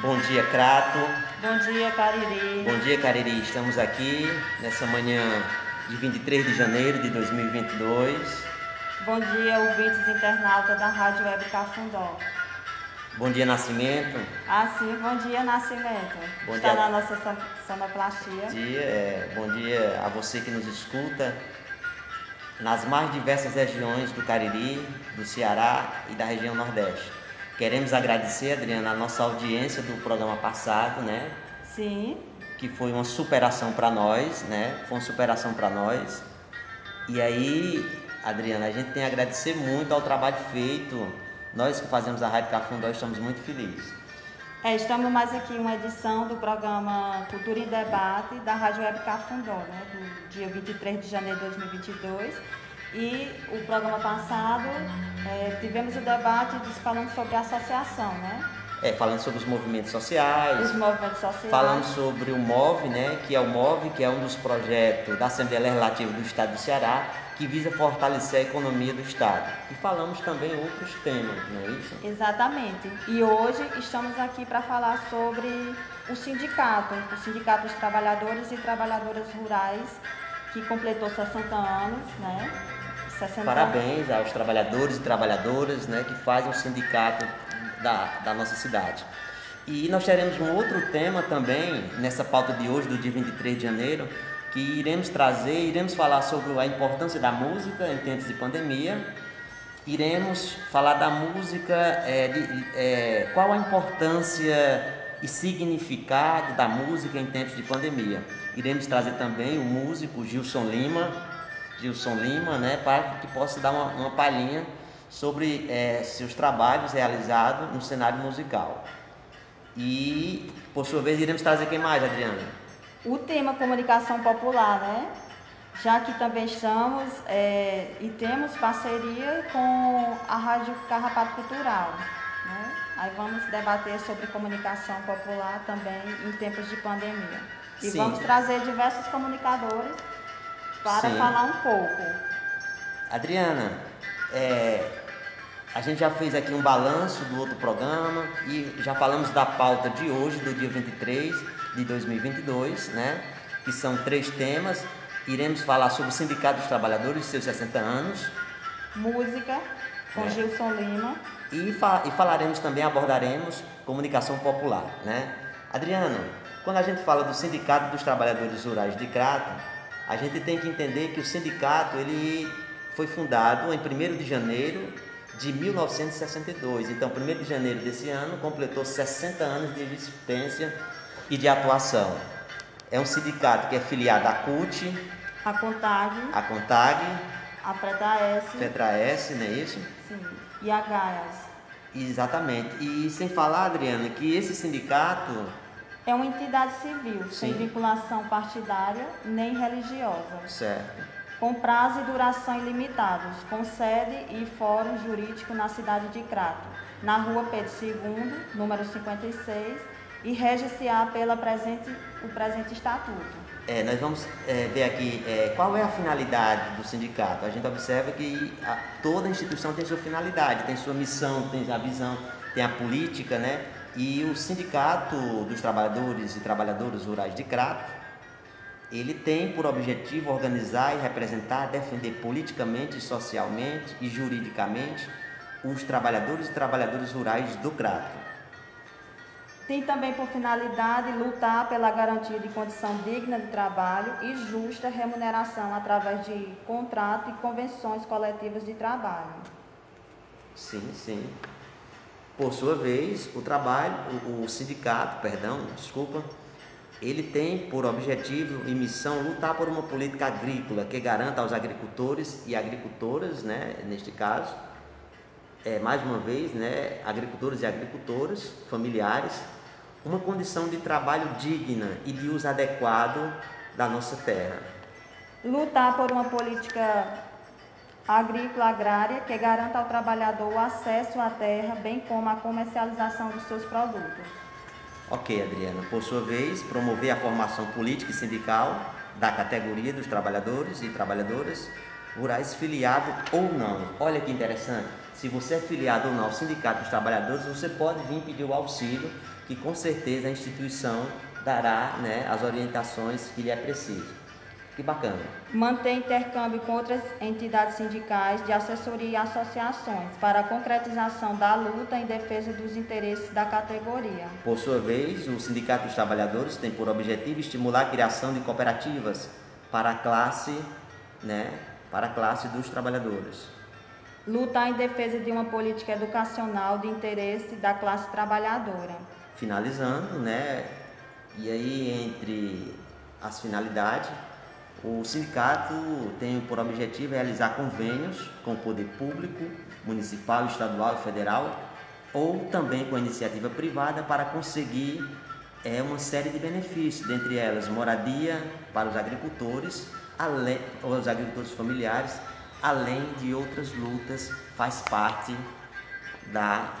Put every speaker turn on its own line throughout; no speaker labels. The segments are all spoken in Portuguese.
Bom dia, Crato.
Bom dia, Cariri.
Bom dia, Cariri. Estamos aqui nessa manhã de 23 de janeiro de 2022.
Bom dia, ouvintes internautas da Rádio Web Cafundó.
Bom dia, Nascimento.
Ah, sim, bom dia, Nascimento.
Bom
Está
dia.
na nossa son- sonoplastia.
Bom dia, é, bom dia a você que nos escuta nas mais diversas regiões do Cariri, do Ceará e da região Nordeste. Queremos agradecer, Adriana, a nossa audiência do programa passado, né?
Sim,
que foi uma superação para nós, né? Foi uma superação para nós. E aí, Adriana, a gente tem a agradecer muito ao trabalho feito. Nós que fazemos a Rádio Cafundó estamos muito felizes.
é, estamos mais aqui em uma edição do programa Cultura em Debate da Rádio Web Cafundó, né, do dia 23 de janeiro de 2022. E o programa passado é, tivemos o debate falando sobre a associação, né?
É, falando sobre os movimentos sociais,
Os movimentos sociais.
falando sobre o MOV, né? Que é o MOV, que é um dos projetos da Assembleia Legislativa do Estado do Ceará, que visa fortalecer a economia do Estado. E falamos também outros temas, não é isso?
Exatamente. E hoje estamos aqui para falar sobre o sindicato, o Sindicato dos Trabalhadores e Trabalhadoras Rurais, que completou 60 anos, né? 60
Parabéns aos trabalhadores e trabalhadoras né, que fazem o sindicato da, da nossa cidade. E nós teremos um outro tema também nessa pauta de hoje, do dia 23 de janeiro, que iremos trazer, iremos falar sobre a importância da música em tempos de pandemia. Iremos falar da música, é, de- é, qual a importância e significado da música em tempos de pandemia. Iremos trazer também o músico Gilson Lima, Gilson Lima, né, para que possa dar uma, uma palhinha sobre é, seus trabalhos realizados no cenário musical. E, por sua vez, iremos trazer quem mais, Adriana?
O tema comunicação popular, né? Já que também estamos é, e temos parceria com a Rádio Carrapato Cultural. Né? Aí vamos debater sobre comunicação popular também em tempos de pandemia. E
Sim.
vamos trazer diversos comunicadores para
Sim.
falar um pouco.
Adriana, é, a gente já fez aqui um balanço do outro programa e já falamos da pauta de hoje, do dia 23 de 2022, né? Que são três temas. Iremos falar sobre o Sindicato dos Trabalhadores e seus 60 anos
Música com
É.
Gilson Lima.
e, fa- e falaremos também, abordaremos comunicação popular, né? Adriana, quando a gente fala do Sindicato dos Trabalhadores Rurais de Crato, a gente tem que entender que o sindicato ele foi fundado em 1 de janeiro de 1962. Então, 1 de janeiro desse ano completou 60 anos de existência e de atuação. É um sindicato que é filiado à CUT,
A Contag,
à CONTAG,
a Preta S,
FETRA-S, não é isso?
sim, e a Gaias.
Exatamente. E sem falar, Adriana, que esse sindicato
É uma entidade civil, sem
Sim.
vinculação partidária nem religiosa,
Certo.
com prazo e duração ilimitados, com sede e fórum jurídico na cidade de Crato, na rua Pedro II, número 56, e rege-se-á pela presente, o presente estatuto.
É, nós vamos é, ver aqui é, qual é a finalidade do sindicato. A gente observa que a- toda instituição tem sua finalidade, tem sua missão, tem a visão, tem a política, né? E o Sindicato dos Trabalhadores e Trabalhadoras Rurais de Crato, ele tem por objetivo organizar e representar, defender politicamente, socialmente e juridicamente os trabalhadores e trabalhadoras rurais do Crato.
Tem também por finalidade lutar pela garantia de condição digna de trabalho e justa remuneração através de contrato e convenções coletivas de trabalho.
Sim, sim. Por sua vez, o trabalho, o, o sindicato, perdão, desculpa, ele tem por objetivo e missão lutar por uma política agrícola que garanta aos agricultores e agricultoras, né, neste caso, é, mais uma vez, né, agricultores e agricultoras familiares, uma condição de trabalho digna e de uso adequado da nossa terra.
Lutar por uma política agrícola agrária que garanta ao trabalhador o acesso à terra, bem como a comercialização dos seus produtos.
Ok, Adriana. Por sua vez, promover a formação política e sindical da categoria dos trabalhadores e trabalhadoras rurais filiado ou não. Olha que interessante. se você é filiado ou não ao Sindicato dos Trabalhadores, você pode vir pedir o auxílio, que com certeza a instituição dará né, as orientações que lhe é preciso. Que bacana.
Manter intercâmbio com outras entidades sindicais de assessoria e associações para a concretização da luta em defesa dos interesses da categoria.
Por sua vez, o Sindicato dos Trabalhadores tem por objetivo estimular a criação de cooperativas para a classe, né, para a classe dos trabalhadores.
Lutar em defesa de uma política educacional de interesse da classe trabalhadora.
Finalizando, né, e aí entre as finalidades o sindicato tem por objetivo realizar convênios com o poder público, municipal, estadual e federal, ou também com a iniciativa privada para conseguir é, uma série de benefícios, dentre elas moradia para os agricultores, além, os agricultores familiares, além de outras lutas, faz parte da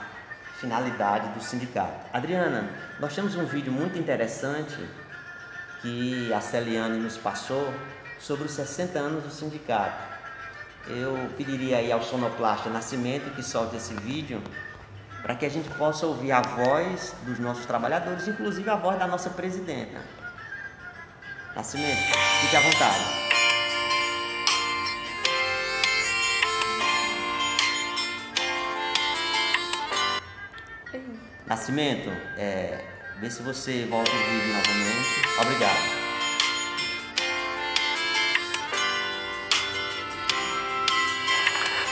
finalidade do sindicato. Adriana, nós temos um vídeo muito interessante que a Celiane nos passou sobre os 60 anos do sindicato. Eu pediria aí ao sonoplasta Nascimento que solte esse vídeo para que a gente possa ouvir a voz dos nossos trabalhadores, inclusive a voz da nossa presidenta. Nascimento, fique à vontade. Nascimento, é, Vê se você volta o vídeo novamente. Obrigado.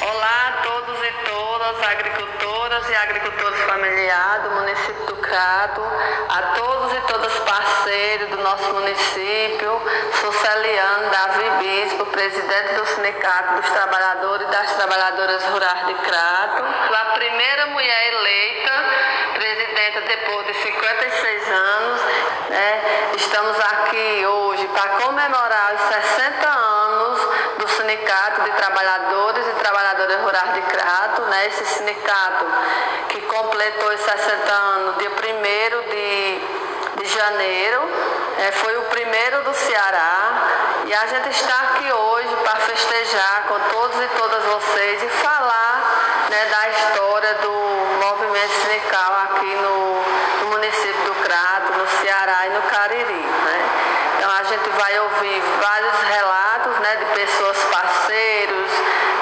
Olá a todos e todas, agricultoras e agricultores familiares do município do Crato, a todos e todas parceiros do nosso município, sou Celiane Davi Bispo, presidente do Sindicato dos Trabalhadores e das Trabalhadoras Rurais de Crato, a primeira mulher eleita presidenta depois de 56 anos. Né? Estamos aqui hoje para comemorar os 60 anos do Sindicato de Trabalhadores e Trabalhadoras Rurais de Crato, né? esse sindicato que completou os 60 anos dia 1 de, de janeiro, é, foi o primeiro do Ceará. E a gente está aqui hoje para festejar com todos e todas vocês e falar né, da história do movimento sindical aqui no, no, município do Crato, no Ceará e no Cariri. Né? Então a gente vai ouvir vários relatos né, de pessoas parceiros,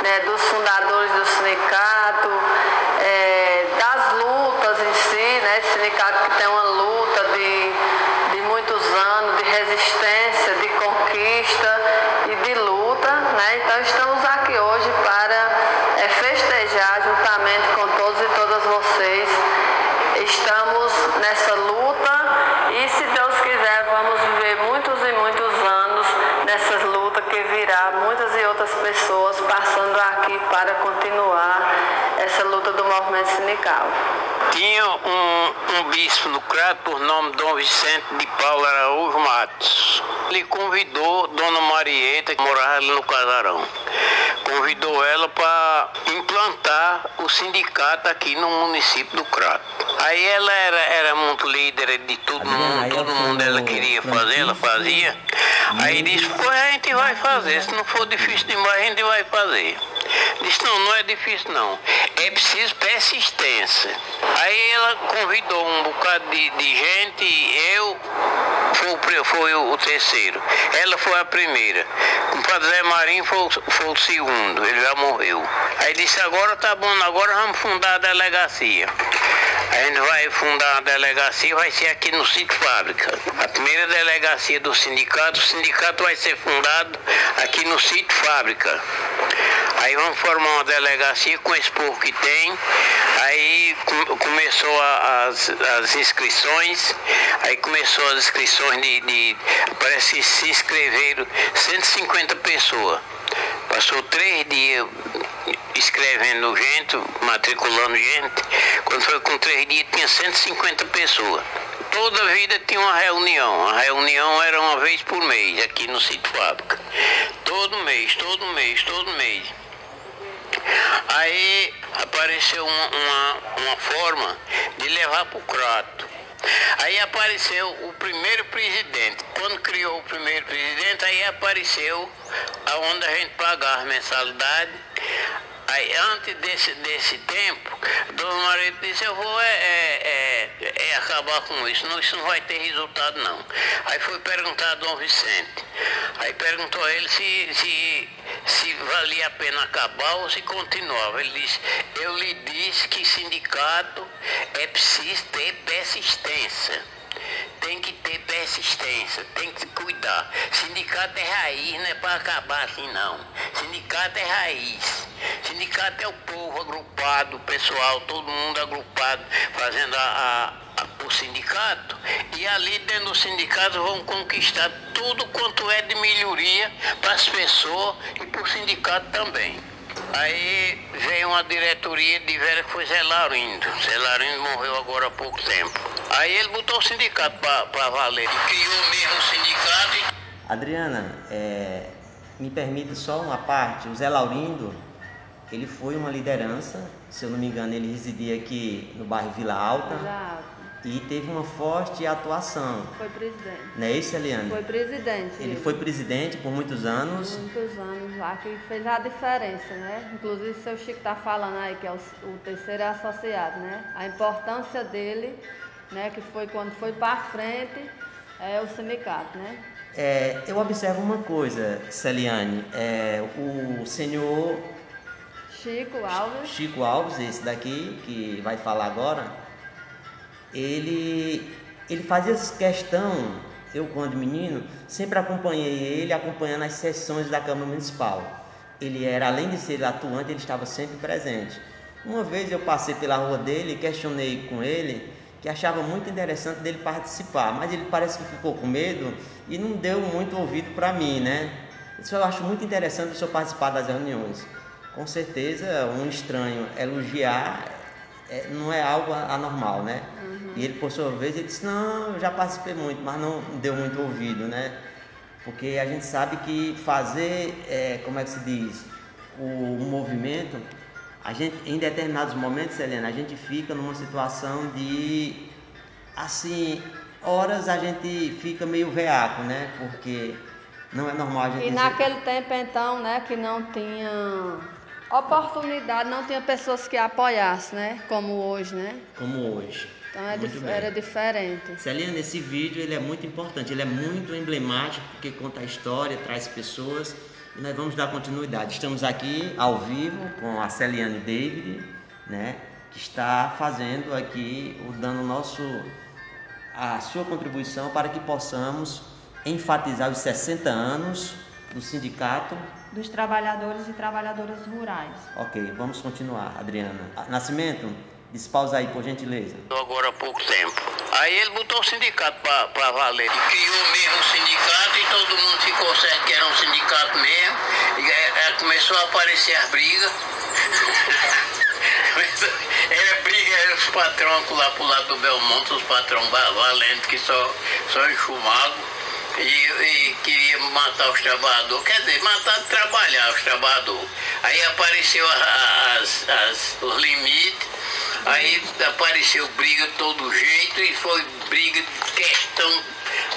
né, dos fundadores do sindicato, é, das lutas em si, né, esse sindicato que tem uma luta de, de muitos anos de resistência, de conquista e de luta. Né? Então estamos aqui hoje para é, festejar juntamente com todos e todas vocês estamos nessa luta e se Deus quiser vamos viver muitos e muitos anos nessas lutas que virá muitas e outras pessoas passando aqui para continuar essa luta do sindical.
Tinha um, um bispo no Crato por nome Dom Vicente de Paulo Araújo Matos. Ele convidou Dona Marieta, que morava ali no casarão convidou ela para implantar o sindicato aqui no município do Crato. Aí ela era, era muito líder de todo mundo, todo mundo ela queria fazer, ela fazia. Aí disse, pois a gente vai fazer, se não for difícil demais, a gente vai fazer. Disse, não, não é difícil não. É preciso persistência. Aí ela convidou um bocado de, de gente, eu foi o, terceiro. Ela foi a primeira. O padre Zé Marinho foi, foi o segundo, ele já morreu. Aí disse, agora tá bom, agora vamos fundar a delegacia. A gente vai fundar a delegacia, vai ser aqui no sítio fábrica. A primeira delegacia do sindicato, o sindicato vai ser fundado aqui no sítio fábrica. Aí vamos formar uma delegacia com esse povo que tem. Aí começou as, as inscrições, aí começou as inscrições de, de parece que se inscreveram 150 pessoas. Passou três dias escrevendo gente, matriculando gente. Quando foi com três dias tinha 150 pessoas. Toda vida tinha uma reunião. A reunião era uma vez por mês aqui no sítio fábrica. Todo mês, todo mês, todo mês. Aí apareceu uma, uma, uma forma de levar para o crato. Aí apareceu o primeiro presidente. Quando criou o primeiro presidente, aí apareceu aonde a gente pagava mensalidade. Aí antes desse, desse tempo, Dona Maria disse, eu vou é, é, é, é, acabar com isso, não, isso não vai ter resultado não. Aí foi perguntar a Dom Vicente. Aí perguntou a ele se, se, se valia a pena acabar ou se continuava. Ele disse, eu lhe disse que sindicato é preciso ter persistência tem que ter persistência, tem que cuidar. Sindicato é raiz, não é para acabar assim não. Sindicato é raiz. Sindicato é o povo agrupado, o pessoal, todo mundo agrupado, fazendo a, a, o sindicato. E ali dentro do sindicato vão conquistar tudo quanto é de melhoria para as pessoas e para o sindicato também. Aí veio uma diretoria de velha que foi Zé Laurindo. Zé Laurindo morreu agora há pouco tempo. Aí ele botou o sindicato para valer. Criou mesmo o sindicato.
Adriana, é, me permite só uma parte. O Zé Laurindo, ele foi uma liderança. Se eu não me engano, ele residia aqui no bairro Vila Alta.
Vila Alta.
E teve uma forte atuação.
Foi presidente.
Não é isso, Eliane?
Foi presidente.
Ele foi presidente por muitos anos.
Muitos anos lá, que fez a diferença, né? Inclusive o seu Chico está falando aí, que é o, o, terceiro associado, né? A importância dele, né? Que foi quando foi para frente, é o sindicato, né?
É, eu observo uma coisa, Celiane. É, o senhor
Chico Alves.
Chico Alves, esse daqui, que vai falar agora, ele, ele fazia questão, eu quando menino, sempre acompanhei ele acompanhando as sessões da Câmara Municipal. Ele era, além de ser atuante, ele estava sempre presente. Uma vez eu passei pela rua dele e questionei com ele que achava muito interessante dele participar, mas ele parece que ficou com medo e não deu muito ouvido para mim, né? Isso eu acho muito interessante o senhor participar das reuniões. Com certeza, um estranho elogiar é, não é algo anormal, né? E ele, por sua vez, ele disse, não, eu já participei muito, mas não deu muito ouvido, né? Porque a gente sabe que fazer, é, como é que se diz, o, o, movimento, a gente, em determinados momentos, Helena, a gente fica numa situação de, assim, horas a gente fica meio veaco, né? Porque não é normal a gente...
E dizer... naquele tempo, então, né, que não tinha oportunidade, não tinha pessoas que apoiassem, né? Como hoje, né?
Como hoje.
Então é dif era diferente.
Celina, esse vídeo ele é muito importante, ele é muito emblemático porque conta a história, traz pessoas e nós vamos dar continuidade. Estamos aqui ao vivo com a Celiane David, né? Que está fazendo aqui, dando nosso, a sua contribuição para que possamos enfatizar os 60 anos do sindicato
dos trabalhadores e trabalhadoras rurais.
Ok, vamos continuar, Adriana. Nascimento, despausa aí, por gentileza.
Agora há pouco tempo. Aí ele botou o sindicato para valer. Ele criou mesmo o sindicato e todo mundo ficou certo que era um sindicato mesmo. E é, é, começou a aparecer as brigas. era briga, era os patrões lá pro lado do Belmonte, os patrões valentes que só, só enxumavam e, e, queria matar os trabalhadores, quer dizer, matar trabalhar os trabalhadores. Aí apareceu as, as, os limites, aí apareceu briga de todo jeito e foi briga de questão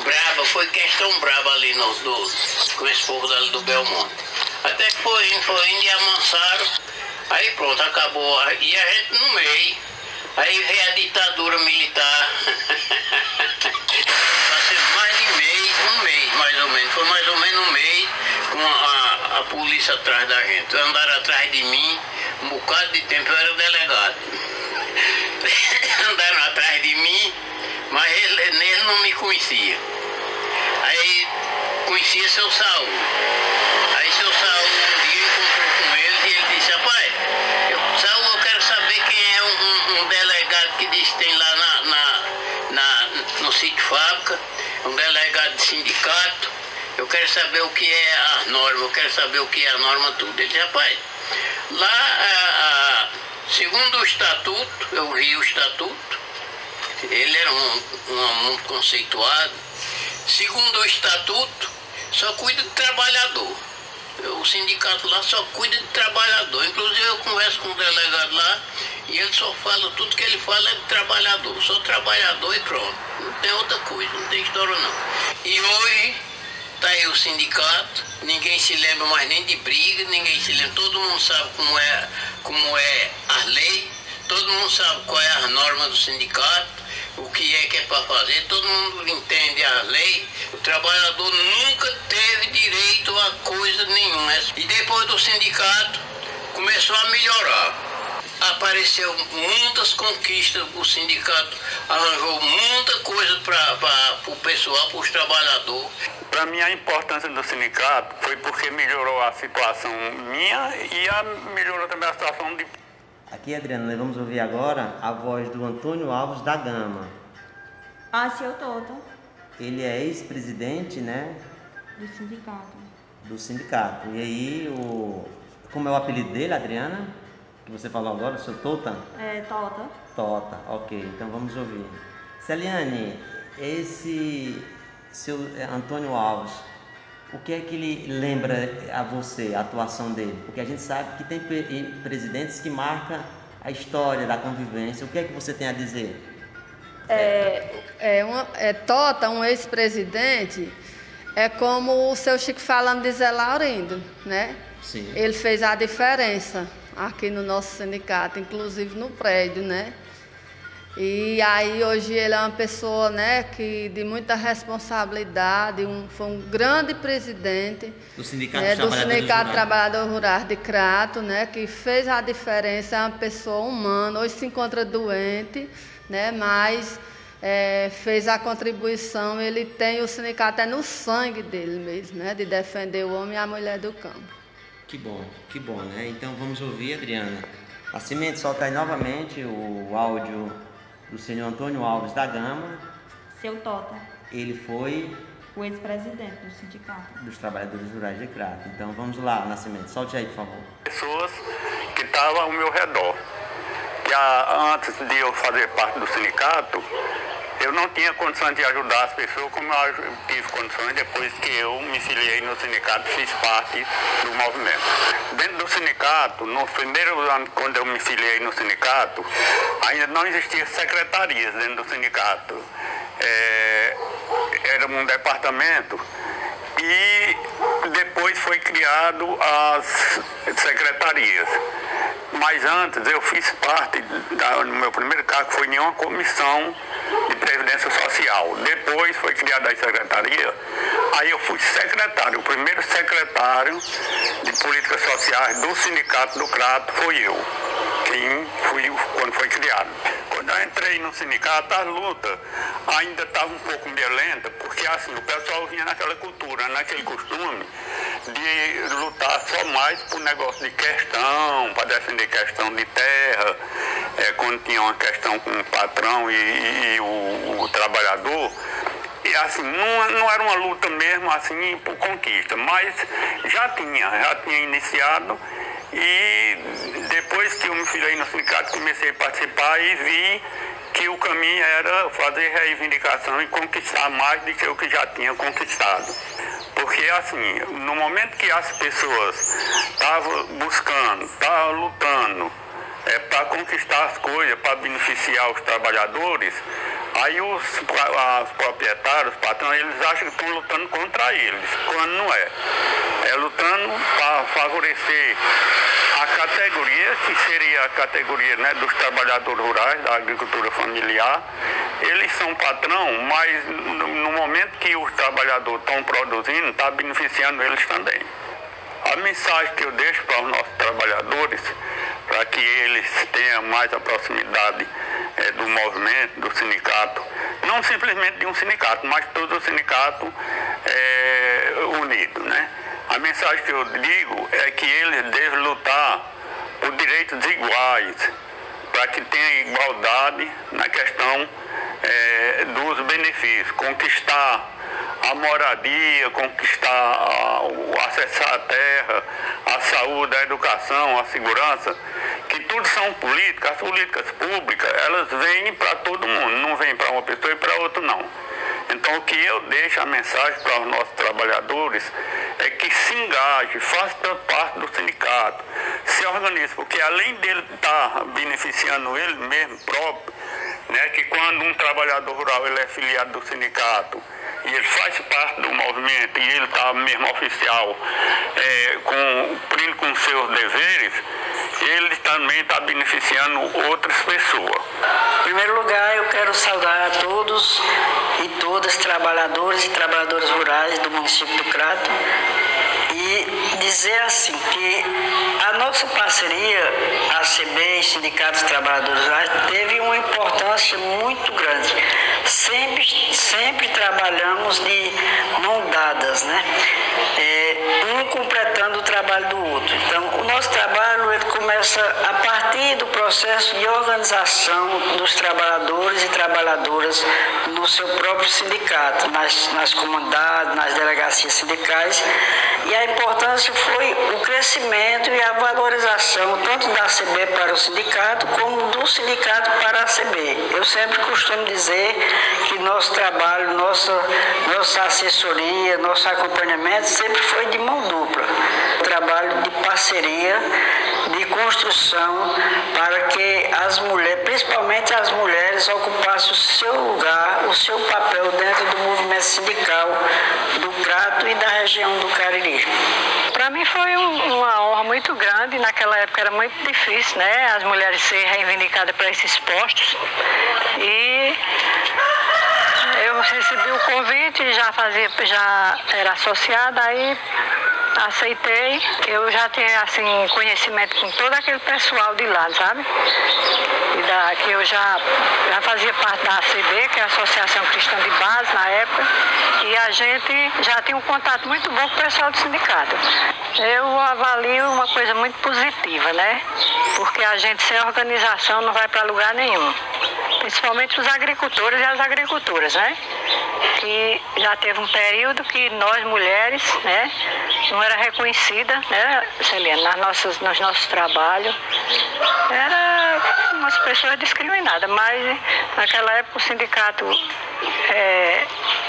braba, foi questão braba ali no, do, com esse povo dali do Belmonte. Até que foi indo, foi indo e amansaram, aí pronto, acabou. E a gente no meio, aí veio a ditadura militar. Um mês, mais ou menos. Foi mais ou menos um mês com a, a polícia atrás da gente. Andaram atrás de mim um bocado de tempo, eu era delegado. Andaram atrás de mim, mas ele, ele não me conhecia. Aí conhecia seu Saúl. Aí seu Saúl sindicato, eu quero saber o que é a norma, eu quero saber o que é a norma tudo. Ele disse, rapaz, lá, a, a, segundo o estatuto, eu vi o estatuto, ele era um, um muito conceituado, segundo o estatuto, só cuida de trabalhador. O sindicato lá só cuida de trabalhador. Inclusive eu converso com o delegado lá e ele só fala, tudo que ele fala é de trabalhador. Sou trabalhador e pronto. Não tem outra coisa, não tem história não. E hoje Tá aí o sindicato, ninguém se lembra mais nem de briga, ninguém se lembra, todo mundo sabe como é, como é a lei, todo mundo sabe qual é a norma do sindicato, o que é que é para fazer, todo mundo entende a lei, o trabalhador nunca teve direito a coisa nenhuma. E depois do sindicato começou a melhorar apareceu muitas conquistas, o sindicato arranjou muita coisa para o pessoal, para os trabalhadores.
Para mim a importância do sindicato foi porque melhorou a situação minha e a, melhorou também a situação de.
Aqui, Adriano, nós vamos ouvir agora a voz do Antônio Alves da Gama.
Ah, seu Toto.
Ele é ex-presidente, né?
Do sindicato.
Do sindicato. E aí, o... como é o apelido dele, Adriana? que você falou agora, o seu Tota?
É, Tota.
Tota, ok, então vamos ouvir. Celiane, esse seu é, Antônio Alves, o que é que ele lembra a você, a atuação dele? Porque a gente sabe que tem presidentes que marcam a história da convivência. O que é que você tem a dizer?
É, é, uma, é Tota, um ex-presidente, é como o seu Chico falando de Zé Laurindo, né?
Sim.
Ele fez a diferença aqui no nosso sindicato, inclusive no prédio, né? E aí hoje ele é uma pessoa, né, que de muita responsabilidade, um, foi um grande presidente
do Sindicato,
né,
do
sindicato Trabalhador Rural de Crato, né, que fez a diferença, é uma pessoa humana, hoje se encontra doente, né, mas é, fez a contribuição, ele tem o sindicato é no sangue dele mesmo, né, de defender o homem e a mulher do campo.
Que bom, que bom, né? Então vamos ouvir, Adriana. A Cimento solta aí novamente o áudio do senhor Antônio Alves da Gama.
Seu Tota.
Ele foi
o ex-presidente do sindicato.
Dos trabalhadores rurais de Crato. Então vamos lá, Nascimento, solte aí, por favor.
Pessoas que estavam ao meu redor. Que antes de eu fazer parte do sindicato, eu não tinha condições de ajudar as pessoas como eu tive condições depois que eu me filiei no sindicato, fiz parte do movimento. Dentro do sindicato, no primeiro ano quando eu me filiei no sindicato, ainda não existia secretarias dentro do sindicato. É, era um departamento e depois foi criado as secretarias. Mas antes eu fiz parte, no meu primeiro cargo foi em uma comissão de Previdência Social. Depois foi criada a secretaria, aí eu fui secretário, o primeiro secretário de Políticas Sociais do Sindicato do Crato foi eu, quem fui quando foi criado. Quando eu entrei no sindicato, a luta ainda estava um pouco violenta, porque assim, o pessoal vinha naquela cultura, naquele costume de lutar só mais por negócio de questão, para defender questão de terra, é, quando tinha uma questão com o patrão e, e o, o, trabalhador. E assim, não, não era uma luta mesmo assim por conquista, mas já tinha, já tinha iniciado e depois que eu me filiei no sindicato, comecei a participar e vi que o caminho era fazer reivindicação e conquistar mais do que o que já tinha conquistado. Porque assim, no momento que as pessoas estavam buscando, estavam lutando é, para conquistar as coisas, para beneficiar os trabalhadores, aí os, os proprietários, os patrões, eles acham que estão lutando contra eles, quando não é. É lutando para favorecer a categoria, que seria a categoria né, dos trabalhadores rurais, da agricultura familiar, eles são patrão, mas no momento que os trabalhadores estão produzindo, está beneficiando eles também. A mensagem que eu deixo para os nossos trabalhadores, para que eles tenham mais a proximidade é, do movimento, do sindicato, não simplesmente de um sindicato, mas todo o sindicato é, unido. Né? A mensagem que eu digo é que eles devem lutar por direitos iguais, para que tenha igualdade na questão é, dos benefícios, conquistar a moradia, conquistar o acessar a terra, a saúde, a educação, a segurança, que tudo são políticas, as políticas públicas, elas vêm para todo mundo, não vêm para uma pessoa e para outra não. Então o que eu deixo a mensagem para os nossos trabalhadores é que se engaje, faça parte do sindicato, se organize, porque além dele estar tá beneficiando ele mesmo próprio, né, que quando um trabalhador rural ele é filiado do sindicato
e ele faz parte do movimento e ele está mesmo oficial, é, cumprindo com seus deveres, ele também está beneficiando outras pessoas.
Em primeiro lugar, eu quero saudar a todos e todas trabalhadores e trabalhadoras rurais do município do Crato e dizer assim que a nossa parceria, a CB e Sindicatos Trabalhadores Rurais, teve uma importância muito grande. Sempre, sempre trabalhamos de mão dadas, né? É, um completando o trabalho do outro. Então, o nosso trabalho ele começa a partir do processo de organização dos trabalhadores e trabalhadoras no seu próprio sindicato, nas, nas comunidades, nas delegacias sindicais. E a importância foi o crescimento e a valorização tanto da ACB para o sindicato como do sindicato para a ACB. Eu sempre costumo dizer que nosso trabalho, nossa, nossa assessoria, nosso acompanhamento sempre foi de mão dupla. Trabalho de parceria, de construção para que as mulheres, principalmente as mulheres, ocupassem o seu lugar, o seu papel dentro do movimento sindical do Crato e da região do Cariri.
Para mim foi um, uma honra muito grande. Naquela época era muito difícil, né? As mulheres serem reivindicadas para esses postos. E eu recebi o convite, já fazia, já era associada, aí aceitei. Eu já tinha assim conhecimento com todo aquele pessoal de lá, sabe? E da, que eu já, já fazia parte da ACB, que é a Associação Cristã de Base na época, e a gente já tinha um contato muito bom com o pessoal do sindicato. Eu avalio uma coisa muito positiva, né? Porque a gente sem organização não vai para lugar nenhum. Principalmente os agricultores e as agricultoras, né? Que já teve um período que nós mulheres, né, não era reconhecida, né, Celina, nas nossas, nos nossos trabalhos. Era umas pessoas discriminadas, mas naquela época o sindicato é,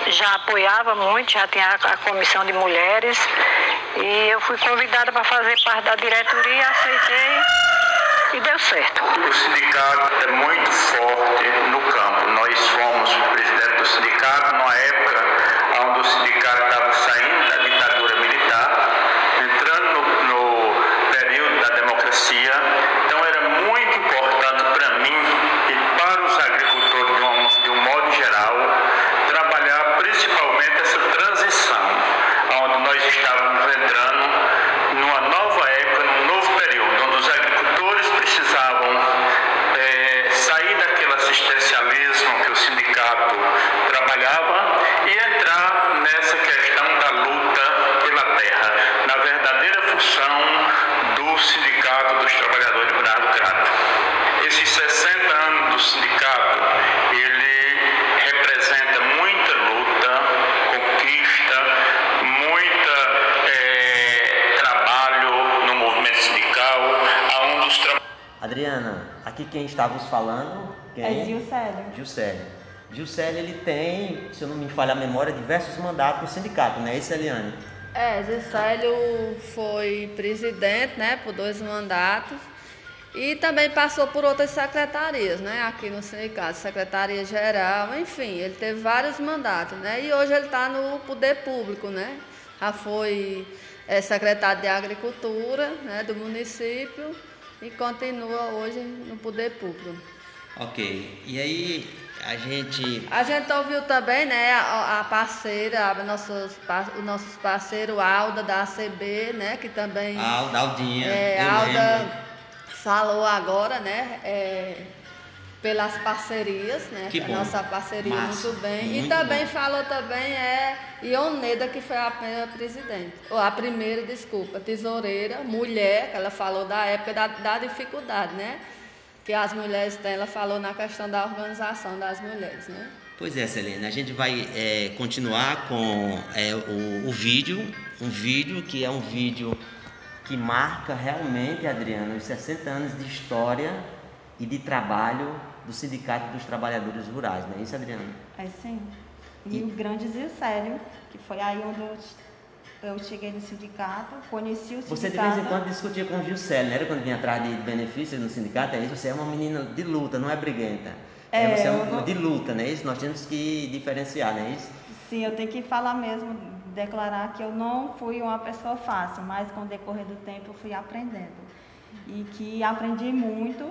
já apoiava muito, já tinha a, comissão de mulheres e eu fui convidada para fazer parte da diretoria, aceitei e deu certo.
O sindicato é muito forte no campo. Nós fomos presidente do sindicato numa época onde o sindicato estava saindo da ditadura militar, entrando no, no período da Então era muito importante para mim e para os agricultores de um, de um modo geral trabalhar principalmente essa transição, onde nós estávamos entrando numa nova época, num novo período, onde os agricultores precisavam eh, sair daquele assistencialismo que o sindicato trabalhava e entrar nessa questão da luta pela terra, na verdadeira função do Sindicato dos Trabalhadores Rurais do Crato. Esses 60 anos do sindicato, ele representa muita luta, conquista, muita eh, trabalho no movimento sindical, aonde os tra
Adriana, aqui quem está vos falando? Quem?
É Gilcélio.
Gilcélio. Gilcélio, ele tem, se eu não me falha a memória, diversos mandatos no sindicato, não é isso, Eliane?
É, Gilcélio foi presidente, né, por dois mandatos. E também passou por outras secretarias, né, aqui no sindicato, secretaria geral, enfim, ele teve vários mandatos, né, e hoje ele está no poder público, né, já foi é, secretário de agricultura, né, do município e continua hoje no poder público.
Ok. E aí, a gente.
A gente ouviu também, né, a, a parceira, a nossos, par- os nossos parceiros, Alda da ACB, né, que também
Alda Aldinha.
é, Alda
lembro.
falou agora, né, é, pelas parcerias, né,
Que
a
bom.
nossa parceria
Massa.
muito bem. e
Muito
também
bom.
falou também é Ioneda, que foi a primeira presidente, ou a primeira, desculpa, tesoureira, mulher, que ela falou da época da, da dificuldade, né, que as mulheres têm, ela falou na questão da organização das mulheres, né.
Pois é, Selena, a gente vai é, continuar com é, o, o vídeo, um vídeo que é um vídeo que marca realmente, Adriana, os 60 anos de história e de trabalho do Sindicato dos Trabalhadores Rurais, não é isso, Adriana?
É sim. E, o grande Zilcélio, que foi aí onde eu, eu cheguei no sindicato, conheci o sindicato.
Você de vez em quando discutia com o Gilcélio, não era quando vinha atrás de benefícios no sindicato? É isso? Você é uma menina de luta, não é briguenta. É,
É,
você é uma
vou-
de luta, não é isso? Nós temos que diferenciar, não é isso?
Sim, eu tenho que falar mesmo, declarar que eu não fui uma pessoa fácil, mas com o decorrer do tempo eu fui aprendendo. E que aprendi muito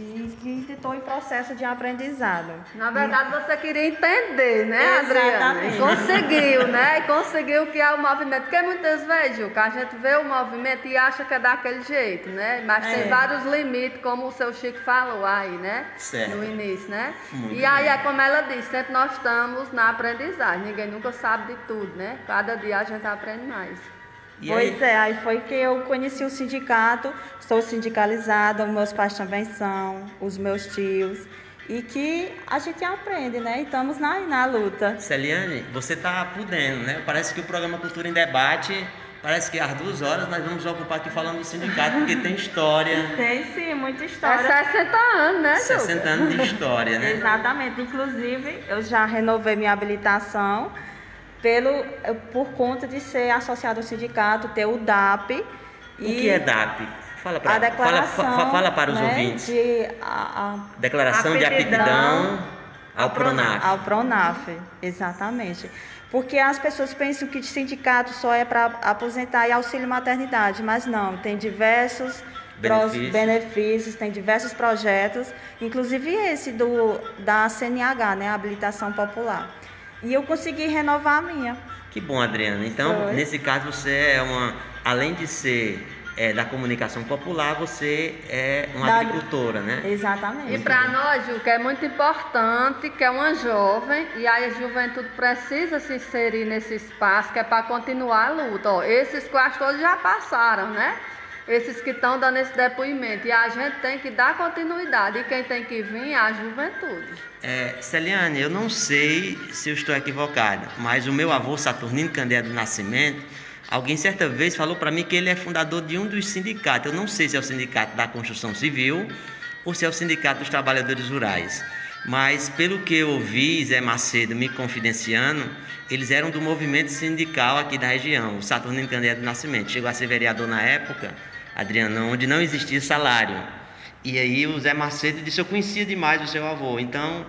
e que estou em processo de aprendizado.
Na verdade, você queria entender, né, Adriana?
Exatamente.
E conseguiu, né? E conseguiu que é o movimento. Porque muitas vezes, Juca, a gente vê o movimento e acha que é daquele jeito, né? Mas
É.
tem vários limites, como o seu Chico falou aí, né?
Certo.
No início, né?
Muito
e aí
bem.
é como ela disse, sempre nós estamos na aprendizagem. Ninguém nunca sabe de tudo, né? Cada dia a gente aprende mais.
E
pois
aí,
é, aí foi que eu conheci o sindicato, sou sindicalizada, meus pais também são, os meus tios, e que a gente aprende, né? E estamos na, na luta.
Celiane, você está podendo, né? Parece que o programa Cultura em Debate, parece que às duas horas nós vamos ocupar aqui falando do sindicato, porque tem história,
Tem sim, muita
É
história.
60 anos, né, Juca?
60 anos de história, né?
Exatamente. Inclusive, eu já renovei minha habilitação pelo, eh, por conta de ser associado ao sindicato, ter o DAP.
O que é DAP? Fala para
A declaração
fala, fa- fala para os
né,
ouvintes.
De, a, a-
Declaração de
aptidão
ao Pronaf.
Ao Pronaf, exatamente. Porque as pessoas pensam que sindicato só é para aposentar e auxílio maternidade, mas não, tem diversos
Benefícios.
benefícios, tem diversos projetos, inclusive esse do da CNH, né, habilitação popular. E eu consegui renovar a minha.
Que bom, Adriana. Então,
Foi.
nesse caso, você é uma. Além de ser é, da comunicação popular, você é uma
Da-
agricultora, né?
Exatamente.
E para nós, Ju, que é muito importante, que é uma jovem, e aí a juventude precisa se inserir nesse espaço, que é para continuar a luta. Ó, esses quase todos já passaram, né? Esses que estão dando esse depoimento. E a gente tem que dar continuidade. E quem tem que vir é a juventude.
É, Celiane, eu não sei se eu estou equivocado, mas o meu avô, Saturnino Candeia do Nascimento, alguém certa vez falou para mim que ele é fundador de um dos sindicatos. Eu não sei se é o Sindicato da Construção Civil ou se é o Sindicato dos Trabalhadores Rurais. Mas pelo que eu ouvi, Zé Macedo me confidenciando, eles eram do movimento sindical aqui da região, o Saturnino Candeia do Nascimento. Chegou a ser vereador na época, Adriano, onde não existia salário. E aí o Zé Macedo disse, eu conhecia demais o seu avô. Então,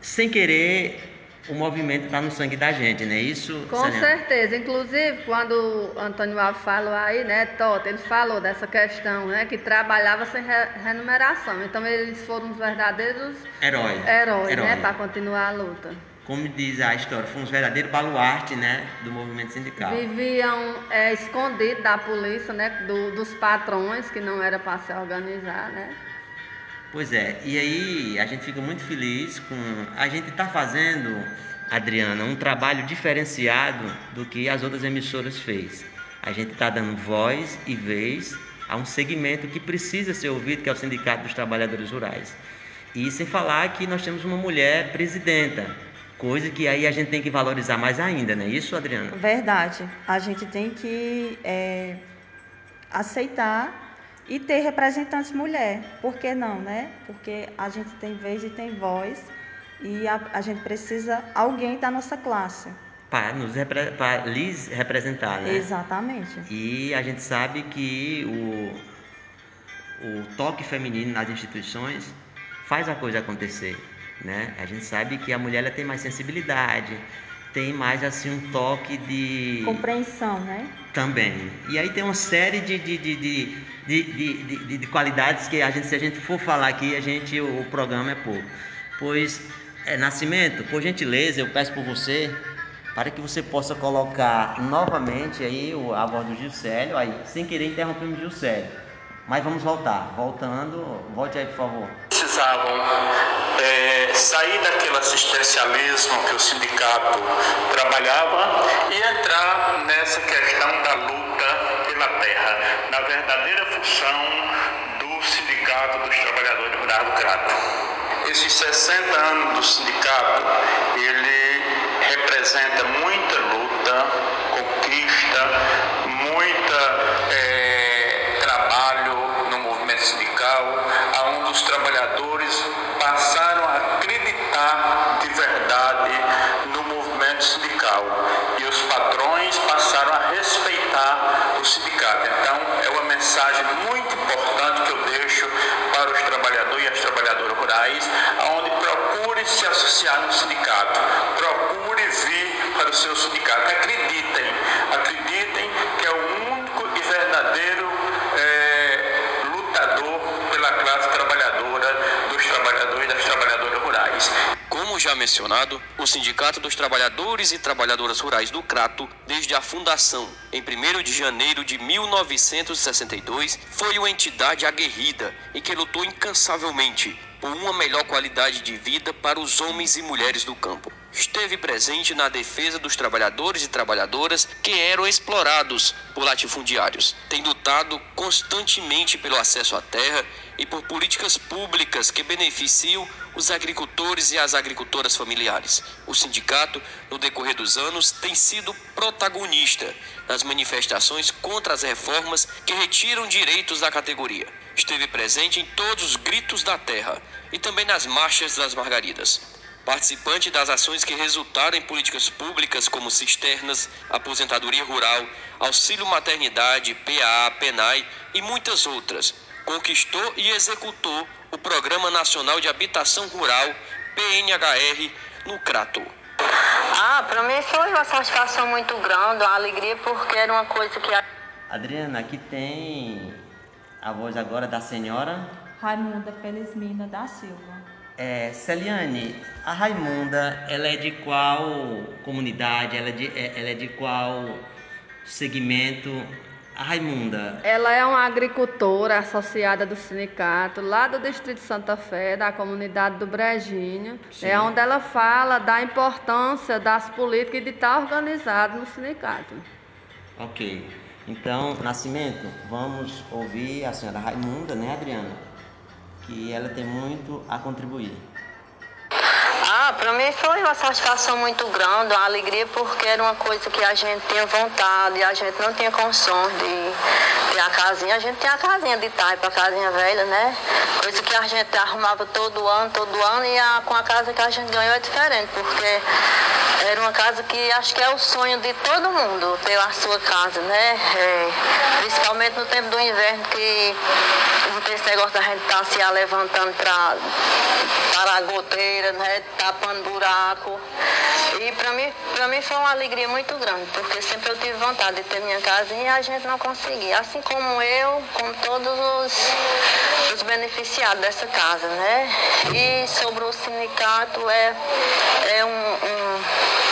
sem querer, o movimento está no sangue da gente, não é isso?
Com
Celiane?
certeza. Inclusive, quando o Antônio Alves falou aí, né, Tota, ele falou dessa questão, né, que trabalhava sem re- remuneração. Então, eles foram os verdadeiros
Herói.
heróis,
Herói.
né, para continuar a luta.
Como diz a história, fomos verdadeiros baluarte, né, do movimento sindical.
Viviam é, escondidos da polícia, né? do- dos patrões, que não era para se organizar, né?
Pois é, e aí a gente fica muito feliz com. A gente está fazendo, Adriana, um trabalho diferenciado do que as outras emissoras fez. A gente está dando voz e vez a um segmento que precisa ser ouvido, que é o Sindicato dos Trabalhadores Rurais. E sem falar que nós temos uma mulher presidenta, coisa que aí a gente tem que valorizar mais ainda, não é isso, Adriana?
Verdade. A gente tem que é, aceitar e ter representantes mulher. Por que não, né? Porque a gente tem vez e tem voz e a, a gente precisa alguém da nossa classe.
Para nos repre- para lhes representar, né?
Exatamente.
E a gente sabe que o, o toque feminino nas instituições faz a coisa acontecer, né? A gente sabe que a mulher ela tem mais sensibilidade, tem mais assim um toque de
Compreensão, né?
também. E aí tem uma série de, de, de, de, de, de, de- de- de qualidades que a gente, se a gente for falar aqui, a gente, o, o programa é pouco. Pois, é, Nascimento, por gentileza, eu peço por você, para que você possa colocar novamente aí a voz do Gilcélio, aí, sem querer interrompemos o Gilcélio. Mas vamos voltar. Voltando, volte aí, por favor.
precisavam eh, sair daquele assistencialismo que o sindicato trabalhava e entrar nessa questão da luta pela terra, na verdadeira função do sindicato dos trabalhadores rurais do Crato. Esses 60 anos do sindicato, ele representa muita luta, conquista, muita trabalho sindical, onde os trabalhadores passaram a acreditar de verdade no movimento sindical e os patrões passaram a respeitar o sindicato. Então, é uma mensagem muito importante que eu deixo para os trabalhadores e as trabalhadoras rurais, onde procure se associar no sindicato, procure vir para o seu sindicato. Acreditem que é o único e verdadeiro é, lutador pela classe trabalhadora, dos trabalhadores e das trabalhadoras rurais.
Como já mencionado, o Sindicato dos Trabalhadores e Trabalhadoras Rurais do Crato, desde a fundação em 1 de janeiro de 1962, foi uma entidade aguerrida e que lutou incansavelmente por uma melhor qualidade de vida para os homens e mulheres do campo. Esteve presente na defesa dos trabalhadores e trabalhadoras que eram explorados por latifundiários. Tem lutado constantemente pelo acesso à terra e por políticas públicas que beneficiam os agricultores e as agricultoras familiares. O sindicato, no decorrer dos anos, tem sido protagonista nas manifestações contra as reformas que retiram direitos da categoria. Esteve presente em todos os gritos da terra e também nas marchas das margaridas participante das ações que resultaram em políticas públicas como cisternas, aposentadoria rural, auxílio maternidade, PA, PENAI e muitas outras. Conquistou e executou o Programa Nacional de Habitação Rural, PNHR, no Crato.
Ah, para mim foi uma satisfação muito grande, uma alegria, porque era uma coisa que.
Adriana, aqui tem a voz agora da senhora
Raimunda Felizmina da Silva.
É, Celiane, a Raimunda, ela é de qual comunidade? Ela é de, é, ela é de qual segmento? A Raimunda.
Ela é uma agricultora associada do sindicato lá do Distrito de Santa Fé, da comunidade do Brejinho.
Sim.
É onde ela fala da importância das políticas e de estar organizado no sindicato.
Ok. Então, Nascimento, vamos ouvir a senhora Raimunda, né, Adriana? Que ela tem muito a contribuir.
Ah, para mim foi uma satisfação muito grande, uma alegria, porque era uma coisa que a gente tinha vontade, a gente não tinha condições de ter a casinha. A gente tinha a casinha de taipa, a casinha velha, né? Coisa que a gente arrumava todo ano, todo ano, e a, com a casa que a gente ganhou é diferente, porque era uma casa que acho que é o sonho de todo mundo, ter a sua casa, né? É, principalmente no tempo do inverno, que não tem esse negócio da gente estar tá se levantando para a goteira, né? Tapando buraco. E para mim, para mim foi uma alegria muito grande, porque sempre eu tive vontade de ter minha casinha e a gente não conseguia. Assim como eu, como todos os, os beneficiados dessa casa, né? E sobre o sindicato é, é um, um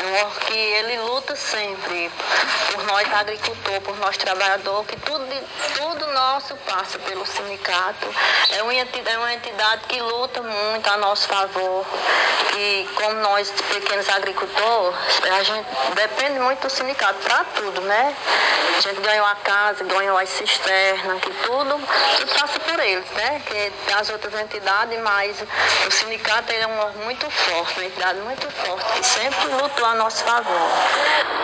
porque ele luta sempre por nós agricultores, por nós trabalhadores, que tudo, tudo nosso passa pelo sindicato. É uma, entidade, é uma entidade que luta muito a nosso favor. E como nós, pequenos agricultores, a gente depende muito do sindicato para tudo, né? A gente ganhou a casa, ganhou as cisternas, que tudo, tudo passa por eles, né? Que as outras entidades, mas o sindicato é um muito forte, uma entidade muito forte, que sempre lutou a nosso favor.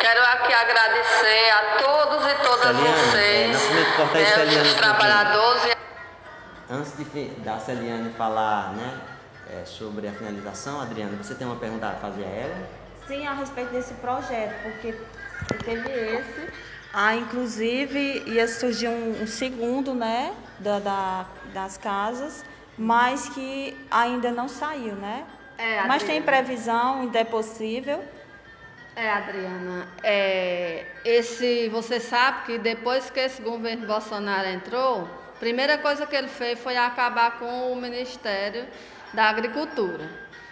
Quero aqui agradecer a todos e todas
Celiane,
vocês,
é,
né,
Celiane,
os trabalhadores e
Antes de da Celiane falar né, é, sobre a finalização, Adriana, você tem uma pergunta a fazer a ela?
Sim, a respeito desse projeto, porque teve esse. Ah, inclusive ia surgir um, um segundo, né, da, da- das casas, mas que ainda não saiu, né?
É,
mas tem previsão, ainda é possível.
É, Adriana, é, esse, você sabe que depois que esse governo Bolsonaro entrou, a primeira coisa que ele fez foi acabar com o Ministério da Agricultura.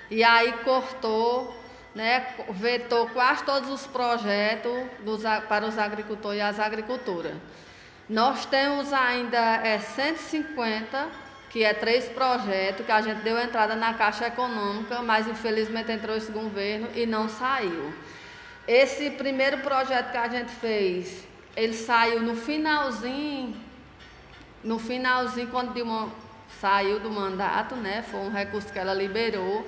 E aí cortou, né, vetou quase todos os projetos dos para os agricultores e as agricultoras. Nós temos ainda é, 150, que é três projetos, que a gente deu entrada na Caixa Econômica, mas infelizmente entrou esse governo e não saiu. Esse primeiro projeto que a gente fez, ele saiu no finalzinho, no finalzinho, quando Dilma saiu do mandato, né? Foi um recurso que ela liberou.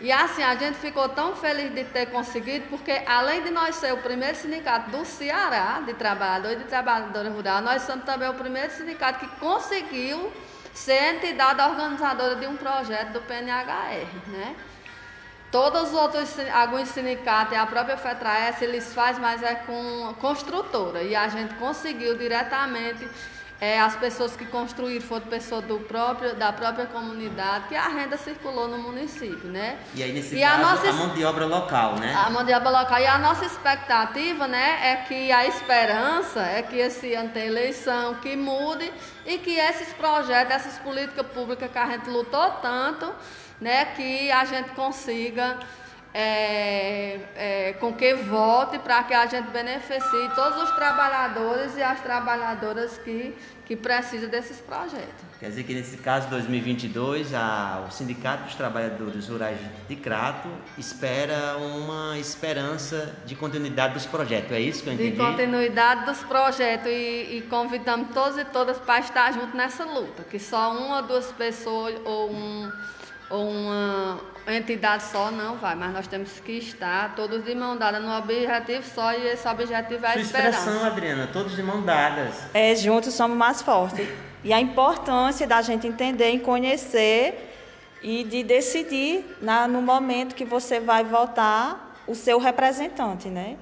E assim, a gente ficou tão feliz de ter conseguido, porque além de nós ser o primeiro sindicato do Ceará, de trabalhador e de trabalhadora rural, nós somos também o primeiro sindicato que conseguiu ser entidade organizadora de um projeto do PNHR, né? Todos os outros, alguns sindicatos e a própria FETRAES, eles fazem, mas é com construtora. E a gente conseguiu diretamente é, as pessoas que construíram foram pessoas do próprio, da própria comunidade, que a renda circulou no município, né?
E aí, nesse
E
caso,
a
a,
nossa es-
mão de obra local, né?
A mão de obra local. E a nossa expectativa, né, é que a esperança é que esse ano tem eleição, que mude e que esses projetos, essas políticas públicas que a gente lutou tanto, né, que a gente consiga é, é, com que vote para que a gente beneficie todos os trabalhadores e as trabalhadoras que, que precisam desses projetos.
Quer dizer que nesse caso 2022, a, o Sindicato dos Trabalhadores Rurais de Crato espera uma esperança de continuidade dos projetos. É isso que eu
De
entendi?
continuidade dos projetos e, e convidamos todos e todas para estar juntos nessa luta, que só uma ou duas pessoas ou, um, ou uma entidade só não vai, mas nós temos que estar todos de mão dada no objetivo só e esse objetivo é a
Sua
esperança.
expressão, Adriana, todos de mão dadas.
É, juntos somos mais fortes. E a importância da gente entender e conhecer e de decidir na, no momento que você vai votar o seu representante, né?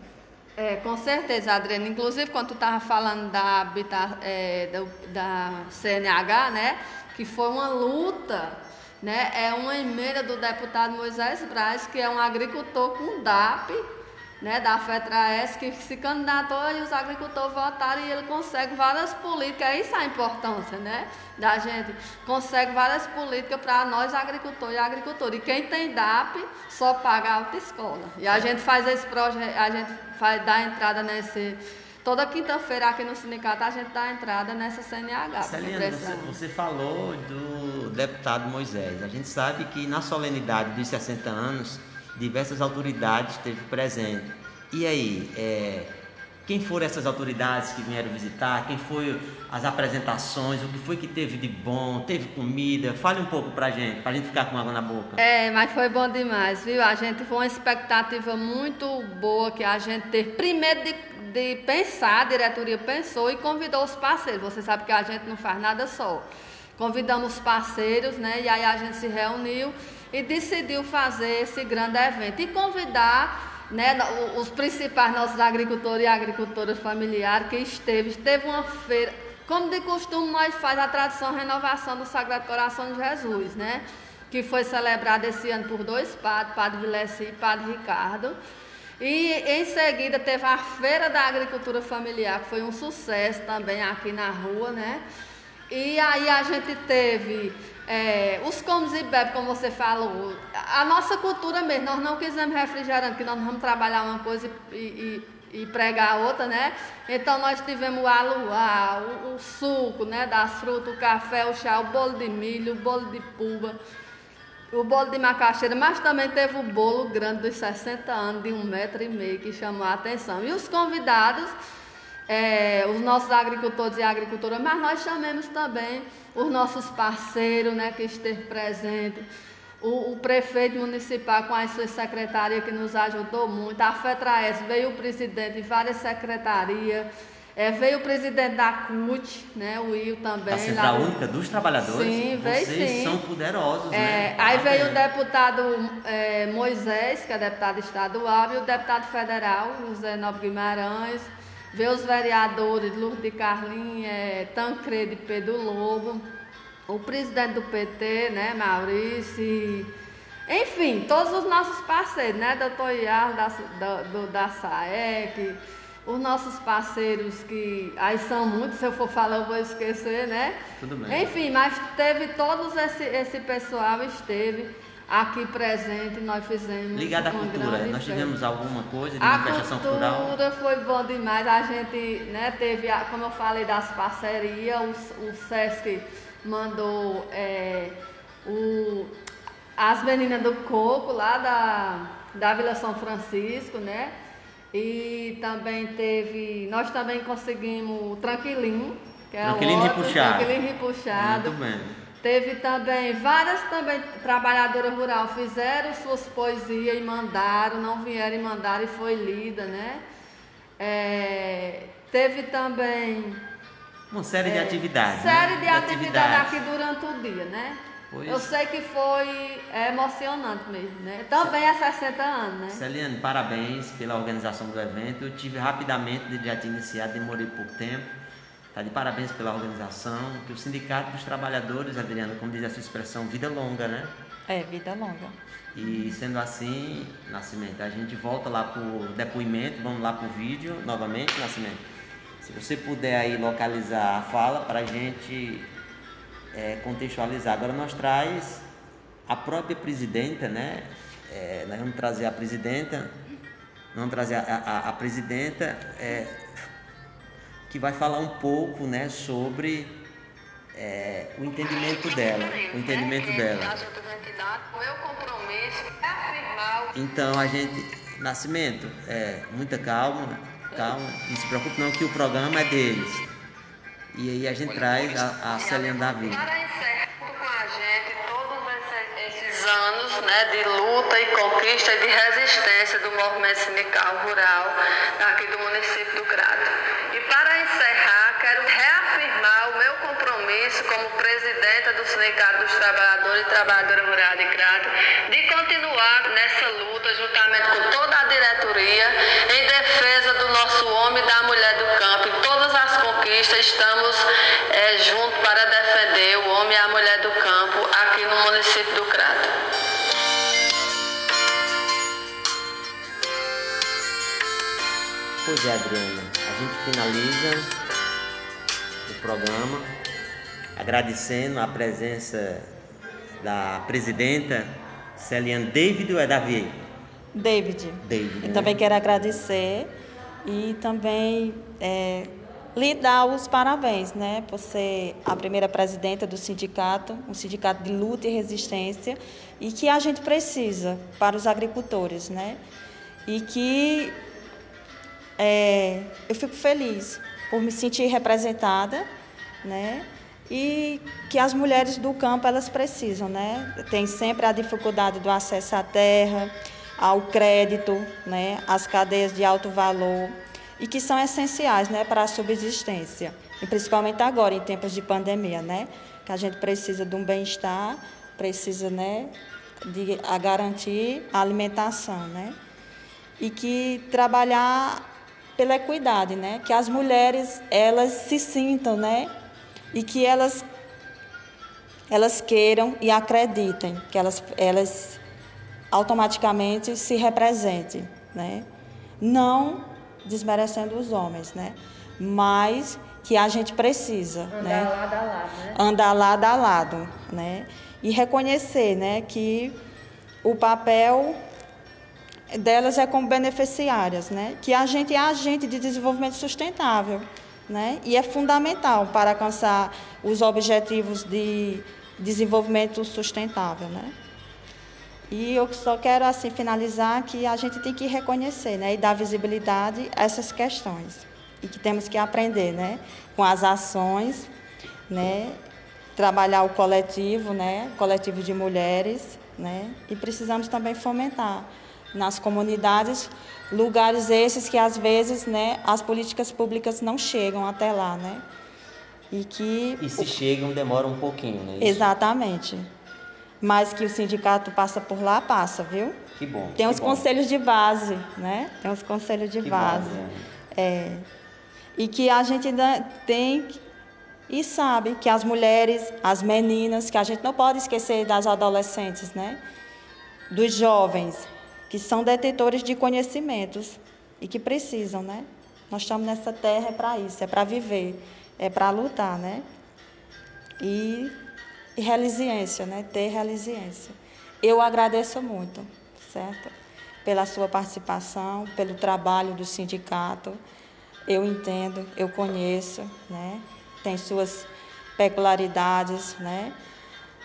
É, com certeza, Adriana. Inclusive, quando tu estava falando da, é, do- da CNH, né? Que foi uma luta, né? É uma emenda do deputado Moisés Braz, que é um agricultor com DAP, né? Da FETRAES, que se candidatou e os agricultores votaram e ele consegue várias políticas. É isso a importância, né? Da gente. Consegue várias políticas para nós, agricultores e agricultores. E quem tem DAP só paga a autoescola. E a gente faz esse projeto, a gente faz, dá entrada nesse. Toda quinta-feira aqui no sindicato a gente dá entrada nessa CNH.
Celiane, você, falou do deputado Moisés. A gente sabe que na solenidade dos 60 anos, diversas autoridades esteve presente. E aí, é, quem foram essas autoridades que vieram visitar? Quem foram as apresentações? O que foi que teve de bom? Teve comida? Fale um pouco pra gente, pra gente ficar com água na boca.
É, mas foi bom demais, viu? A gente foi uma expectativa muito boa que a gente teve. Primeiro de, de pensar, a diretoria pensou e convidou os parceiros. Você sabe que a gente não faz nada só. Convidamos os parceiros, né? E aí a gente se reuniu e decidiu fazer esse grande evento e convidar né, os principais nossos agricultores e agricultoras familiares que esteve. Teve uma feira, como de costume nós faz a tradição renovação do Sagrado Coração de Jesus, né? Que foi celebrada esse ano por dois padres, Padre Vileci e Padre Ricardo. E em seguida teve a Feira da Agricultura Familiar, que foi um sucesso também aqui na rua, né? E aí a gente teve é, os comes e bebes, como você falou, a nossa cultura mesmo, nós não quisemos refrigerante, que nós não vamos trabalhar uma coisa e, e- e pregar outra, né? Então nós tivemos o aluá, o, o suco, né, das frutas, o café, o chá, o bolo de milho, o bolo de puba, o bolo de macaxeira, mas também teve o bolo grande dos 60 anos, de um metro e meio, que chamou a atenção. E os convidados, é, os nossos agricultores e agricultoras, mas nós chamamos também os nossos parceiros, né, que esteve presente, o, o prefeito municipal com as suas secretarias que nos ajudou muito, a FETRAES veio o presidente de várias secretarias, é, veio o presidente da CUT, né, o Will também.
Da Central
lá do-
Única dos Trabalhadores.
Sim, veio
Vocês
sim.
são poderosos,
É,
né?
aí veio o
Parabéns.
deputado é, Moisés, que é deputado estadual, e o deputado federal, José Nobre Guimarães. Veio os vereadores Lourdes de Carlinhos, é, Tancredo e Pedro Lobo. O presidente do PT, né, Maurício. e- Enfim, todos os nossos parceiros, né, doutor Iar da, da, do, da SAEC, os nossos parceiros que aí são muitos, se eu for falar eu vou esquecer, né?
Tudo bem.
Enfim, mas teve todos esse, esse pessoal esteve aqui presente, nós fizemos
Ligado à cultura, nós
festa.
tivemos alguma coisa de
A
manifestação cultural?
cultura foi bom demais. A gente né, teve, a- como eu falei, das parcerias, o, o Sesc mandou é, o, as meninas do coco lá da, da Vila São Francisco, né? E também teve. Nós também conseguimos o Tranquilinho, que é
Tranquilinho
o outro,
Repuxado.
Tranquilinho Repuxado.
Muito bem.
Teve também várias também trabalhadoras rurais fizeram suas poesias e mandaram, não vieram e mandaram e foi lida, né? É, teve também
Uma série de
é,
atividades.
série
né?
de atividades aqui durante o dia, né?
Pois.
Eu sei que foi emocionante mesmo, né? Também é 60 anos, né?
Celiane, parabéns pela organização do evento. Eu tive rapidamente de já te iniciar, demorei pouco tempo. Está de parabéns pela organização, que o Sindicato dos Trabalhadores, Adriana, como diz essa expressão, vida longa, né?
É, vida longa.
E sendo assim, Nascimento, a gente volta lá para o depoimento, vamos lá para o vídeo novamente, Nascimento. Se você puder aí localizar a fala para a gente é, contextualizar. Agora nós traz a própria presidenta, né? É, nós vamos trazer a presidenta, vamos trazer a, a, a presidenta é, que vai falar um pouco, né, sobre é, o entendimento dela, o entendimento dela. Então a gente, Nascimento, é, muita calma, calma, não se preocupe não que o programa é deles. E aí a gente traz a, a Celinha Davi.
Para encerrar com a gente todos esses, esses anos né, de luta e conquista e de resistência do movimento sindical rural aqui do município do Crato. E para encerrar, quero reafirmar o meu compromisso como presidenta do Sindicato dos Trabalhadores e Trabalhadoras Rurais de Crato de continuar nessa luta juntamente com toda a diretoria em defesa do nosso homem e da mulher estamos é, juntos para defender o homem e a mulher do campo aqui no município do Crato.
Pois é, Adriana, a gente finaliza o programa agradecendo a presença da presidenta Celiane David ou é Davi?
David.
David.
Eu
né?
também quero agradecer e também é, lhe dar os parabéns, né, por ser a primeira presidenta do sindicato, um sindicato de luta e resistência, e que a gente precisa para os agricultores, né, e que é, eu fico feliz por me sentir representada, né, e que as mulheres do campo elas precisam, né, tem sempre a dificuldade do acesso à terra, ao crédito, né, às cadeias de alto valor e que são essenciais, né, para a subsistência, e principalmente agora em tempos de pandemia, né, que a gente precisa de um bem-estar, precisa, né, de a garantir a alimentação, né, e que trabalhar pela equidade, né, que as mulheres elas se sintam, né, e que elas elas queiram e acreditem que elas elas automaticamente se represente, né? Não desmerecendo os homens, né? Mas que a gente precisa,
Andar
né?
lado a lado, né?
Andar lado a lado, né? E reconhecer, né, que o papel delas é como beneficiárias, né? Que a gente é agente de desenvolvimento sustentável, né? E é fundamental para alcançar os objetivos de desenvolvimento sustentável, né? E eu só quero assim finalizar que a gente tem que reconhecer, né, e dar visibilidade a essas questões e que temos que aprender, né, com as ações, né, trabalhar o coletivo, né, coletivo de mulheres, né, e precisamos também fomentar nas comunidades lugares esses que às vezes, né, as políticas públicas não chegam até lá, né, e que
E se chegam, demora um pouquinho, né?
Exatamente mas que o sindicato passa por lá, passa, viu?
Que bom.
Tem
que
os
bom.
conselhos de base, né? Tem os conselhos de
Que
base.
bom, Adriana.
É. E que a gente ainda tem e sabe que as mulheres, as meninas, que a gente não pode esquecer das adolescentes, né? Dos jovens, que são detentores de conhecimentos e que precisam, né? Nós estamos nessa terra é para isso, é para viver, é para lutar, né? E, e resiliência, né? Ter resiliência. Eu agradeço muito, certo? Pela sua participação, pelo trabalho do sindicato. Eu entendo, eu conheço, né? Tem suas peculiaridades, né?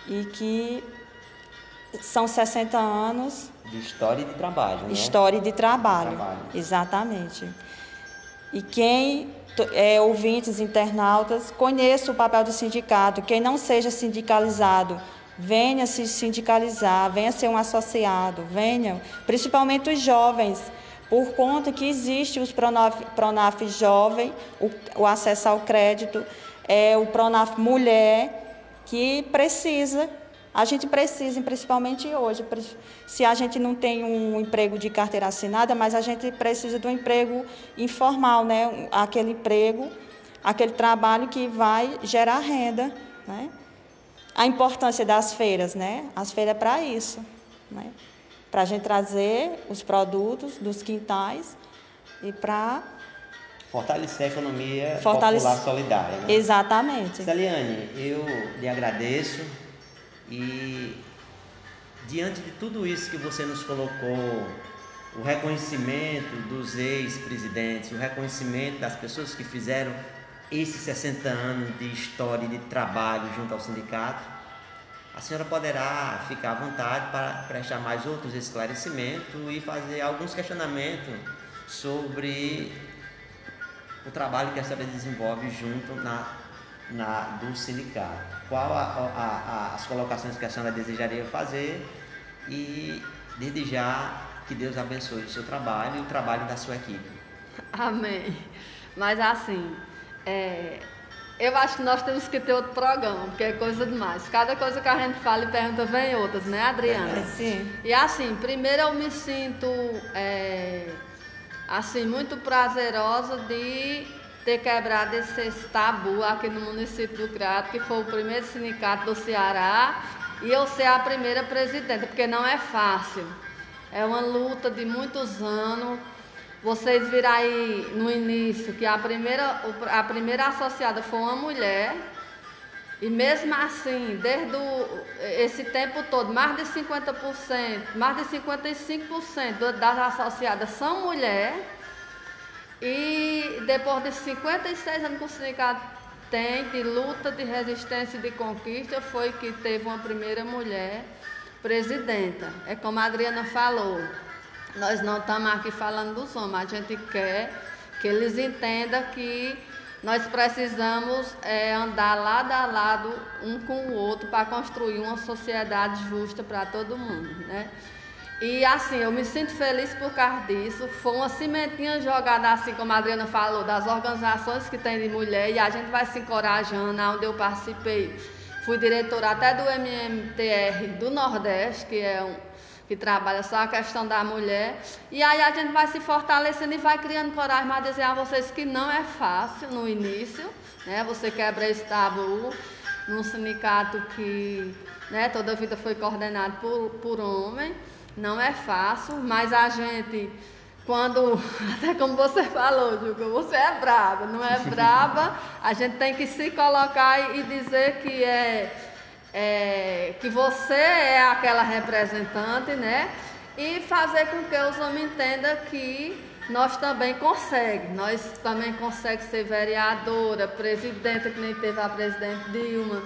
E que são 60 anos
De história e de trabalho, né?
História de trabalho.
Trabalho.
Exatamente. E quem é ouvintes, internautas, conheça o papel do sindicato. Quem não seja sindicalizado, venha se sindicalizar, venha ser um associado, venham, principalmente os jovens, por conta que existe os Pronaf, Pronaf Jovem, o, o acesso ao crédito, é o Pronaf Mulher, que precisa, a gente precisa, principalmente hoje, se a gente não tem um emprego de carteira assinada, mas a gente precisa um emprego informal, né? Aquele emprego aquele trabalho que vai gerar renda. Né? A importância das feiras, né? As feiras é para isso, né? Para a gente trazer os produtos dos quintais e para
Fortalecer a economia
Fortalece-
popular solidária. Né?
Exatamente.
Celiane, eu lhe agradeço e diante de tudo isso que você nos colocou, o reconhecimento dos ex-presidentes, o reconhecimento das pessoas que fizeram esses 60 anos de história e de trabalho junto ao sindicato, a senhora poderá ficar à vontade para prestar mais outros esclarecimentos e fazer alguns questionamentos sobre o trabalho que a senhora desenvolve junto na, na, do sindicato. Qual a, a, a, as colocações que a senhora desejaria fazer e, desde já, que Deus abençoe o seu trabalho e o trabalho da sua equipe.
Amém. Mas assim, é, eu acho que nós temos que ter outro programa, porque é coisa demais. Cada coisa que a gente fala e pergunta vem outras, né, Adriana?
Sim.
E assim, primeiro eu me sinto é, assim muito prazerosa de ter quebrado esse, tabu aqui no município do Crato, que foi o primeiro sindicato do Ceará, e eu ser a primeira presidenta, porque não é fácil. É uma luta de muitos anos. Vocês viram aí no início que a primeira, a primeira associada foi uma mulher. E mesmo assim, desde o, esse tempo todo, mais de 50%, mais de 55% do- das associadas são mulheres. E depois de 56 anos que o sindicato tem de luta, de resistência e de conquista, foi que teve uma primeira mulher presidenta. É como a Adriana falou, nós não estamos aqui falando dos homens, a gente quer que eles entendam que nós precisamos é, andar lado a lado um com o outro para construir uma sociedade justa para todo mundo, né? E assim, eu me sinto feliz por causa disso. Foi uma cimentinha jogada, assim como a Adriana falou, das organizações que tem de mulher e a gente vai se encorajando, onde eu participei. Fui diretora até do MMTR do Nordeste, que é um que trabalha só a questão da mulher. E aí a gente vai se fortalecendo e vai criando coragem para dizer a vocês que não é fácil no início, né? Você quebra esse tabu num sindicato que né, toda a vida foi coordenado por, por homem. Não é fácil, mas a gente, quando, até como você falou, Juca, você é braba, não é braba, a gente tem que se colocar e dizer que é, é que você é aquela representante, né? E fazer com que os homens entendam que nós também conseguimos, nós também conseguimos ser vereadora, presidenta, que nem teve a presidente Dilma,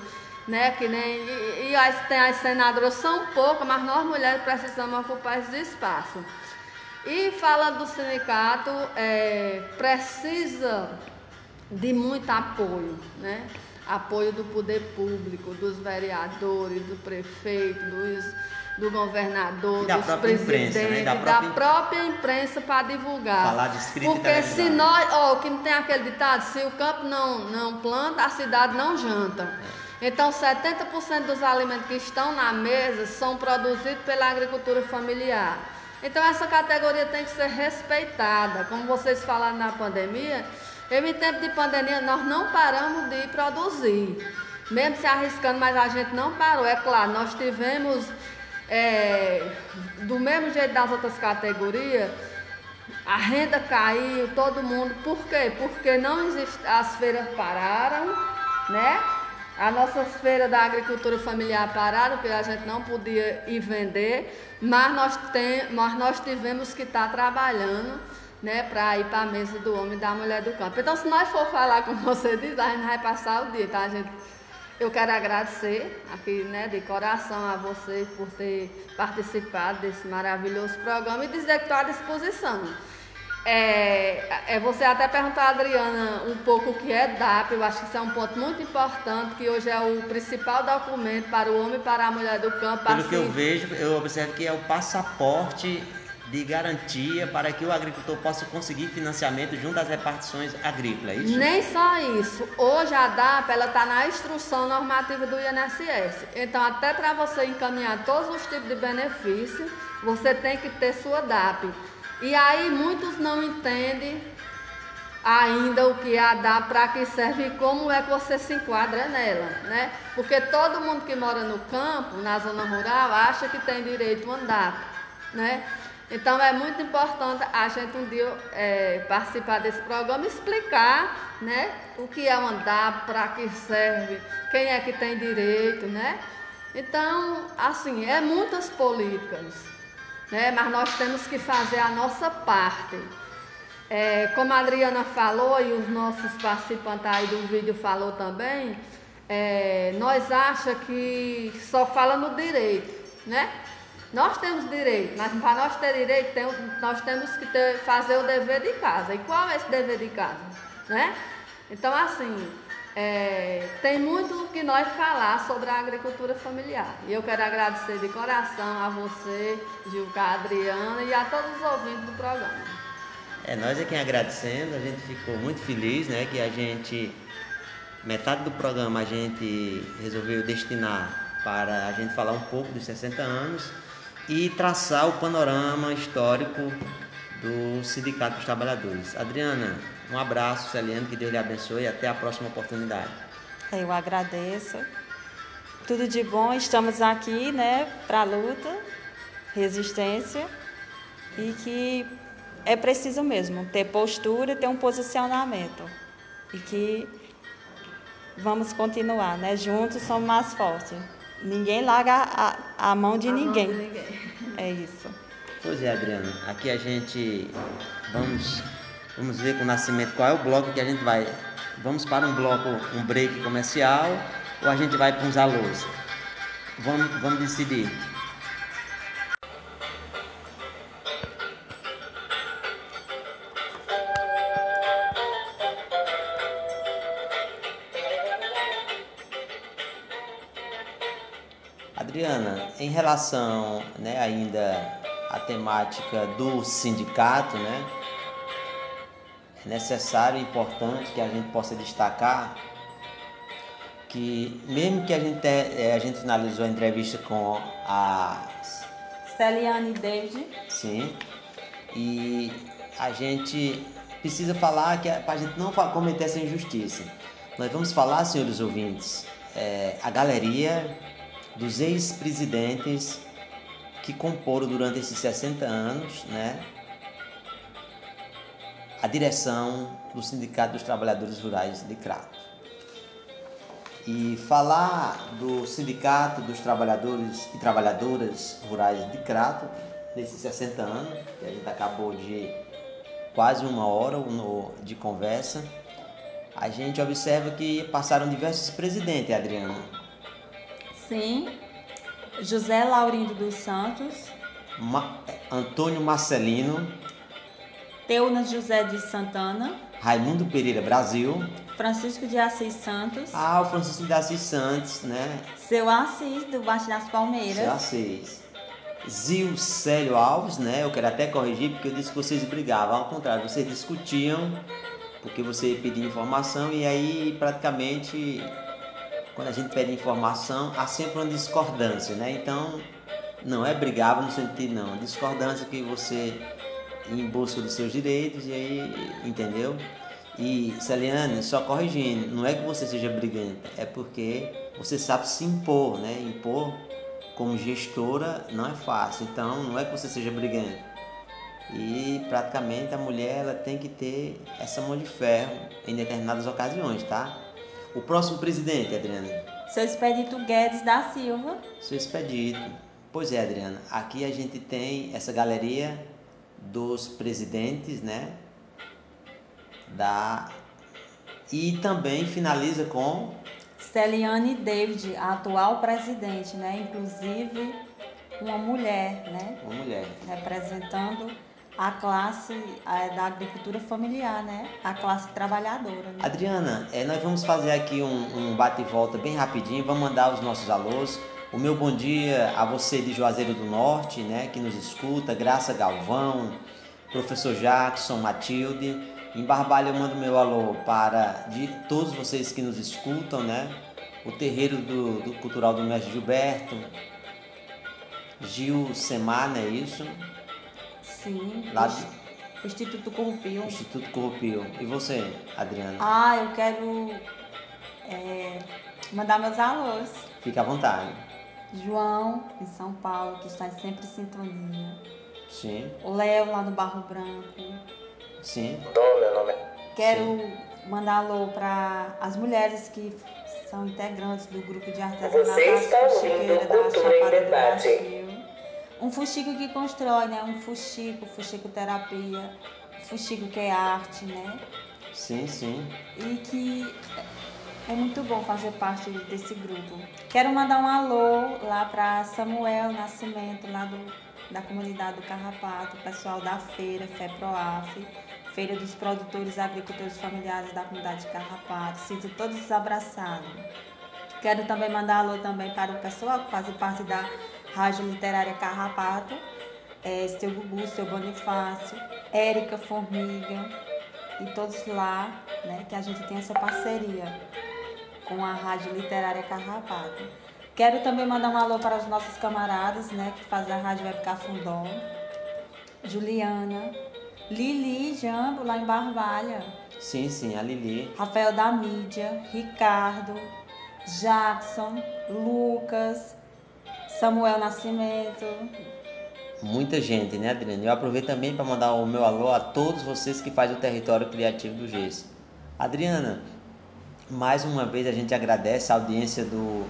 né? Que nem, e, e as, tem as senadoras, são poucas, mas nós mulheres precisamos ocupar esse espaço. E falando do sindicato, é, precisa de muito apoio, né? Apoio do poder público, dos vereadores, do prefeito, dos, do governador,
da
dos
própria imprensa,
presidentes,
né? Da
da
própria-
própria imprensa para divulgar.
Falar de escrita
Porque se nós, ó, o que não tem aquele ditado, se o campo não, não planta, a cidade não janta. Então, 70% dos alimentos que estão na mesa são produzidos pela agricultura familiar. Então, essa categoria tem que ser respeitada. Como vocês falaram na pandemia, eu, em tempo de pandemia, nós não paramos de produzir. Mesmo se arriscando, mas a gente não parou. É claro, nós tivemos, é, do mesmo jeito das outras categorias, a renda caiu, todo mundo. Por quê? Porque não existe, as feiras pararam, né? As nossas feiras da agricultura familiar pararam, porque a gente não podia ir vender, mas nós, tem, mas nós tivemos que estar trabalhando, né, para ir para a mesa do homem e da mulher do campo. Então, se nós for falar como você diz, a gente vai passar o dia, tá, gente? Eu quero agradecer aqui, né, de coração a você por ter participado desse maravilhoso programa e dizer que estou à disposição. É, é, você até perguntou a Adriana um pouco o que é DAP, eu acho que isso é um ponto muito importante, que hoje é o principal documento para o homem e para a mulher do campo.
Pelo que eu
assim,
vejo, eu observo que é o passaporte de garantia para que o agricultor possa conseguir financiamento junto às repartições agrícolas, é isso?
Nem só isso. Hoje a DAP está na instrução normativa do INSS. Então, até para você encaminhar todos os tipos de benefício, você tem que ter sua DAP. E aí muitos não entendem ainda o que a dá, para que serve e como é que você se enquadra nela, né? Porque todo mundo que mora no campo, na zona rural, acha que tem direito a andar, né? Então é muito importante a gente um dia é, participar desse programa explicar né, o que é o andar, para que serve, quem é que tem direito, né? Então, assim, é muitas políticas, né? Mas nós temos que fazer a nossa parte. É, como a Adriana falou e os nossos participantes aí do vídeo falou também, é, nós achamos que só fala no direito, né? Nós temos direito, mas para nós ter direito, tem, nós temos que ter, fazer o dever de casa. E qual é esse dever de casa? Né? Então, assim, é, tem muito que nós falar sobre a agricultura familiar. E eu quero agradecer de coração a você, Gilca, Adriana e a todos os ouvintes do programa.
É, nós é quem agradecendo, a gente ficou muito feliz, né, que a gente, metade do programa a gente resolveu destinar para a gente falar um pouco dos 60 anos e traçar o panorama histórico do Sindicato dos Trabalhadores. Adriana, um abraço, Celiane, que Deus lhe abençoe e até a próxima oportunidade.
Eu agradeço. Tudo de bom, estamos aqui, né, para a luta, resistência e que é preciso mesmo ter postura, ter um posicionamento e que vamos continuar, né? Juntos somos mais fortes. Ninguém larga a, a mão de
a
ninguém.
Mão de ninguém.
É isso.
Pois é, Adriana. Aqui a gente vamos vamos ver com o nascimento qual é o bloco que a gente vai. Vamos para um bloco, um break comercial ou a gente vai para uns alôs? Vamos, vamos decidir. Adriana, em relação né, ainda à temática do sindicato, né, é necessário e importante que a gente possa destacar que mesmo que a gente, é, a gente finalizou a entrevista com a
Celiane David.
Sim. E a gente precisa falar que para a gente não cometer essa injustiça. Nós vamos falar, senhores ouvintes, é, a galeria dos ex-presidentes que comporam durante esses 60 anos, né, a direção do Sindicato dos Trabalhadores Rurais de Crato. E falar do Sindicato dos Trabalhadores e Trabalhadoras Rurais de Crato, nesses 60 anos, que a gente acabou de quase uma hora de conversa, a gente observa que passaram diversos presidentes, Adriana.
Sim. José Laurindo dos Santos.
Ma Antônio Marcelino.
Teuna José de Santana.
Raimundo Pereira Brasil.
Francisco de Assis Santos.
Ah, o Francisco de Assis Santos, né?
Seu Assis, do Baixo das Palmeiras.
Seu Assis. Zil Célio Alves, né? Eu quero até corrigir porque eu disse que vocês brigavam. Ao contrário, vocês discutiam porque você pedia informação e aí praticamente quando a gente pede informação, há sempre uma discordância, né? Então, não é brigava no sentido, não. Discordância que você em busca dos seus direitos e aí, entendeu? E, Celiane, só corrigindo, não é que você seja brigante, é porque você sabe se impor, né? Impor como gestora não é fácil, então não é que você seja brigante. E praticamente a mulher ela tem que ter essa mão de ferro em determinadas ocasiões, tá? O próximo presidente, Adriana?
Seu Expedito Guedes da Silva.
Seu Expedito. Pois é, Adriana. Aqui a gente tem essa galeria dos presidentes, né? Da e também finaliza com
Celiane David, a atual presidente, né? Inclusive uma mulher, né?
Uma mulher.
Representando a classe a, da agricultura familiar, né? A classe trabalhadora. Né?
Adriana, é, nós vamos fazer aqui um, um bate e volta bem rapidinho, vamos mandar os nossos alôs. O meu bom dia a você de Juazeiro do Norte, né, que nos escuta, Graça Galvão, professor Jackson, Matilde. Em Barbalha eu mando meu alô para de todos vocês que nos escutam, né? O terreiro do, do cultural do mestre Gilberto, Gil Semar, não é isso?
Sim.
Lá de,
Instituto Corrupio.
Instituto Corrupio. E você, Adriana?
Ah, eu quero é, mandar meus alôs.
Fica à vontade.
João, em São Paulo, que está sempre em sintonia.
Sim.
O Léo, lá no Barro Branco.
Sim.
Dom, meu nome é.
Quero mandar alô para as mulheres que são integrantes do grupo de artesanato
Você está ouvindo
da
Cultura em
Chapada do
Debate.
Brasil. Um fuxico que constrói, né? Um fuxico, fuxico terapia, fuxico que é arte, né?
Sim, sim.
E que é muito bom fazer parte desse grupo. Quero mandar um alô lá para Samuel Nascimento, lá do, da comunidade do Carrapato, pessoal da feira, FEPROAF, Feira dos Produtores Agricultores Familiares da comunidade de Carrapato. Sinto todos abraçados. Quero também mandar alô também para o pessoal que faz parte da Rádio Literária Carrapato, é, seu Gugu, seu Bonifácio, Érica Formiga e todos lá, né, que a gente tem essa parceria com a Rádio Literária Carrapato. Quero também mandar um alô para os nossos camaradas, né, que fazem a Rádio Web Cafundó, Juliana, Lili Jambo, lá em Barbalha,
Sim, sim, a Lili.
Rafael da Mídia, Ricardo, Jackson, Lucas, Samuel Nascimento.
Muita gente, né, Adriana? Eu aproveito também para mandar o meu alô a todos vocês que fazem o território criativo do Gesso. Adriana, mais uma vez a gente agradece a audiência do,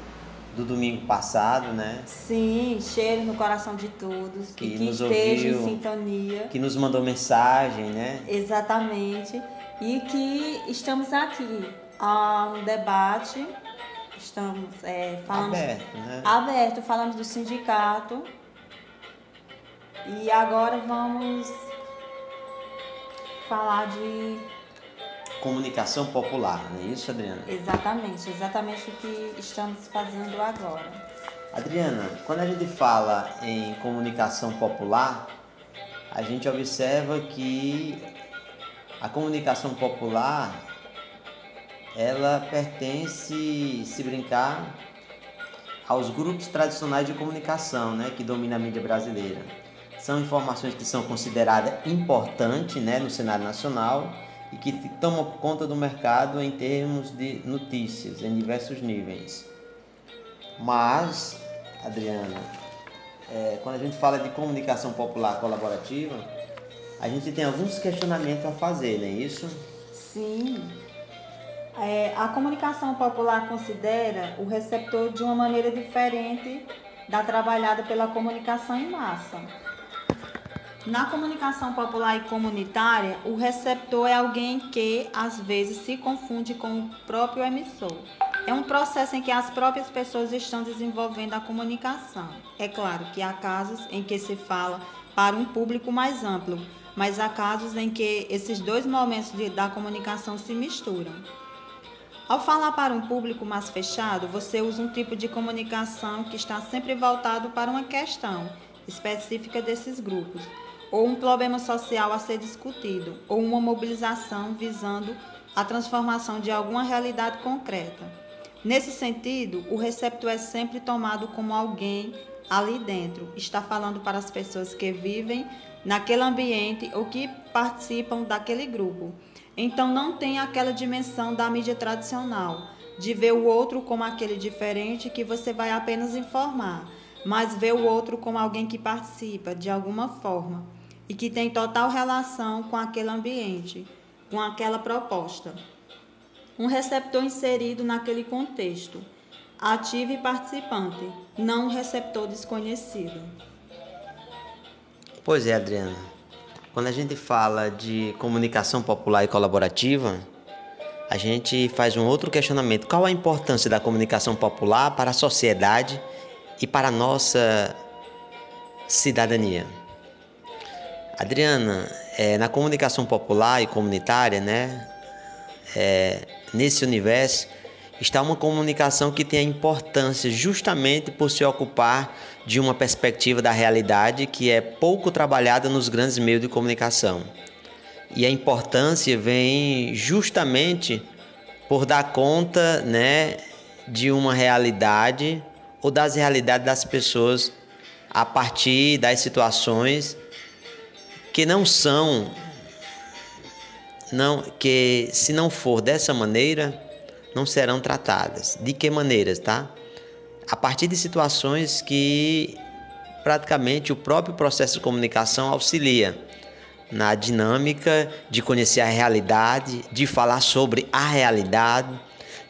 do domingo passado, né?
Sim, cheiro no coração de todos,
Que
que
nos
esteja
ouviu.
em sintonia.
Que nos mandou mensagem, né?
Exatamente. E que estamos aqui a um debate, estamos é, falando
Aberto, né?
aberto, falamos do sindicato. E agora vamos falar de
Comunicação popular, não é isso, Adriana?
exatamente, exatamente o que estamos fazendo agora.
Adriana, quando a gente fala em comunicação popular, a gente observa que a comunicação popular ela pertence, se brincar, aos grupos tradicionais de comunicação, né, que dominam a mídia brasileira. São informações que são consideradas importantes, né, no cenário nacional e que tomam conta do mercado em termos de notícias em diversos níveis. Mas, Adriana, é, quando a gente fala de comunicação popular colaborativa, a gente tem alguns questionamentos a fazer, não é isso?
Sim. É, a comunicação popular considera o receptor de uma maneira diferente da trabalhada pela comunicação em massa. Na comunicação popular e comunitária, o receptor é alguém que às vezes se confunde com o próprio emissor. É um processo em que as próprias pessoas estão desenvolvendo a comunicação. É claro que há casos em que se fala para um público mais amplo, mas há casos em que esses dois momentos de- da comunicação se misturam. Ao falar para um público mais fechado, você usa um tipo de comunicação que está sempre voltado para uma questão específica desses grupos, ou um problema social a ser discutido, ou uma mobilização visando a transformação de alguma realidade concreta. Nesse sentido, o receptor é sempre tomado como alguém ali dentro, está falando para as pessoas que vivem naquele ambiente ou que participam daquele grupo. Então não tem aquela dimensão da mídia tradicional, de ver o outro como aquele diferente que você vai apenas informar, mas ver o outro como alguém que participa de alguma forma e que tem total relação com aquele ambiente, com aquela proposta. Um receptor inserido naquele contexto, ativo e participante, não um receptor desconhecido.
Pois é, Adriana. Quando a gente fala de comunicação popular e colaborativa, a gente faz um outro questionamento. Qual a importância da comunicação popular para a sociedade e para a nossa cidadania? Adriana, é, na comunicação popular e comunitária, né, é, nesse universo, está uma comunicação que tem a importância justamente por se ocupar de uma perspectiva da realidade que é pouco trabalhada nos grandes meios de comunicação. E a importância vem justamente por dar conta, né, de uma realidade ou das realidades das pessoas a partir das situações que não são não que se não for dessa maneira, não serão tratadas. De que maneiras, tá? A partir de situações que praticamente o próprio processo de comunicação auxilia na dinâmica de conhecer a realidade, de falar sobre a realidade,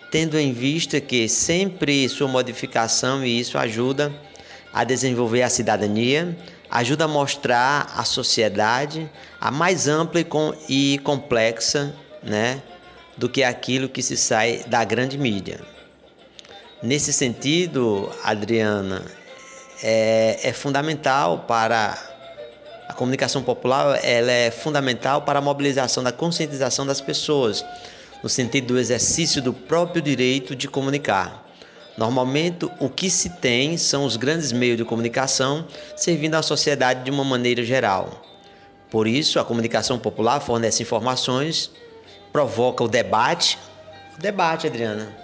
tendo em vista que sempre sua modificação e isso ajuda a desenvolver a cidadania, ajuda a mostrar a sociedade a mais ampla e complexa, né, do que aquilo que se sai da grande mídia. Nesse sentido, Adriana, é, é fundamental para a comunicação popular, ela é fundamental para a mobilização da conscientização das pessoas, no sentido do exercício do próprio direito de comunicar. Normalmente, o que se tem são os grandes meios de comunicação servindo à sociedade de uma maneira geral. Por isso, a comunicação popular fornece informações, provoca o debate. O debate, Adriana.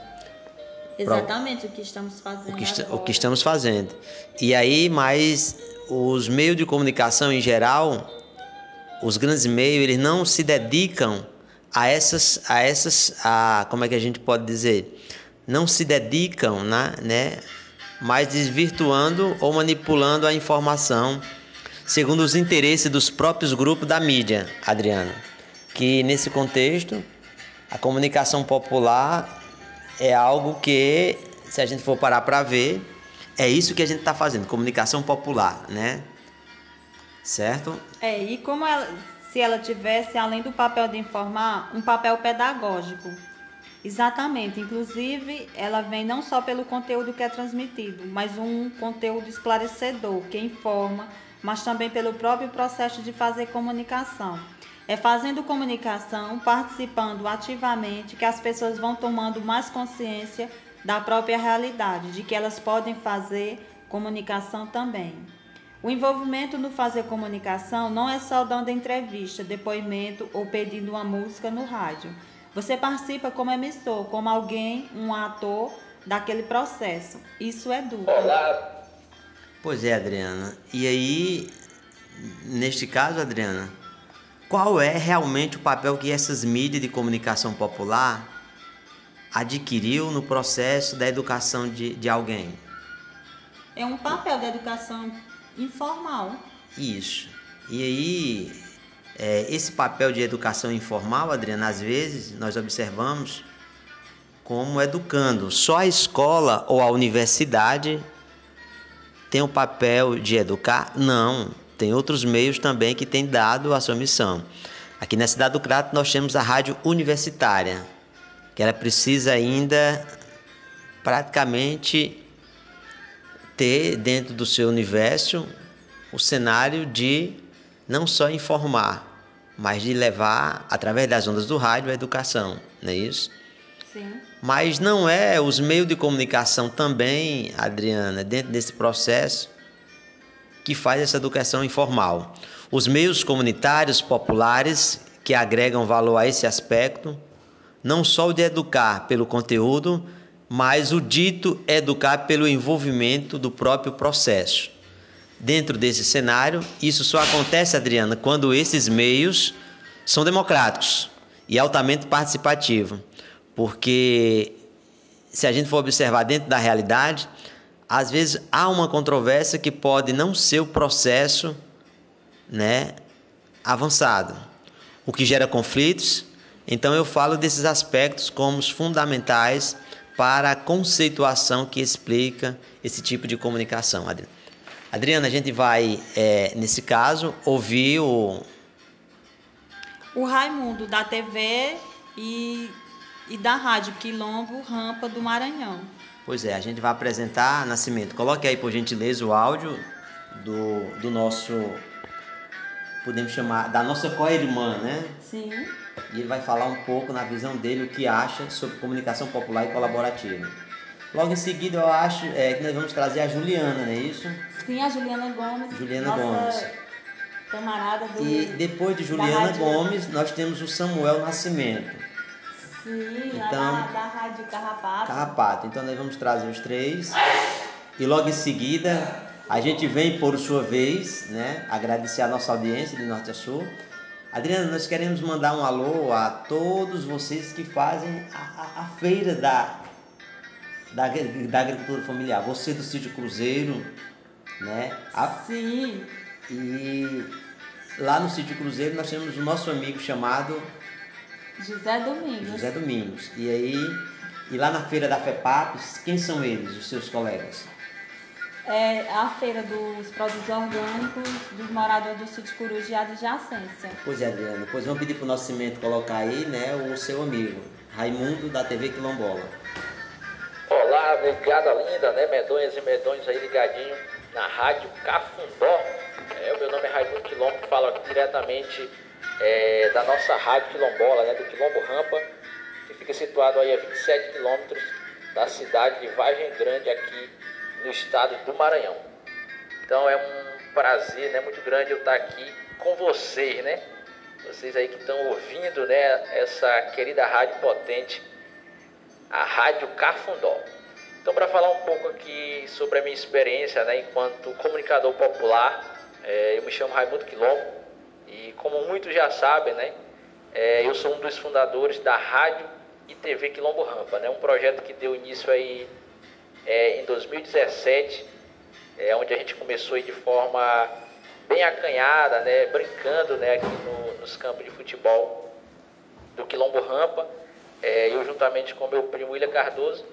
Exatamente o que estamos fazendo.
O que,
agora.
o que estamos fazendo. E aí, mas os meios de comunicação em geral, os grandes meios, eles não se dedicam a essas, a essas, a, como é que a gente pode dizer? Não se dedicam, né, né, mas desvirtuando ou manipulando a informação segundo os interesses dos próprios grupos da mídia, Adriano. Que nesse contexto, a comunicação popular é algo que, se a gente for parar para ver, é isso que a gente está fazendo, comunicação popular, né? Certo?
É, e como ela, se ela tivesse, além do papel de informar, um papel pedagógico Exatamente. Inclusive, ela vem não só pelo conteúdo que é transmitido, mas um conteúdo esclarecedor, que informa, mas também pelo próprio processo de fazer comunicação. É fazendo comunicação, participando ativamente, que as pessoas vão tomando mais consciência da própria realidade, de que elas podem fazer comunicação também. O envolvimento no fazer comunicação não é só dando entrevista, depoimento ou pedindo uma música no rádio você participa como emissor, como alguém, um ator daquele processo. Isso é duplo.
Pois é, Adriana. E aí, neste caso, Adriana, qual é realmente o papel que essas mídias de comunicação popular adquiriu no processo da educação de, de alguém?
É um papel da educação informal.
Isso. E aí, é, esse papel de educação informal, Adriana, às vezes nós observamos como educando. Só a escola ou a universidade tem o papel de educar? Não. Tem outros meios também que têm dado a sua missão. Aqui na cidade do Crato nós temos a rádio universitária, que ela precisa ainda praticamente ter dentro do seu universo o cenário de não só informar, mas de levar, através das ondas do rádio, a educação, não é isso?
Sim.
Mas não é os meios de comunicação também, Adriana, dentro desse processo, que faz essa educação informal. Os meios comunitários populares que agregam valor a esse aspecto, não só o de educar pelo conteúdo, mas o dito educar pelo envolvimento do próprio processo dentro desse cenário. Isso só acontece, Adriana, quando esses meios são democráticos e altamente participativos. Porque se a gente for observar dentro da realidade, às vezes há uma controvérsia que pode não ser o processo né, avançado, o que gera conflitos. Então eu falo desses aspectos como fundamentais para a conceituação que explica esse tipo de comunicação, Adriana. Adriana, a gente vai, é, nesse caso, ouvir o.
O Raimundo, da TV e, e da Rádio Quilombo Rampa do Maranhão.
Pois é, a gente vai apresentar Nascimento. Coloque aí, por gentileza, o áudio do, do nosso. Podemos chamar. Da nossa co-irmã, né?
Sim.
E ele vai falar um pouco, na visão dele, o que acha sobre comunicação popular e colaborativa. Logo em seguida, eu acho é, que nós vamos trazer a Juliana, não é isso?
Sim, a Juliana Gomes.
Juliana
nossa
Gomes.
camarada do.
E depois de Juliana Gomes, nós temos o Samuel Nascimento,
Sim,
Então-
da, da Rádio Carrapato.
Carrapato. Então nós vamos trazer os três. E logo em seguida, a gente vem por sua vez, né? Agradecer a nossa audiência de norte a sul. Adriana, nós queremos mandar um alô a todos vocês que fazem a, a, a feira da, da, da agricultura familiar. Você do Sítio Cruzeiro, né? A,
Sim.
e lá no Sítio Cruzeiro nós temos o nosso amigo chamado
José Domingos.
José Domingos. E aí, e lá na feira da FEPAPES, quem são eles, os seus colegas?
É a feira dos produtos orgânicos dos moradores do sítio Coruja e adjacência.
Pois é, Adriana, pois vamos pedir pro nosso cimento colocar aí, né, o seu amigo, Raimundo da TV Quilombola.
Olá, negada linda, né? Medonhas e medonhos aí ligadinho na Rádio Cafundó. É, o meu nome é Raimundo Quilombo, falo aqui diretamente é, da nossa Rádio Quilombola, né? Do Quilombo Rampa, que fica situado aí a 27 quilômetros da cidade de Vargem Grande, aqui no estado do Maranhão. Então é um prazer, né? Muito grande eu estar aqui com vocês, né? Vocês aí que estão ouvindo, né? Essa querida rádio potente a Rádio Cafundó. Então, para falar um pouco aqui sobre a minha experiência né, enquanto comunicador popular, é, eu me chamo Raimundo Quilombo e, como muitos já sabem, né, é, eu sou um dos fundadores da Rádio e TV Quilombo Rampa, né, um projeto que deu início aí é, em 2017, é, onde a gente começou de forma bem acanhada, né, brincando né, aqui no, nos campos de futebol do Quilombo Rampa é, eu juntamente com meu primo William Cardoso,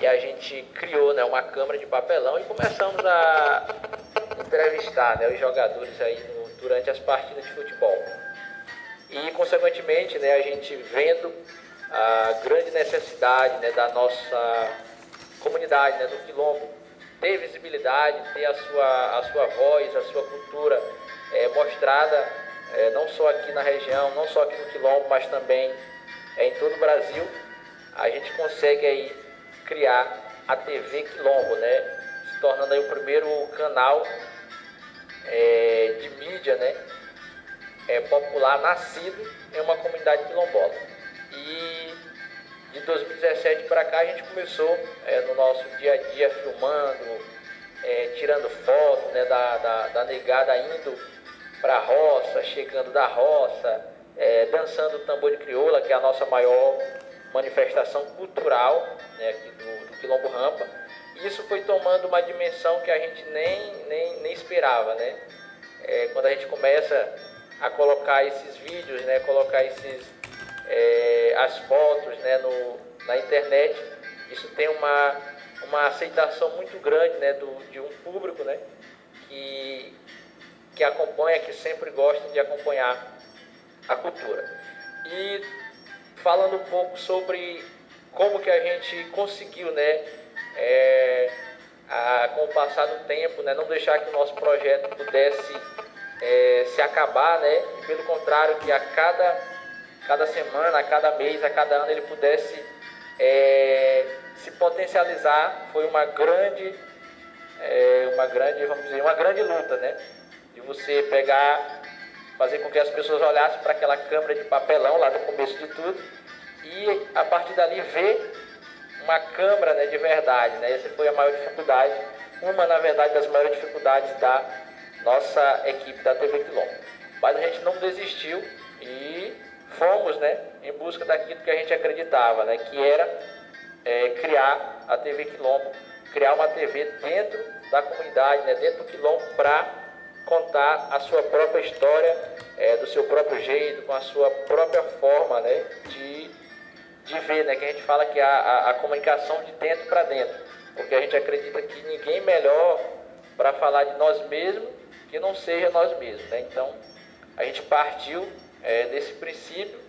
e a gente criou né, uma câmara de papelão e começamos a entrevistar né, os jogadores aí no, durante as partidas de futebol. E, consequentemente, né, a gente vendo a grande necessidade né, da nossa comunidade, né, do Quilombo, ter visibilidade, ter a sua, a sua voz, a sua cultura é, mostrada, é, não só aqui na região, não só aqui no Quilombo, mas também é, em todo o Brasil, a gente consegue aí criar a TV Quilombo, né? Se tornando aí o primeiro canal é, de mídia, né? É, popular nascido em uma comunidade quilombola. E de 2017 para cá a gente começou é, no nosso dia a dia filmando, é, tirando foto né, da, da, da negada indo para a roça, chegando da roça, é, dançando tambor de crioula, que é a nossa maior manifestação cultural né, aqui do, do Quilombo Rampa. E isso foi tomando uma dimensão que a gente nem, nem, nem esperava, né? É, quando a gente começa a colocar esses vídeos, né, colocar esses, é, as fotos né, no, na internet, isso tem uma, uma aceitação muito grande né, do, de um público né, que, que acompanha, que sempre gosta de acompanhar a cultura. E falando um pouco sobre como que a gente conseguiu, né, é, a, com o passar do tempo, né, não deixar que o nosso projeto pudesse é, se acabar, né, e pelo contrário, que a cada, cada semana, a cada mês, a cada ano ele pudesse é, se potencializar, foi uma grande, é, uma grande, vamos dizer, uma grande luta, né, de você pegar fazer com que as pessoas olhassem para aquela câmara de papelão lá no começo de tudo e a partir dali ver uma câmara né, de verdade. Né? Essa foi a maior dificuldade, uma na verdade das maiores dificuldades da nossa equipe da TV Quilombo. Mas a gente não desistiu e fomos né, em busca daquilo que a gente acreditava, né, que era é, criar a TV Quilombo, criar uma TV dentro da comunidade, né, dentro do Quilombo para contar a sua própria história, é, do seu próprio jeito, com a sua própria forma né, de, de ver, né, que a gente fala que a, a, a comunicação de dentro para dentro, porque a gente acredita que ninguém melhor para falar de nós mesmos que não seja nós mesmos. Né? Então, a gente partiu é, desse princípio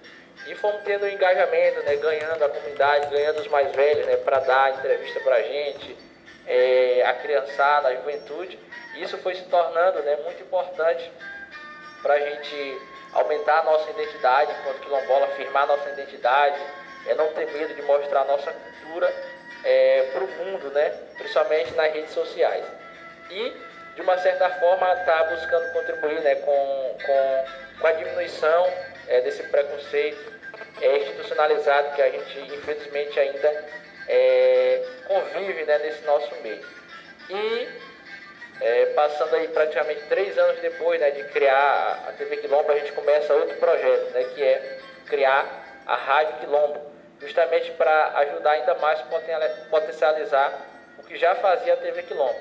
e fomos tendo um engajamento, né, ganhando a comunidade, ganhando os mais velhos né, para dar entrevista para a gente, é, a criançada, a juventude. Isso foi se tornando né, muito importante para a gente aumentar a nossa identidade enquanto quilombola, afirmar nossa identidade, é não ter medo de mostrar nossa cultura é, para o mundo, né, principalmente nas redes sociais. E, de uma certa forma, está buscando contribuir né, com, com, com a diminuição é, desse preconceito é, institucionalizado que a gente, infelizmente, ainda é, convive né, nesse nosso meio. E É, passando aí praticamente três anos depois né, de criar a TV Quilombo, a gente começa outro projeto, né, que é criar a Rádio Quilombo, justamente para ajudar ainda mais potencializar o que já fazia a TV Quilombo.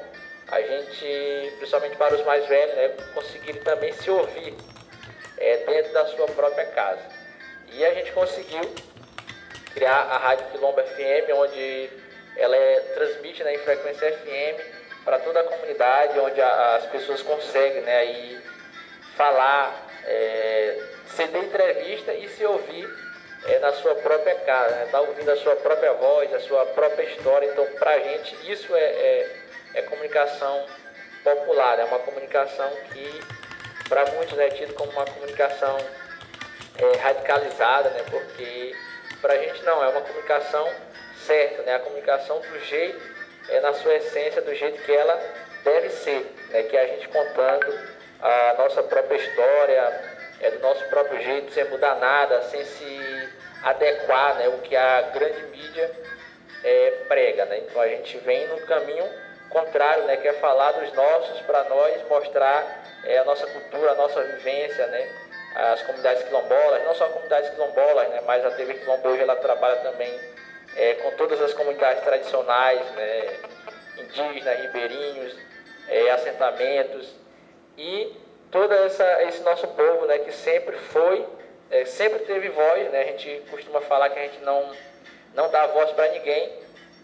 A gente, principalmente para os mais velhos, né, conseguirem também se ouvir é, dentro da sua própria casa. E a gente conseguiu criar a Rádio Quilombo FM, onde ela é, transmite né, em frequência FM para toda a comunidade, onde a, as pessoas conseguem né, aí falar, é, ceder entrevista e se ouvir é, na sua própria casa, né, tá ouvindo a sua própria voz, a sua própria história. Então, para a gente, isso é, é, é, comunicação popular, é uma comunicação que, para muitos, é tido como uma comunicação é, radicalizada, né, porque para a gente não, é uma comunicação certa, né, a comunicação do jeito, é, na sua essência, do jeito que ela deve ser, né, que é a gente contando a nossa própria história, é, do nosso próprio jeito, sem mudar nada, sem se adequar né, o que a grande mídia é, prega. Né? Então a gente vem no caminho contrário, né, que é falar dos nossos para nós mostrar é, a nossa cultura, a nossa vivência, né? As comunidades quilombolas, não só comunidades quilombolas, né, mas a TV Quilombo hoje ela trabalha também é, com todas as comunidades tradicionais, né, indígenas, ribeirinhos, é, assentamentos e todo essa, esse nosso povo, né, que sempre foi, é, sempre teve voz, né, a gente costuma falar que a gente não, não dá voz para ninguém,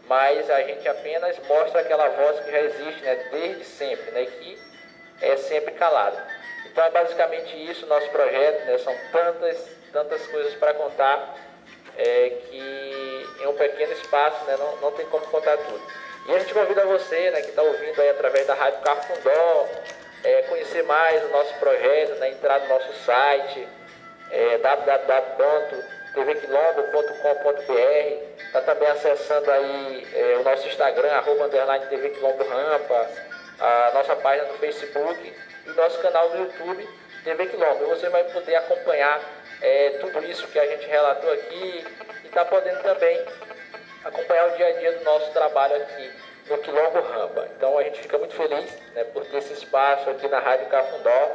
mas a gente apenas mostra aquela voz que já existe, né, desde sempre, né, que é sempre calada. Então é basicamente isso o nosso projeto, né, são tantas, tantas coisas para contar, é, que em um pequeno espaço né, não, não tem como contar tudo. E a gente convida você né, que está ouvindo aí através da Rádio Carfundó, é, conhecer mais o nosso projeto, né, entrar no nosso site é, www.tvquilombo.com.br Está também acessando aí é, o nosso Instagram, arroba underline TV Quilombo Rampa, a nossa página no Facebook e o nosso canal no YouTube TV Quilombo. Você vai poder acompanhar é, tudo isso que a gente relatou aqui e está podendo também acompanhar o dia a dia do nosso trabalho aqui no Quilombo Rampa. Então a gente fica muito feliz né, por ter esse espaço aqui na Rádio Cafundó.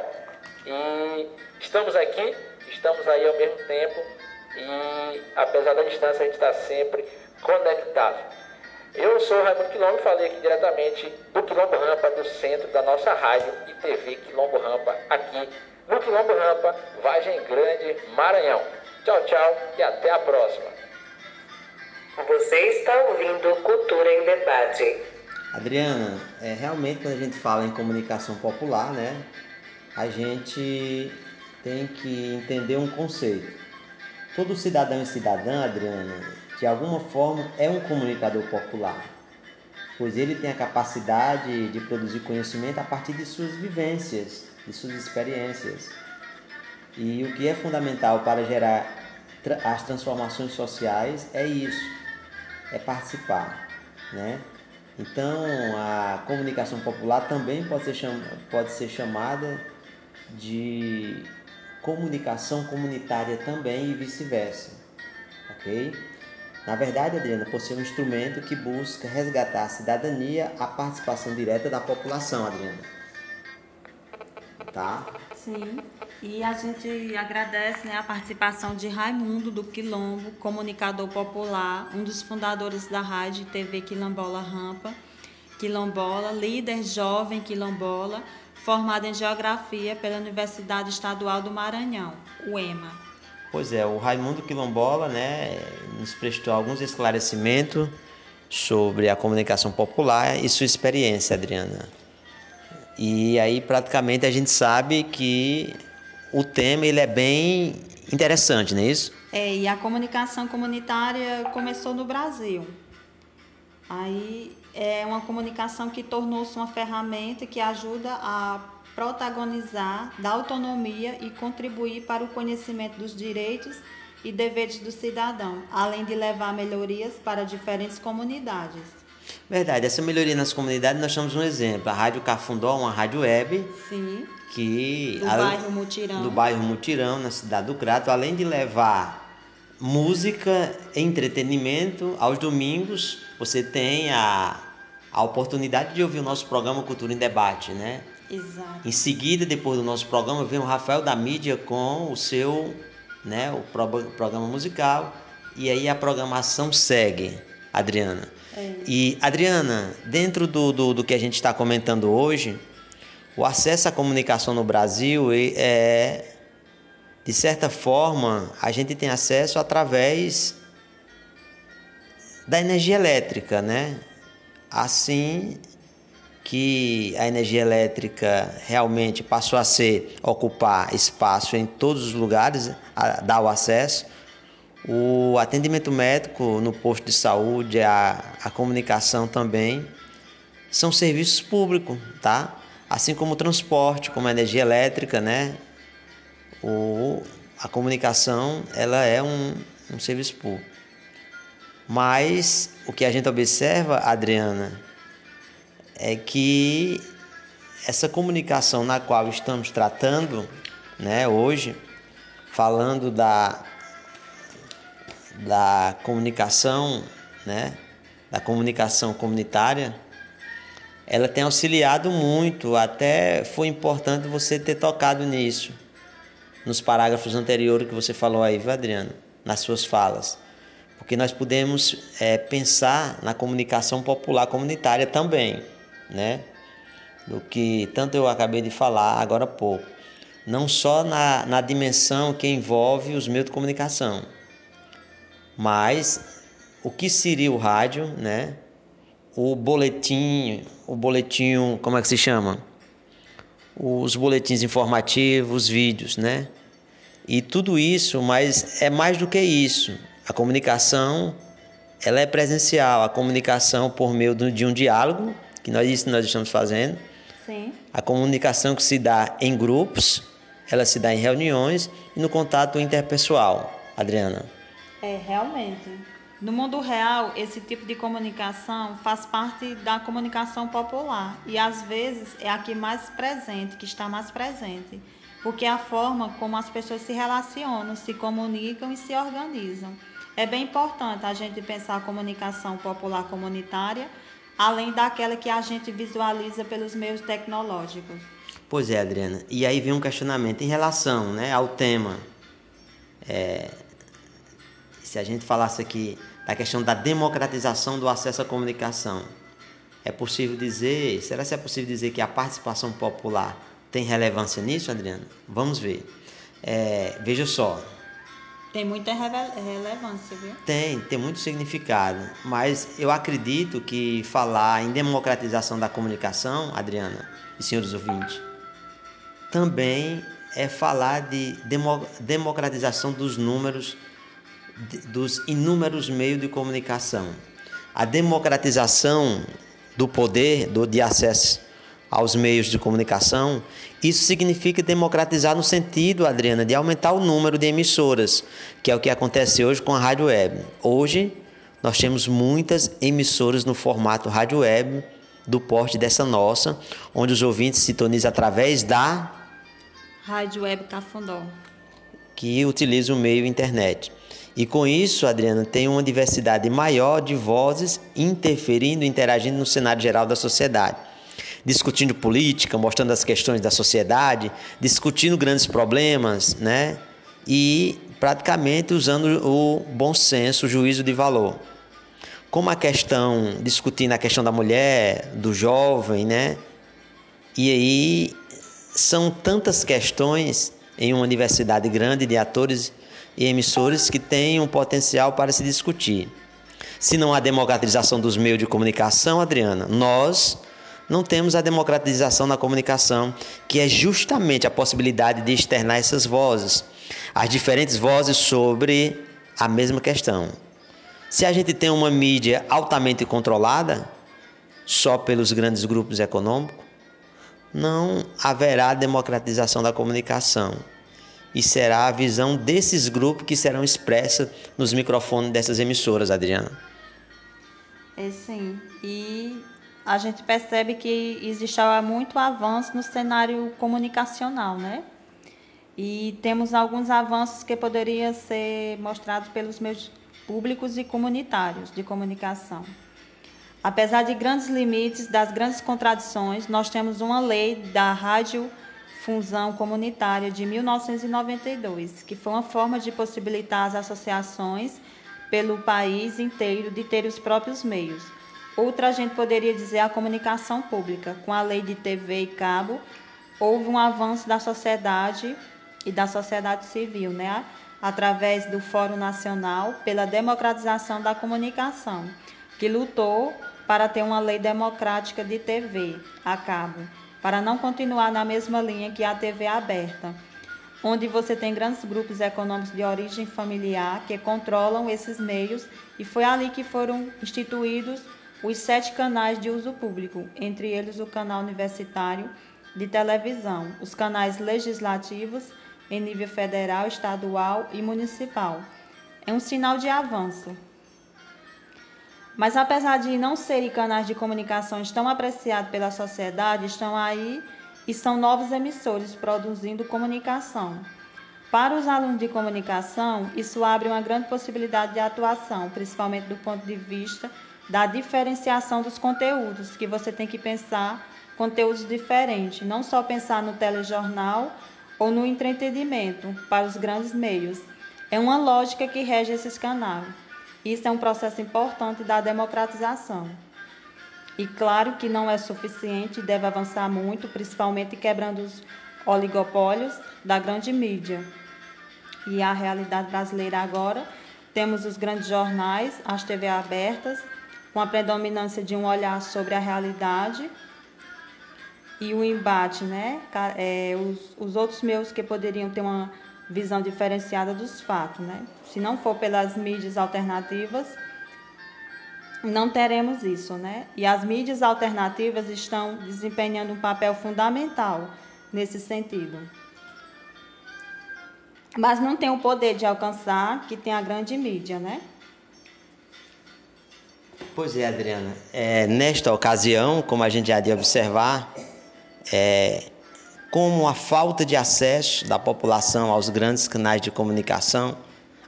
E estamos aqui, estamos aí ao mesmo tempo e apesar da distância a gente está sempre conectado. Eu sou o Raimundo Quilombo e falei aqui diretamente do Quilombo Rampa, do centro da nossa rádio e TV Quilombo Rampa, aqui no Quilombo Rampa, Vagem Grande, Maranhão. Tchau, tchau e até a próxima.
Você está ouvindo Cultura em Debate.
Adriana, é, realmente quando a gente fala em comunicação popular, né, a gente tem que entender um conceito. Todo cidadão e cidadã, Adriana, de alguma forma é um comunicador popular, pois ele tem a capacidade de produzir conhecimento a partir de suas vivências, de suas experiências. E o que é fundamental para gerar as transformações sociais é isso, é participar, né? Então, a comunicação popular também pode ser, pode ser chamada de comunicação comunitária também e vice-versa, ok? Na verdade, Adriana, por ser um instrumento que busca resgatar a cidadania, a participação direta da população, Adriana. Tá?
Sim. E a gente agradece né, a participação de Raimundo do Quilombo, comunicador popular, um dos fundadores da rádio TV Quilombola Rampa, quilombola, líder jovem quilombola, formado em Geografia pela Universidade Estadual do Maranhão, UEMA.
Pois é, o Raimundo Quilombola né, nos prestou alguns esclarecimentos sobre a comunicação popular e sua experiência, Adriana. E aí praticamente a gente sabe que o tema ele é bem interessante, não é isso?
É, e a comunicação comunitária começou no Brasil. Aí é uma comunicação que tornou-se uma ferramenta que ajuda a protagonizar da autonomia e contribuir para o conhecimento dos direitos e deveres do cidadão, além de levar melhorias para diferentes comunidades.
Verdade, essa melhoria nas comunidades nós temos um exemplo. A Rádio Cafundó, uma rádio web.
Sim
que
do bairro Mutirão.
do bairro Mutirão, na cidade do Crato, além de levar música, entretenimento, aos domingos você tem a a oportunidade de ouvir o nosso programa Cultura em Debate, né?
Exato.
Em seguida, depois do nosso programa, vem o Rafael da Mídia com o seu, né, o programa musical. E aí a programação segue, Adriana.
É.
E, Adriana, dentro do, do, do que a gente está comentando hoje, o acesso à comunicação no Brasil é, de certa forma, a gente tem acesso através da energia elétrica, né? Assim que a energia elétrica realmente passou a ser ocupar espaço em todos os lugares, a, dar o acesso. O atendimento médico no posto de saúde, a, a comunicação também são serviços públicos, tá? Assim como o transporte, como a energia elétrica, né? O, a comunicação, ela é um, um serviço público. Mas o que a gente observa, Adriana, é que essa comunicação na qual estamos tratando, né, hoje, falando da, da comunicação, né, da comunicação comunitária, ela tem auxiliado muito, até foi importante você ter tocado nisso, nos parágrafos anteriores que você falou aí, Adriano, nas suas falas. Porque nós podemos é, pensar na comunicação popular comunitária também né? Do que tanto eu acabei de falar agora há pouco. Não só na, na dimensão que envolve os meios de comunicação, mas o que seria o rádio, né? O boletim, o boletim, como é que se chama? Os boletins informativos, vídeos, né? E tudo isso, mas é mais do que isso. A comunicação, ela é presencial, a comunicação por meio de um diálogo que nós isso nós estamos fazendo.
Sim.
A comunicação que se dá em grupos, ela se dá em reuniões e no contato interpessoal. Adriana.
É, realmente. No mundo real, esse tipo de comunicação faz parte da comunicação popular e às vezes é a que mais presente, que está mais presente, porque é a forma como as pessoas se relacionam, se comunicam e se organizam. É bem importante a gente pensar a comunicação popular comunitária além daquela que a gente visualiza pelos meios tecnológicos.
Pois é, Adriana. E aí vem um questionamento em relação né, ao tema. É, se a gente falasse aqui da questão da democratização do acesso à comunicação, é possível dizer, será que é possível dizer que a participação popular tem relevância nisso, Adriana? Vamos ver. É, veja só,
tem muita relevância, viu?
Tem, tem muito significado. Mas eu acredito que falar em democratização da comunicação, Adriana e senhores ouvintes, também é falar de demo, democratização dos números, dos inúmeros meios de comunicação. A democratização do poder, do, de acesso aos meios de comunicação, isso significa democratizar no sentido, Adriana, de aumentar o número de emissoras, que é o que acontece hoje com a rádio web. Hoje nós temos muitas emissoras no formato rádio web do porte dessa nossa, onde os ouvintes sintonizam através da
Rádio Web Cafundó,
que utiliza o meio internet. E com isso, Adriana, tem uma diversidade maior de vozes interferindo, interagindo no cenário geral da sociedade discutindo política, mostrando as questões da sociedade, discutindo grandes problemas, né? E praticamente usando o bom senso, o juízo de valor. Como a questão, discutindo a questão da mulher, do jovem, né? E aí são tantas questões em uma universidade grande de atores e emissores que têm um potencial para se discutir. Se não há democratização dos meios de comunicação, Adriana, nós não temos a democratização na comunicação, que é justamente a possibilidade de externar essas vozes, as diferentes vozes sobre a mesma questão. Se a gente tem uma mídia altamente controlada, só pelos grandes grupos econômicos, não haverá democratização da comunicação. E será a visão desses grupos que serão expressas nos microfones dessas emissoras, Adriana.
É sim. E a gente percebe que existe muito avanço no cenário comunicacional, né? E temos alguns avanços que poderiam ser mostrados pelos meus públicos e comunitários de comunicação. Apesar de grandes limites, das grandes contradições, nós temos uma lei da rádio Função Comunitária de 1992, que foi uma forma de possibilitar as associações pelo país inteiro de ter os próprios meios. Outra a gente poderia dizer a comunicação pública. Com a lei de TV e cabo, houve um avanço da sociedade e da sociedade civil, né? através do Fórum Nacional pela Democratização da Comunicação, que lutou para ter uma lei democrática de TV a cabo para não continuar na mesma linha que a TV aberta, onde você tem grandes grupos econômicos de origem familiar que controlam esses meios, e foi ali que foram instituídos os sete canais de uso público, entre eles o canal universitário de televisão, os canais legislativos em nível federal, estadual e municipal. É um sinal de avanço. Mas apesar de não serem canais de comunicação tão apreciados pela sociedade, estão aí e são novos emissores produzindo comunicação. Para os alunos de comunicação, isso abre uma grande possibilidade de atuação, principalmente do ponto de vista da diferenciação dos conteúdos, que você tem que pensar conteúdos diferentes, não só pensar no telejornal ou no entretenimento para os grandes meios. É uma lógica que rege esses canais. Isso é um processo importante da democratização. E claro que não é suficiente, deve avançar muito, principalmente quebrando os oligopólios da grande mídia. E a realidade brasileira agora, temos os grandes jornais, as TV abertas, com a predominância de um olhar sobre a realidade e o embate, né? É, os, os outros meios que poderiam ter uma visão diferenciada dos fatos, né? Se não for pelas mídias alternativas, não teremos isso, né? E as mídias alternativas estão desempenhando um papel fundamental nesse sentido. Mas não tem o poder de alcançar que tem a grande mídia, né?
Pois é, Adriana. É, nesta ocasião, como a gente já de observar, é, como a falta de acesso da população aos grandes canais de comunicação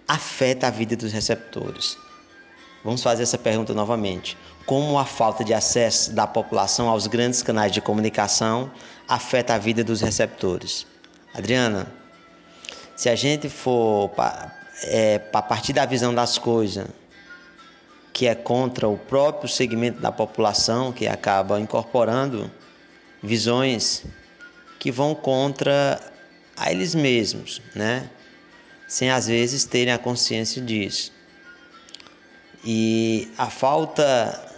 afeta a vida dos receptores. Vamos fazer essa pergunta novamente. Como a falta de acesso da população aos grandes canais de comunicação afeta a vida dos receptores? Adriana, se a gente for é, partir da visão das coisas, que é contra o próprio segmento da população, que acaba incorporando visões que vão contra a eles mesmos, né? Sem às vezes terem a consciência disso. E a falta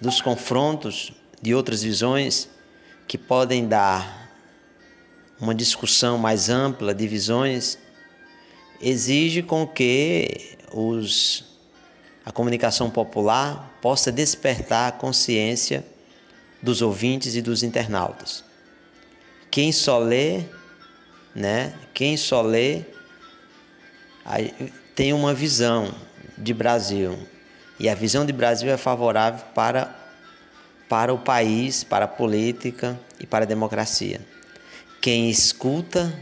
dos confrontos de outras visões que podem dar uma discussão mais ampla de visões exige com que os, a comunicação popular possa despertar a consciência dos ouvintes e dos internautas. Quem só lê, né? Quem só lê tem uma visão de Brasil. E a visão de Brasil é favorável para, para o país, para a política e para a democracia. Quem escuta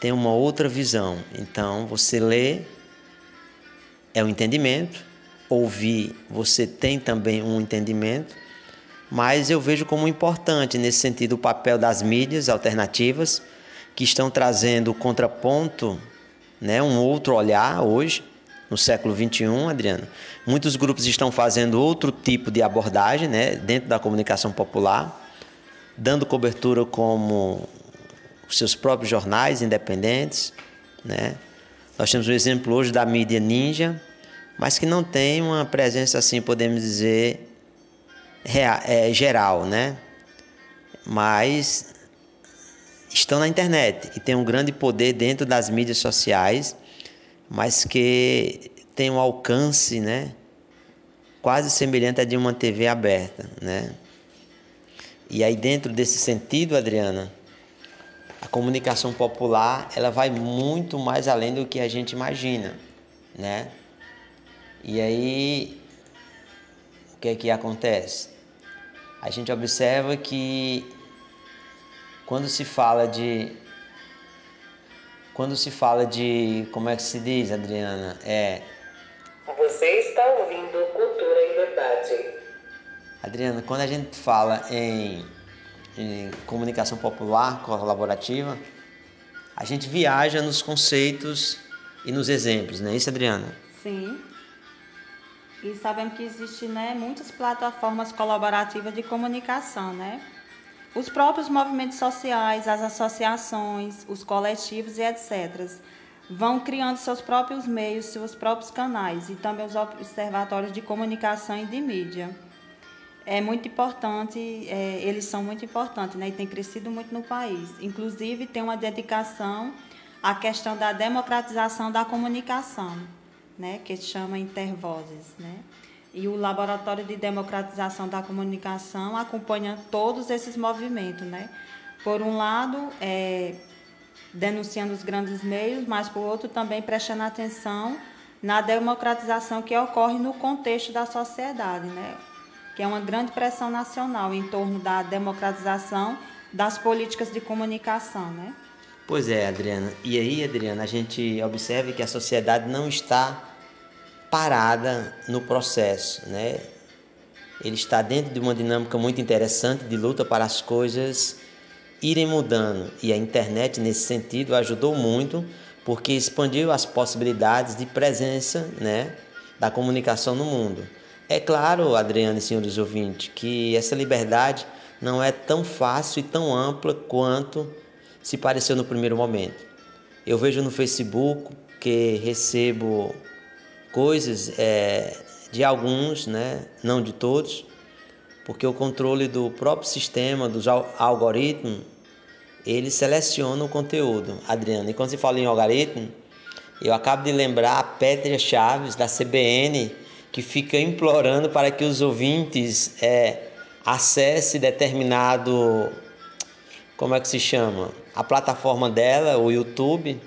tem uma outra visão. Então, você lê é um entendimento, ouvir você tem também um entendimento mas eu vejo como importante nesse sentido o papel das mídias alternativas que estão trazendo o contraponto, né, um outro olhar hoje no século 21, Adriano. Muitos grupos estão fazendo outro tipo de abordagem, né, dentro da comunicação popular, dando cobertura como seus próprios jornais independentes, né? Nós temos um exemplo hoje da mídia ninja, mas que não tem uma presença assim, podemos dizer, real, é, geral, né? Mas estão na internet e têm um grande poder dentro das mídias sociais, mas que tem um alcance, né? Quase semelhante a de uma TV aberta, né? E aí dentro desse sentido, Adriana, a comunicação popular ela vai muito mais além do que a gente imagina, né? E aí o que é que acontece? A gente observa que quando se fala de quando se fala de como é que se diz, Adriana, é
Você está ouvindo Cultura em Debate.
Adriana, quando a gente fala em, em comunicação popular colaborativa, a gente viaja nos conceitos e nos exemplos, não é isso, Adriana?
Sim. E sabemos que existem né, muitas plataformas colaborativas de comunicação, né? Os próprios movimentos sociais, as associações, os coletivos e etc. vão criando seus próprios meios, seus próprios canais e também os observatórios de comunicação e de mídia. É muito importante, é, eles são muito importantes né, e têm crescido muito no país. Inclusive, tem uma dedicação à questão da democratização da comunicação né, que se chama Intervozes. Né? E o Laboratório de Democratização da Comunicação acompanha todos esses movimentos. Né? Por um lado, é, denunciando os grandes meios, mas por outro também prestando atenção na democratização que ocorre no contexto da sociedade, né? Que é uma grande pressão nacional em torno da democratização das políticas de comunicação. Né?
Pois é, Adriana. E aí, Adriana, a gente observa que a sociedade não está parada no processo, né? Ele está dentro de uma dinâmica muito interessante de luta para as coisas irem mudando e a internet nesse sentido ajudou muito porque expandiu as possibilidades de presença, né, da comunicação no mundo. É claro, Adriana e senhores ouvintes, que essa liberdade não é tão fácil e tão ampla quanto se pareceu no primeiro momento. Eu vejo no Facebook que recebo coisas é, de alguns, né, não de todos, porque o controle do próprio sistema, dos algoritmos, ele seleciona o conteúdo. Adriano, e quando se fala em algoritmo, eu acabo de lembrar a Pétria Chaves, da CBN, que fica implorando para que os ouvintes é, acesse determinado, como é que se chama? A plataforma dela, o YouTube,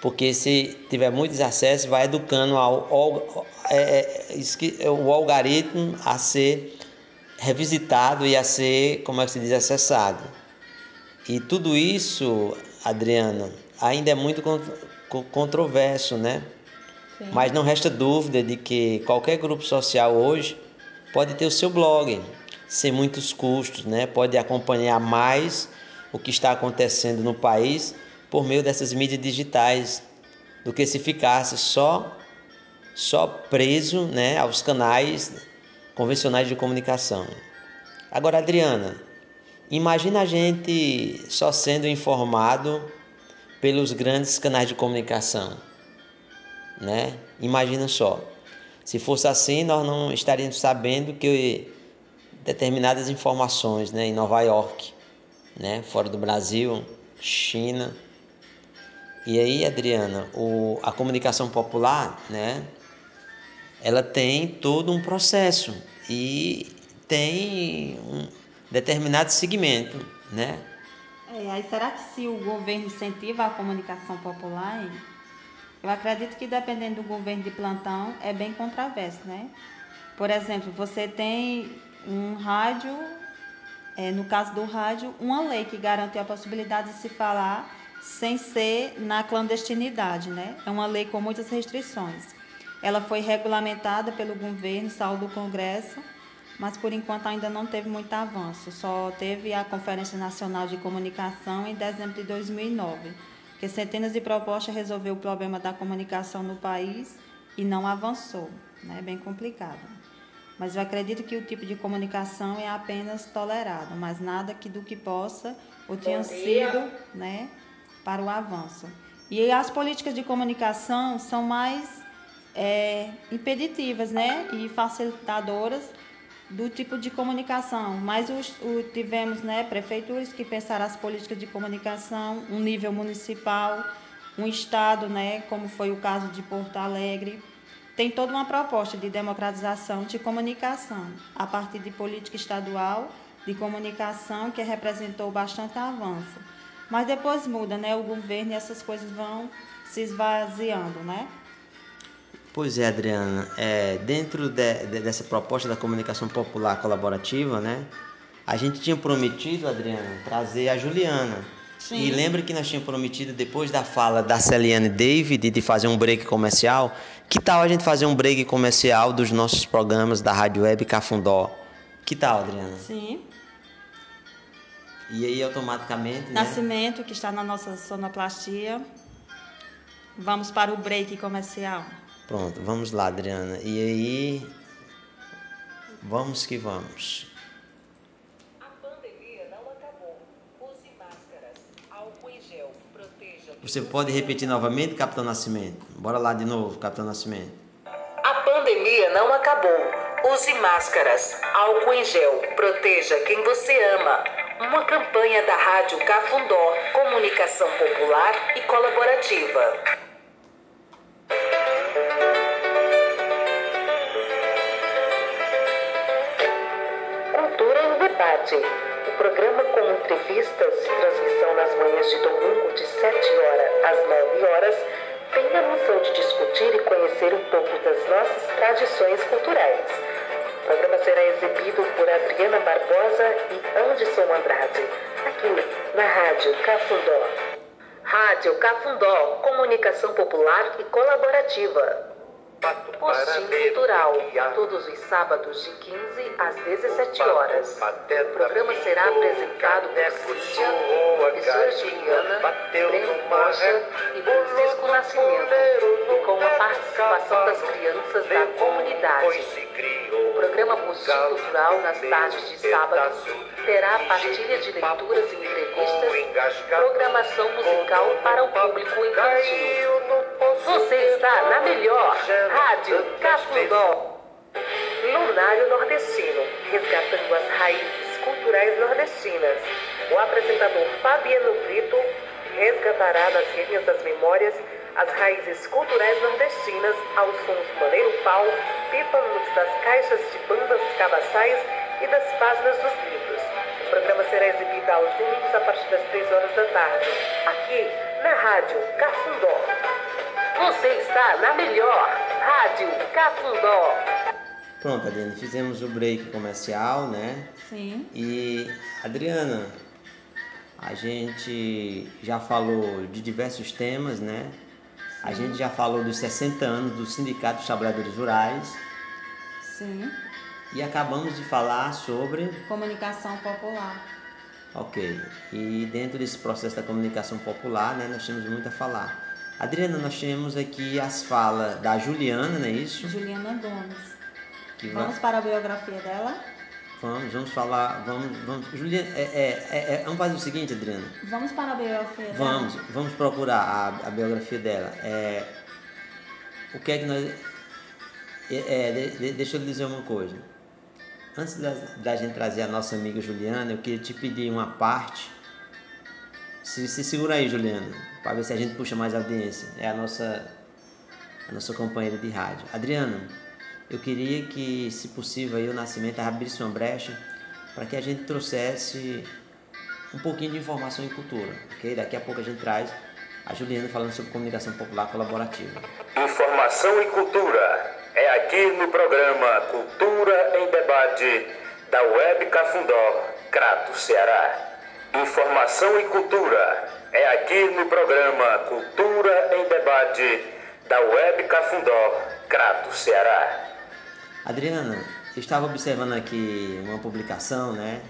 porque se tiver muitos acessos, vai educando ao, ao, é, é, o algoritmo a ser revisitado e a ser, como é que se diz, acessado. E tudo isso, Adriana, ainda é muito controverso, né? Mas não resta dúvida de que qualquer grupo social hoje pode ter o seu blog, sem muitos custos, né? Pode acompanhar mais o que está acontecendo no país por meio dessas mídias digitais do que se ficasse só só preso, né, aos canais convencionais de comunicação. Agora, Adriana, imagina a gente só sendo informado pelos grandes canais de comunicação, né? Imagina só. Se fosse assim, nós não estaríamos sabendo que determinadas informações, né, em Nova York, né, fora do Brasil, China, e aí, Adriana, o, a comunicação popular, né? Ela tem todo um processo e tem um determinado segmento, né?
É, aí será que se o governo incentiva a comunicação popular, eu acredito que dependendo do governo de plantão é bem controverso, né? Por exemplo, você tem um rádio, é, no caso do rádio, uma lei que garante a possibilidade de se falar sem ser na clandestinidade, né? É uma lei com muitas restrições. Ela foi regulamentada pelo governo, saiu do Congresso, mas por enquanto ainda não teve muito avanço. Só teve a Conferência Nacional de Comunicação em dezembro de 2009, que centenas de propostas resolveu o problema da comunicação no país e não avançou. Né? É bem complicado. Mas eu acredito que o tipo de comunicação é apenas tolerado, mas nada que do que possa ou tenha sido, né, para o avanço. E as políticas de comunicação são mais é, impeditivas né? e facilitadoras do tipo de comunicação. Mas os, o, tivemos né, prefeituras que pensaram as políticas de comunicação, um nível municipal, um estado, né, como foi o caso de Porto Alegre, tem toda uma proposta de democratização de comunicação, a partir de política estadual de comunicação que representou bastante avanço. Mas depois muda, né? O governo e essas coisas vão se esvaziando, né?
Pois é, Adriana. É, dentro de, de, dessa proposta da comunicação popular colaborativa, né? A gente tinha prometido, Adriana, trazer a Juliana,
Sim.
E lembra que nós tínhamos prometido, depois da fala da Celiane David, de fazer um break comercial? Que tal a gente fazer um break comercial dos nossos programas da Rádio Web Cafundó? Que tal, Adriana?
Sim.
E aí, automaticamente, né?
Nascimento, que está na nossa sonoplastia. Vamos para o break comercial.
Pronto, vamos lá, Adriana. E aí, vamos que vamos. Você pode repetir novamente, Capitão Nascimento? Bora lá de novo, Capitão Nascimento.
A pandemia não acabou. Use máscaras, álcool em gel, proteja quem você ama. Uma campanha da Rádio Cafundó, comunicação popular e colaborativa. Debate. O programa com entrevistas transmissão nas manhãs de domingo de 7 horas às 9 horas tem a missão de discutir e conhecer um pouco das nossas tradições culturais. O programa será exibido por Adriana Barbosa e Anderson Andrade, aqui na Rádio Cafundó. Rádio Cafundó, comunicação popular e colaborativa. Postinho Cultural, todos os sábados de 15 às 17 horas. O programa será apresentado por Cíntia, professora Juliana, Breno Rocha e Francisco Nascimento, e com a participação das crianças da comunidade. O programa Postinho Cultural, nas tardes de sábado, terá partilha de leituras e entrevistas, programação musical para o público infantil. Você está na melhor Rádio Cafundó. Lunário Nordestino, resgatando as raízes culturais nordestinas. O apresentador Fabiano Brito resgatará nas linhas das memórias as raízes culturais nordestinas aos sons do maneiro pau, pífanos das caixas de bandas cabaçais e das páginas dos livros. O programa será exibido aos domingos a partir das 3 horas da tarde, aqui na Rádio Cafundó. Você está na melhor Rádio Cafundó.
Pronto, Adriana, fizemos o break comercial, né?
Sim.
E, Adriana, a gente já falou de diversos temas, né? A gente já falou dos 60 anos do Sindicato dos Trabalhadores Rurais
Sim.
e acabamos de falar sobre.
Comunicação popular.
Ok. E dentro desse processo da comunicação popular, né, nós temos muito a falar. Adriana, nós temos aqui as falas da Juliana, não é isso?
Juliana Gomes.
Que vai-
Vamos para a biografia dela?
Vamos, vamos falar, vamos, vamos. Juliana, é, é, é, é- vamos fazer o seguinte, Adriana.
Vamos para a biografia dela?
Vamos, vamos procurar a, a biografia dela. É, o que é que nós. É, é, de- deixa eu lhe dizer uma coisa. Antes da, da gente trazer a nossa amiga Juliana, eu queria te pedir uma parte. Se, se segura aí, Juliana, para ver se a gente puxa mais audiência. É a nossa, a nossa companheira de rádio. Adriana, eu queria que, se possível, aí o Nascimento abrisse uma brecha para que a gente trouxesse um pouquinho de informação e cultura, ok? Daqui a pouco a gente traz a Juliana falando sobre comunicação popular colaborativa.
Informação e cultura é aqui no programa Cultura em Debate da Web Cafundó, Crato, Ceará. Informação e cultura é aqui no programa Cultura em Debate da Web Cafundó, Crato, Ceará.
Adriana, eu estava observando aqui uma publicação, né,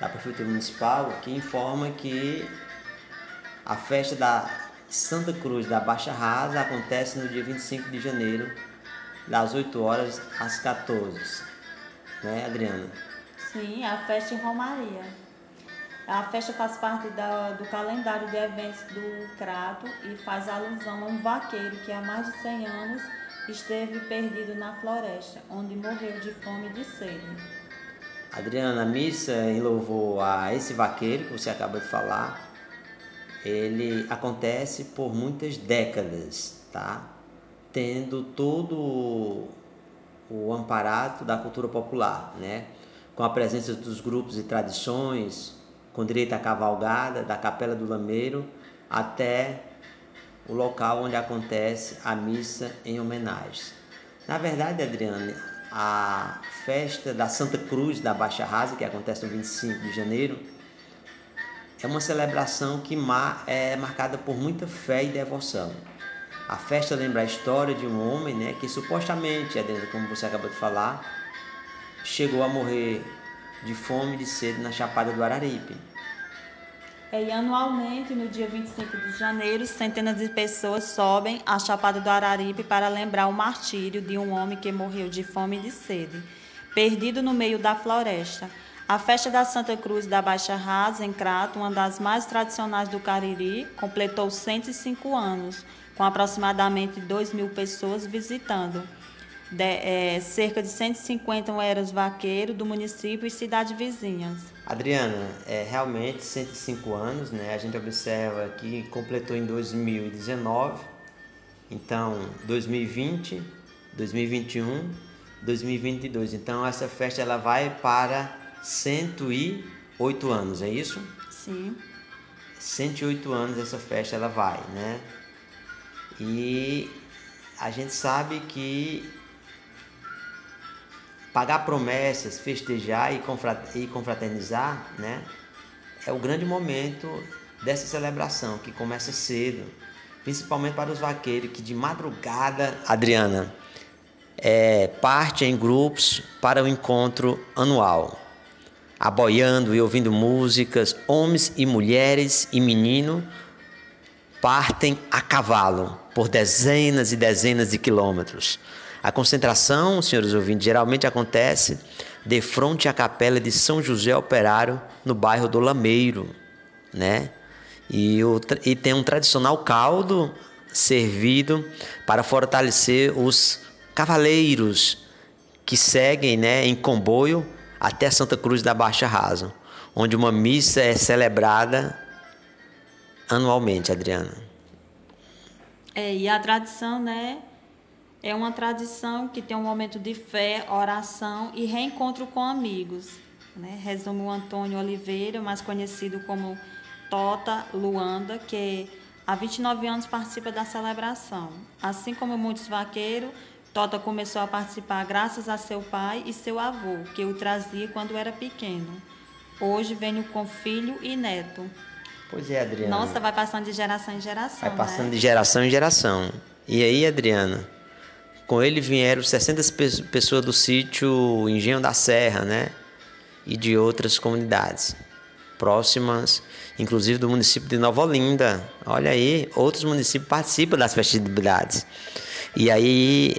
da Prefeitura Municipal que informa que a festa da Santa Cruz da Baixa Rasa acontece no dia 25 de janeiro, das 8 horas às 14. Né, Adriana?
Sim, a festa em Romaria. A festa faz parte da- do calendário de eventos do Crato e faz alusão a um vaqueiro que há mais de 100 anos esteve perdido na floresta, onde morreu de fome e de sede.
Adriana, a missa em louvor a esse vaqueiro que você acaba de falar, ele acontece por muitas décadas, tá? Tendo todo o amparato da cultura popular, né? Com a presença dos grupos e tradições, com direito à cavalgada, da Capela do Lameiro até o local onde acontece a missa em homenagens. Na verdade, Adriane, a festa da Santa Cruz da Baixa Rasa, que acontece no 25 de janeiro, é uma celebração que é marcada por muita fé e devoção. A festa lembra a história de um homem né, que supostamente, como você acabou de falar, chegou a morrer de fome e de sede na Chapada do Araripe.
É, e anualmente, no dia 25 de janeiro, centenas de pessoas sobem à Chapada do Araripe para lembrar o martírio de um homem que morreu de fome e de sede, perdido no meio da floresta. A festa da Santa Cruz da Baixa Rasa, em Crato, uma das mais tradicionais do Cariri, completou 105 anos, com aproximadamente 2 mil pessoas visitando. De, é, cerca de 150 eram os vaqueiros do município e cidades vizinhas.
Adriana, é realmente 105 anos, né? A gente observa que completou em 2019, então 2020, 2021, 2022. Então essa festa ela vai para 108 anos, é isso?
Sim.
108 anos essa festa ela vai, né? E a gente sabe que pagar promessas, festejar e confraternizar, né? É o grande momento dessa celebração que começa cedo, principalmente para os vaqueiros que de madrugada, Adriana, é, parte em grupos para o encontro anual aboiando e ouvindo músicas, homens e mulheres e menino partem a cavalo por dezenas e dezenas de quilômetros. A concentração, senhores ouvintes, geralmente acontece de frente à capela de São José Operário, no bairro do Lameiro, né? E, o, e tem um tradicional caldo servido para fortalecer os cavaleiros que seguem né, em comboio até Santa Cruz da Baixa Rasa, onde uma missa é celebrada anualmente, Adriana.
É, e a tradição, né? É uma tradição que tem um momento de fé, oração e reencontro com amigos. Né? Resume o Antônio Oliveira, mais conhecido como Tota Luanda, que há 29 anos participa da celebração. Assim como muitos vaqueiros, Tota começou a participar graças a seu pai e seu avô, que o trazia quando era pequeno. Hoje venho com filho e neto.
Pois é, Adriana.
Nossa, vai passando de geração em geração.
Vai passando
né?
de geração em geração. E aí, Adriana, com ele vieram 60 pessoas do sítio Engenho da Serra, né? E de outras comunidades próximas, inclusive do município de Nova Olinda. Olha aí, outros municípios participam das festividades. E aí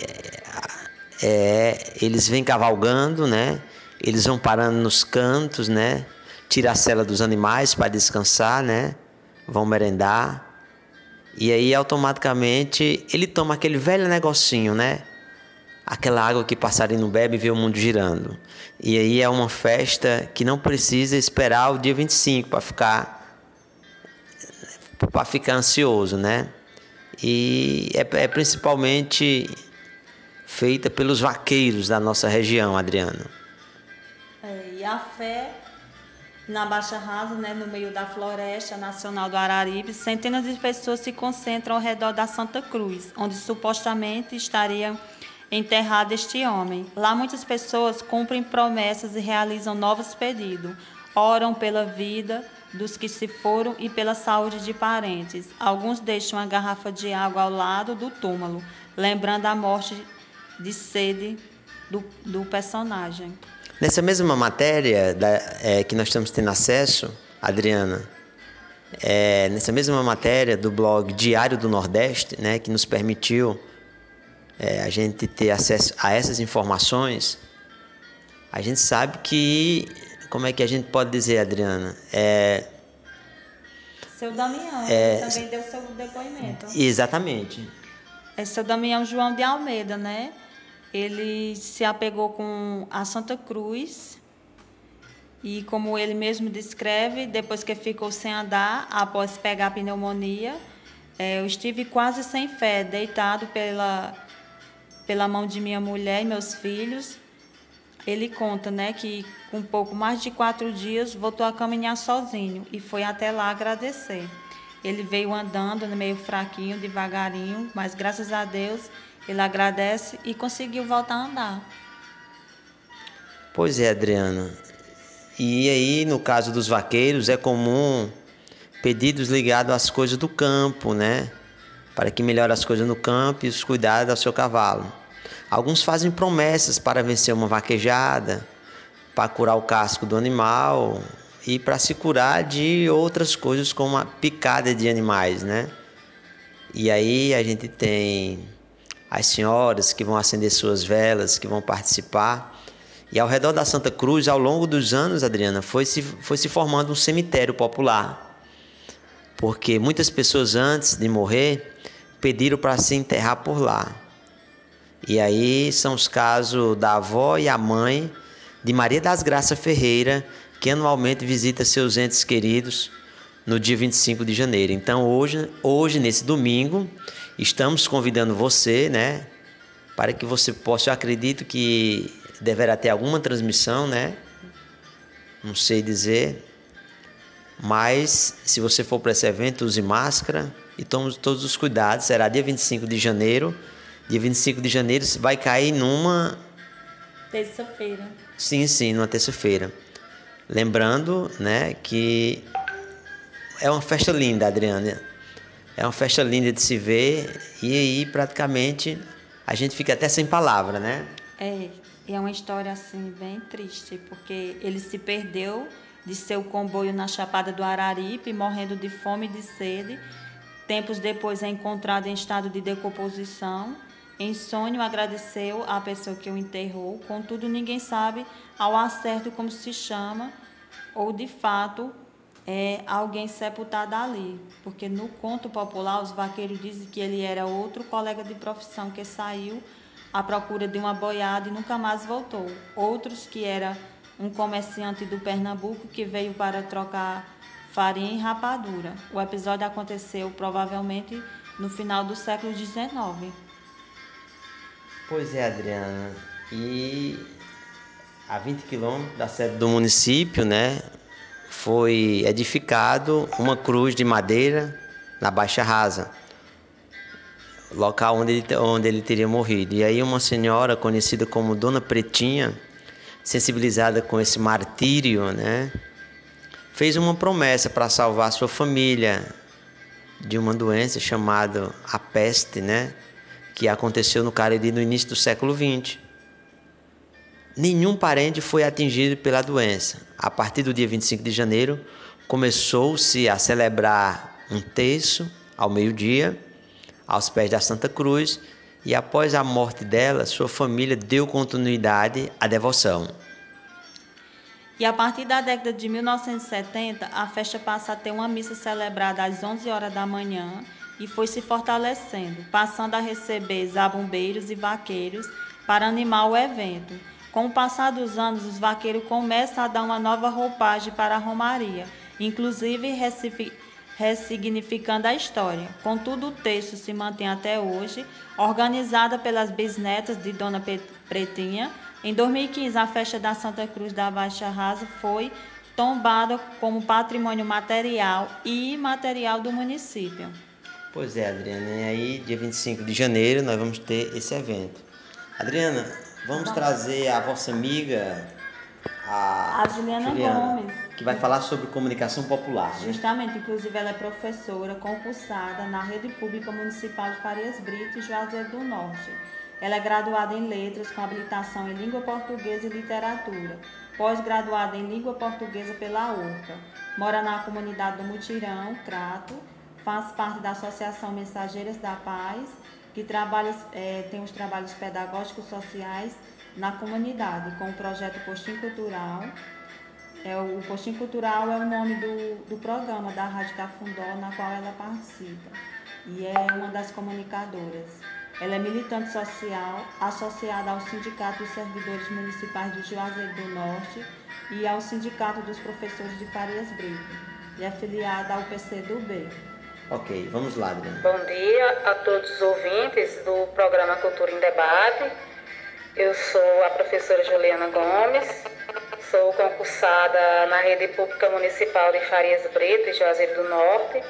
é, eles vêm cavalgando, né? Eles vão parando nos cantos, né? Tira a cela dos animais para descansar, né? Vão merendar. E aí automaticamente ele toma aquele velho negocinho, né? Aquela água que passarinho bebe e vê o mundo girando. E aí é uma festa que não precisa esperar o dia 25 para ficar para ficar ansioso, né? e é, é principalmente feita pelos vaqueiros da nossa região, Adriana.
É, e a fé na Baixa Rasa, né, no meio da Floresta Nacional do Araripe, centenas de pessoas se concentram ao redor da Santa Cruz, onde supostamente estaria enterrado este homem. Lá muitas pessoas cumprem promessas e realizam novos pedidos, oram pela vida, dos que se foram e pela saúde de parentes. Alguns deixam a garrafa de água ao lado do túmulo, lembrando a morte de sede do, do personagem.
Nessa mesma matéria da, é, que nós estamos tendo acesso, Adriana, é, nessa mesma matéria do blog Diário do Nordeste, né, que nos permitiu é, a gente ter acesso a essas informações, a gente sabe que como é que a gente pode dizer, Adriana? É,
seu Damião, é, também deu seu depoimento.
Exatamente.
É seu Damião João de Almeida, né? Ele se apegou com a Santa Cruz e, como ele mesmo descreve, depois que ficou sem andar, após pegar pneumonia, é, eu estive quase sem fé, deitado pela, pela mão de minha mulher e meus filhos, ele conta né, que com pouco mais de quatro dias voltou a caminhar sozinho e foi até lá agradecer. Ele veio andando meio fraquinho, devagarinho, mas graças a Deus ele agradece e conseguiu voltar a andar.
Pois é, Adriana. E aí, no caso dos vaqueiros, é comum pedidos ligados às coisas do campo, né? Para que melhore as coisas no campo e os cuidados ao seu cavalo. Alguns fazem promessas para vencer uma vaquejada, para curar o casco do animal e para se curar de outras coisas como a picada de animais, né? E aí a gente tem as senhoras que vão acender suas velas, que vão participar. E ao redor da Santa Cruz, ao longo dos anos, Adriana, foi se, foi se formando um cemitério popular. Porque muitas pessoas antes de morrer pediram para se enterrar por lá. E aí são os casos da avó e a mãe de Maria das Graças Ferreira, que anualmente visita seus entes queridos no dia 25 de janeiro. Então hoje, hoje nesse domingo, estamos convidando você, né, para que você possa, eu acredito que deverá ter alguma transmissão, né? Não sei dizer, mas se você for para esse evento, use máscara e tome todos os cuidados. Será dia 25 de janeiro. Dia 25 de janeiro vai cair numa
terça-feira.
Sim, sim, numa terça-feira. Lembrando, né, que é uma festa linda, Adriana. É uma festa linda de se ver e aí praticamente a gente fica até sem palavra, né?
É, e é uma história assim bem triste, porque ele se perdeu de seu comboio na Chapada do Araripe, morrendo de fome e de sede. Tempos depois é encontrado em estado de decomposição. Em sonho agradeceu à pessoa que o enterrou, contudo ninguém sabe ao acerto como se chama ou de fato é alguém sepultado ali, porque no conto popular os vaqueiros dizem que ele era outro colega de profissão que saiu à procura de uma boiada e nunca mais voltou. Outros que era um comerciante do Pernambuco que veio para trocar farinha e rapadura. O episódio aconteceu provavelmente no final do século XIX.
Pois é, Adriana. E a 20 quilômetros da sede do município, né, foi edificado uma cruz de madeira na Baixa Rasa local onde ele, onde ele teria morrido. E aí uma senhora conhecida como Dona Pretinha, sensibilizada com esse martírio, né, fez uma promessa para salvar sua família de uma doença chamada a peste, né, que aconteceu no Cariri no início do século XX. Nenhum parente foi atingido pela doença. A partir do dia 25 de janeiro, começou-se a celebrar um terço ao meio-dia aos pés da Santa Cruz e após a morte dela, sua família deu continuidade à devoção.
E a partir da década de 1970, a festa passa a ter uma missa celebrada às 11 horas da manhã e foi se fortalecendo, passando a receber zabumbeiros e vaqueiros para animar o evento. Com o passar dos anos, os vaqueiros começam a dar uma nova roupagem para a Romaria, inclusive ressignificando a história. Contudo, o texto se mantém até hoje, organizada pelas bisnetas de Dona Pretinha. Em 2015, a festa da Santa Cruz da Baixa Rasa foi tombada como patrimônio material e imaterial do município.
Pois é, Adriana, e aí, dia 25 de janeiro, nós vamos ter esse evento. Adriana, vamos trazer a vossa amiga, a,
a Juliana, Juliana Gomes
que vai falar sobre comunicação popular.
Né? Justamente, inclusive ela é professora concursada na Rede Pública Municipal de Farias Brito e Juazeiro do Norte. Ela é graduada em Letras com habilitação em Língua Portuguesa e Literatura, pós-graduada em Língua Portuguesa pela URCA. Mora na comunidade do Mutirão, Crato, faz parte da Associação Mensageiras da Paz, que trabalha, é, tem os trabalhos pedagógicos sociais na comunidade, com o projeto Postinho Cultural, é, o Postinho Cultural é o nome do, do programa da Rádio Cafundó, na qual ela participa. E é uma das comunicadoras. Ela é militante social, associada ao Sindicato dos Servidores Municipais de Juazeiro do Norte e ao Sindicato dos Professores de Farias Brito. E é afiliada ao PCdoB.
Ok, vamos lá, Adriana.
Bom dia a todos os ouvintes do programa Cultura em Debate. Eu sou a professora Juliana Gomes, Sou concursada na Rede Pública Municipal de Farias Brito e Juazeiro do Norte.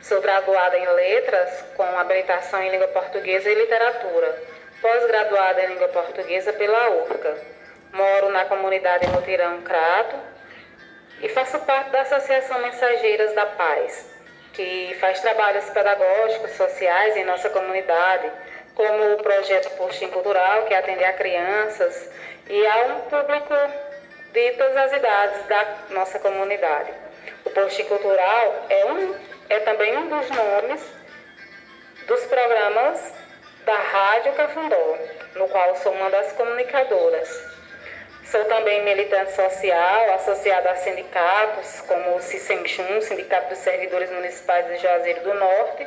Sou graduada em Letras, com habilitação em Língua Portuguesa e Literatura. Pós-graduada em Língua Portuguesa pela URCA. Moro na comunidade Mutirão Crato e faço parte da Associação Mensageiras da Paz, que faz trabalhos pedagógicos, sociais em nossa comunidade, como o projeto Postinho Cultural, que atende a crianças e a um público de todas as idades da nossa comunidade. O Postinho Cultural é, um, é também um dos nomes dos programas da Rádio Cafundó, no qual sou uma das comunicadoras. Sou também militante social, associada a sindicatos, como o CISEMCHUM, Sindicato dos Servidores Municipais de Juazeiro do Norte,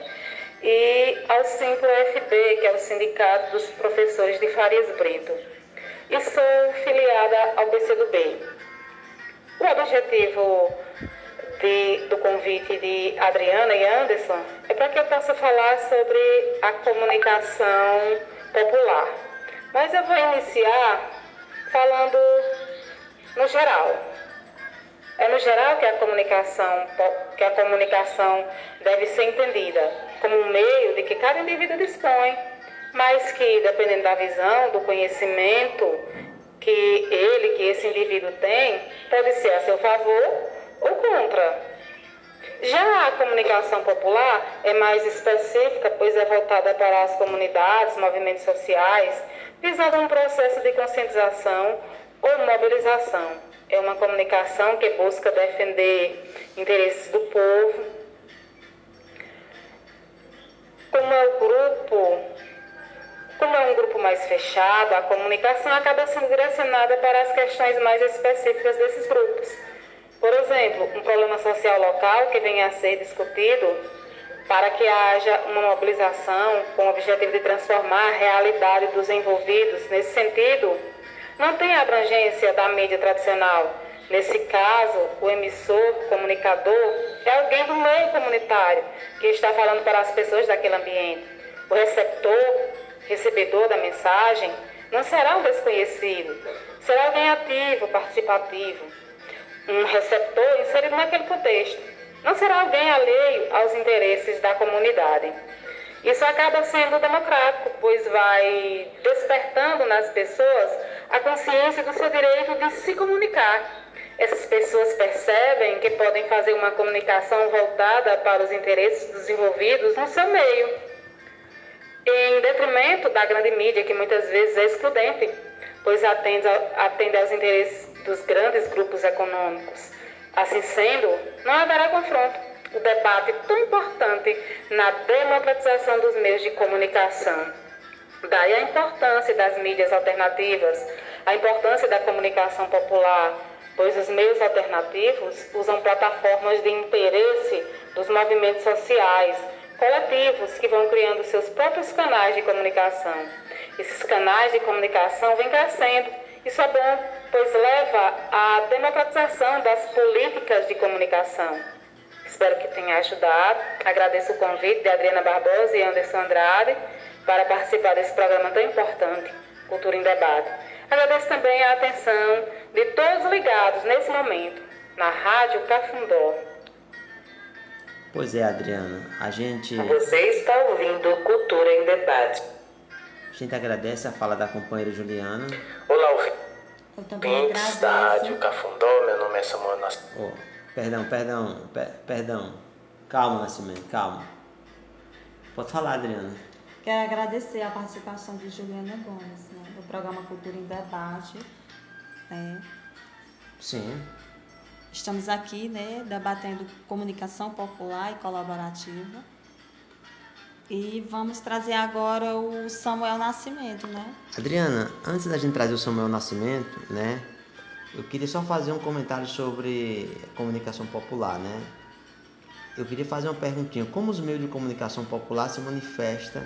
e ao Simplo FB, que é o Sindicato dos Professores de Farias Brito. E sou filiada ao PCdoB. O objetivo de, do convite de Adriana e Anderson é para que eu possa falar sobre a comunicação popular. Mas eu vou iniciar falando no geral. É no geral que a comunicação, que a comunicação deve ser entendida como um meio de que cada indivíduo dispõe, mas que, dependendo da visão, do conhecimento que ele, que esse indivíduo tem, pode ser a seu favor ou contra. Já a comunicação popular é mais específica, pois é voltada para as comunidades, movimentos sociais, visando um processo de conscientização ou mobilização. É uma comunicação que busca defender interesses do povo. Como é o grupo, como é um grupo mais fechado, a comunicação acaba sendo direcionada para as questões mais específicas desses grupos. Por exemplo, um problema social local que venha a ser discutido para que haja uma mobilização com o objetivo de transformar a realidade dos envolvidos nesse sentido, não tem abrangência da mídia tradicional. Nesse caso, o emissor, comunicador, é alguém do meio comunitário que está falando para as pessoas daquele ambiente. O receptor, recebedor da mensagem, não será um desconhecido, será alguém ativo, participativo, um receptor inserido naquele contexto. Não será alguém alheio aos interesses da comunidade. Isso acaba sendo democrático, pois vai despertando nas pessoas a consciência do seu direito de se comunicar. Essas pessoas percebem que podem fazer uma comunicação voltada para os interesses dos envolvidos no seu meio, em detrimento da grande mídia, que muitas vezes é excludente, pois atende, atende aos interesses dos grandes grupos econômicos. Assim sendo, não haverá confronto. O debate tão importante na democratização dos meios de comunicação. Daí a importância das mídias alternativas, a importância da comunicação popular, pois os meios alternativos usam plataformas de interesse dos movimentos sociais, coletivos que vão criando seus próprios canais de comunicação. Esses canais de comunicação vêm crescendo. Isso é bom, pois leva à democratização das políticas de comunicação. Espero que tenha ajudado. Agradeço o convite de Adriana Barbosa e Anderson Andrade para participar desse programa tão importante, Cultura em Debate. Agradeço também a atenção de todos ligados nesse momento na Rádio Cafundó.
Pois é, Adriana, a gente.
Você está ouvindo Cultura em Debate.
A gente agradece a fala da companheira Juliana.
Olá, ouvintes da Rádio Cafundó, meu nome é Samuel Nascimento.
Oh, perdão, perdão, per perdão. Calma, Nascimento, calma. Pode falar, Adriana.
Quero agradecer a participação de Juliana Gomes, né, do programa Cultura em Debate. Né.
Sim.
Estamos aqui, né, debatendo comunicação popular e colaborativa. E vamos trazer agora o Samuel Nascimento, né?
Adriana, antes da gente trazer o Samuel Nascimento, né? Eu queria só fazer um comentário sobre comunicação popular, né? Eu queria fazer uma perguntinha. Como os meios de comunicação popular se manifestam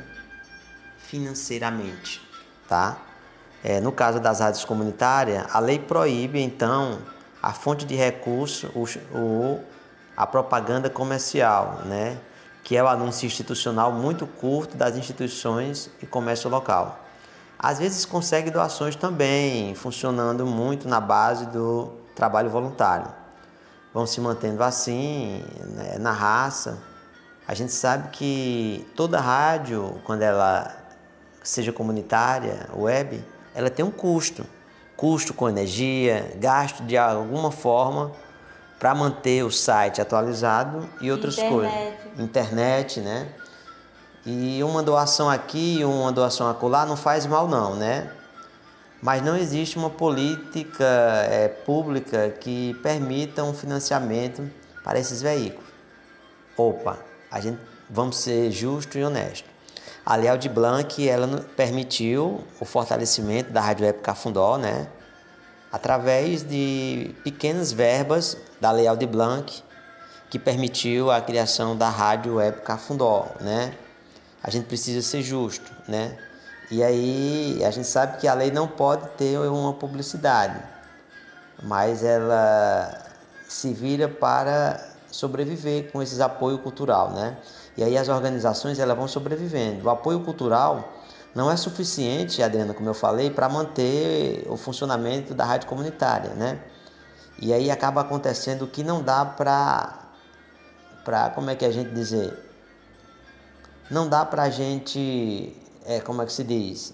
financeiramente, tá? É, no caso das rádios comunitárias, a lei proíbe, então, a fonte de recurso, o, o, a propaganda comercial, né? Que é o anúncio institucional muito curto das instituições e comércio local. Às vezes consegue doações também, funcionando muito na base do trabalho voluntário. Vão se mantendo assim, né, na raça. A gente sabe que toda rádio, quando ela seja comunitária, web, ela tem um custo custo com energia, gasto de alguma forma para manter o site atualizado e outras
Internet.
coisas. Internet, né? E uma doação aqui, uma doação acolá não faz mal não, né? Mas não existe uma política é, pública que permita um financiamento para esses veículos. Opa, a gente vamos ser justo e honesto. A Leal de Blanc ela permitiu o fortalecimento da Rádio Web Cafundó, né? Através de pequenas verbas da Leal de Blanc, que permitiu a criação da Rádio Web Cafundó, né? A gente precisa ser justo, né? E aí a gente sabe que a lei não pode ter uma publicidade, mas ela se vira para sobreviver com esses apoio cultural, né? E aí as organizações elas vão sobrevivendo. O apoio cultural não é suficiente, Adriana, como eu falei, para manter o funcionamento da rádio comunitária, né? E aí acaba acontecendo que não dá para para como é que a gente dizer? Não dá para a gente, é, como é que se diz?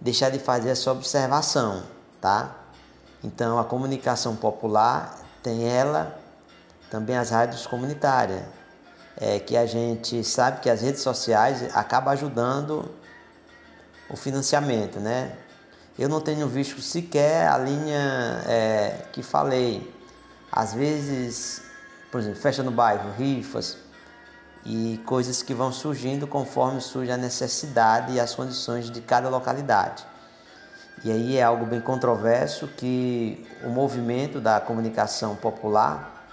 Deixar de fazer essa observação, tá? Então a comunicação popular tem ela também as rádios comunitárias, é, que a gente sabe que as redes sociais acabam ajudando o financiamento, né? Eu não tenho visto sequer a linha é, que falei. Às vezes, por exemplo, festa no bairro, rifas e coisas que vão surgindo conforme surge a necessidade e as condições de cada localidade. E aí é algo bem controverso que o movimento da comunicação popular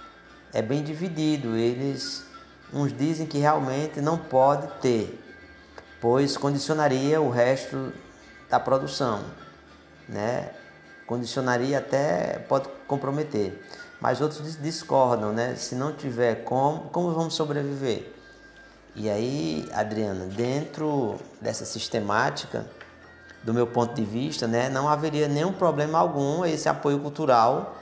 é bem dividido. Eles uns dizem que realmente não pode ter, pois condicionaria o resto da produção, né? Condicionaria até pode comprometer. Mas outros discordam, né? Se não tiver como, como vamos sobreviver? E aí, Adriana, dentro dessa sistemática, do meu ponto de vista, né, não haveria nenhum problema algum esse apoio cultural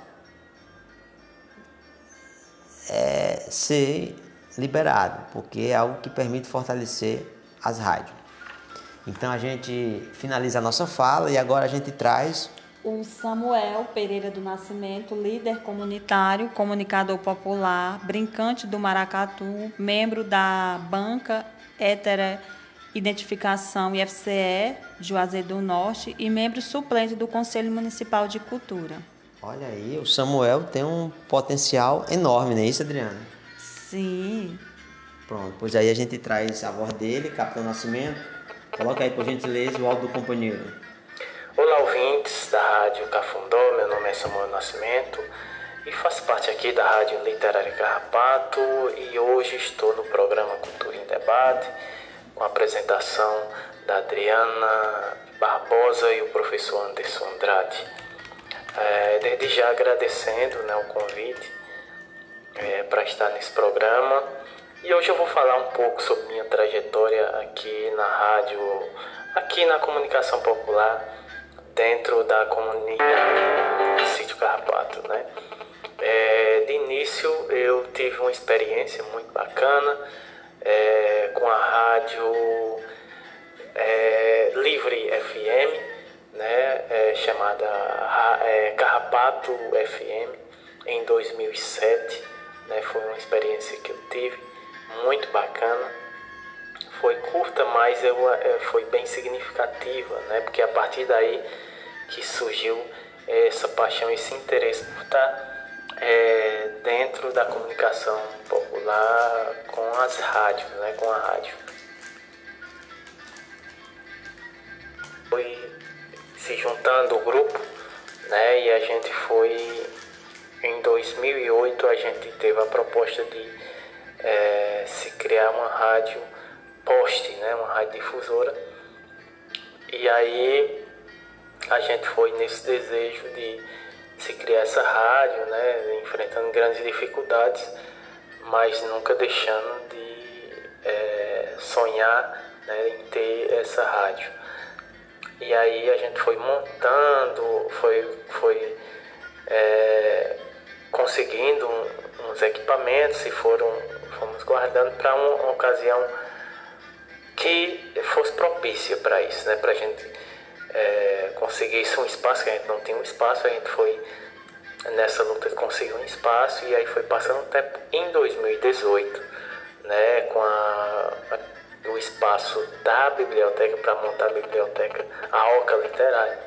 é, ser liberado, porque é algo que permite fortalecer as rádios. Então a gente finaliza a nossa fala e agora a gente traz
o Samuel Pereira do Nascimento, líder comunitário, comunicador popular, brincante do Maracatu, membro da Banca Hétera Identificação IFCE, Juazeiro do Norte, e membro suplente do Conselho Municipal de Cultura.
Olha aí, o Samuel tem um potencial enorme, não é isso, Adriana?
Sim.
Pronto, pois aí a gente traz a voz dele, Capitão Nascimento. Coloca aí, por gentileza, o áudio do companheiro.
Olá, ouvintes da Rádio Cafundó, meu nome é Samuel Nascimento e faço parte aqui da Rádio Literária Carrapato e hoje estou no programa Cultura em Debate com a apresentação da Adriana Barbosa e o professor Anderson Andrade. É, desde já agradecendo né, o convite é, para estar nesse programa e hoje eu vou falar um pouco sobre minha trajetória aqui na rádio, aqui na comunicação popular dentro da comunidade do sítio Carrapato, né? É, de início eu tive uma experiência muito bacana é, com a rádio é, Livre FM, né, é, chamada é, Carrapato FM, em 2007. Né, foi uma experiência que eu tive muito bacana foi curta, mas eu, é, foi bem significativa, né? Porque a partir daí que surgiu essa paixão, esse interesse por estar é, dentro da comunicação popular com as rádios, né? Com a rádio. Foi se juntando o grupo, né? E a gente foi em 2008 a gente teve a proposta de é, se criar uma rádio poste, né, uma rádio difusora. E aí a gente foi nesse desejo de se criar essa rádio, né, enfrentando grandes dificuldades, mas nunca deixando de é, sonhar né, em ter essa rádio. E aí a gente foi montando, foi, foi é, conseguindo uns equipamentos e foram, fomos guardando para uma ocasião que fosse propícia para isso, né? Para a gente é, conseguir isso um espaço que a gente não tinha um espaço, a gente foi nessa luta conseguiu um espaço e aí foi passando o tempo em 2018, né, com a, o espaço da biblioteca para montar a biblioteca, a Oca Literária.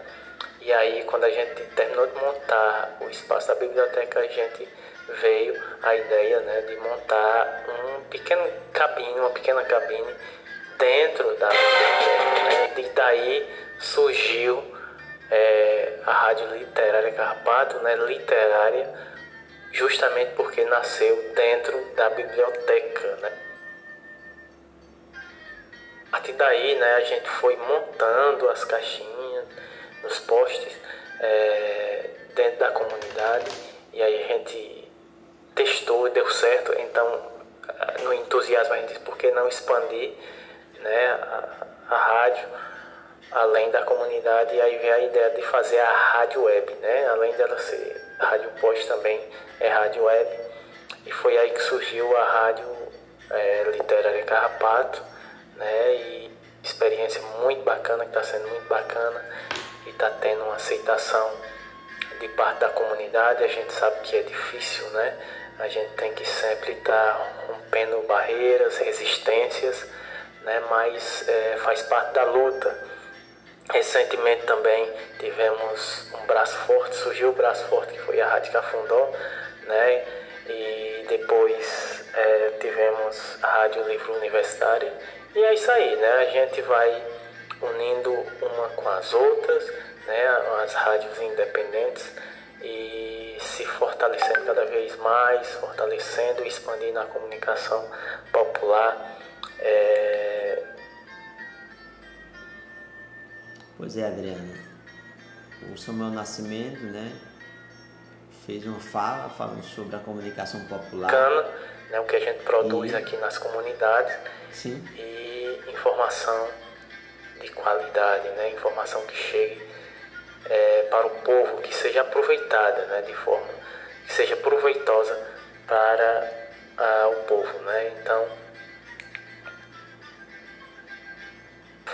E aí quando a gente terminou de montar o espaço da biblioteca, a gente veio a ideia né, de montar um pequeno cabine, uma pequena cabine dentro da biblioteca. Né? E daí surgiu é, a Rádio Literária Carpato, né, literária, justamente porque nasceu dentro da biblioteca. Né? A partir daí né, a gente foi montando as caixinhas nos postes é, dentro da comunidade e aí a gente testou deu certo, então no entusiasmo a gente disse por que não expandir né, a, a rádio além da comunidade, e aí veio a ideia de fazer a rádio web, né? Além dela ser rádio post também é rádio web. E foi aí que surgiu a rádio é, literária Carrapato, né? E experiência muito bacana, que está sendo muito bacana e está tendo uma aceitação de parte da comunidade. A gente sabe que é difícil, né? A gente tem que sempre estar tá rompendo barreiras, resistências, né? Mas é, faz parte da luta Recentemente também tivemos um braço forte, surgiu o braço forte que foi a Rádio Cafundó, né? E depois é, tivemos a Rádio Livro Universitária. E é isso aí, né? A gente vai unindo uma com as outras, né? As rádios independentes e se fortalecendo cada vez mais, fortalecendo e expandindo a comunicação popular. É,
Pois é, Adriana. O Samuel Nascimento, né, fez uma fala falando sobre a comunicação popular.
Cana, né, o que a gente produz e... aqui nas comunidades.
Sim.
E informação de qualidade, né, informação que chegue é, para o povo, que seja aproveitada, né, de forma que seja proveitosa para uh, o povo, né. Então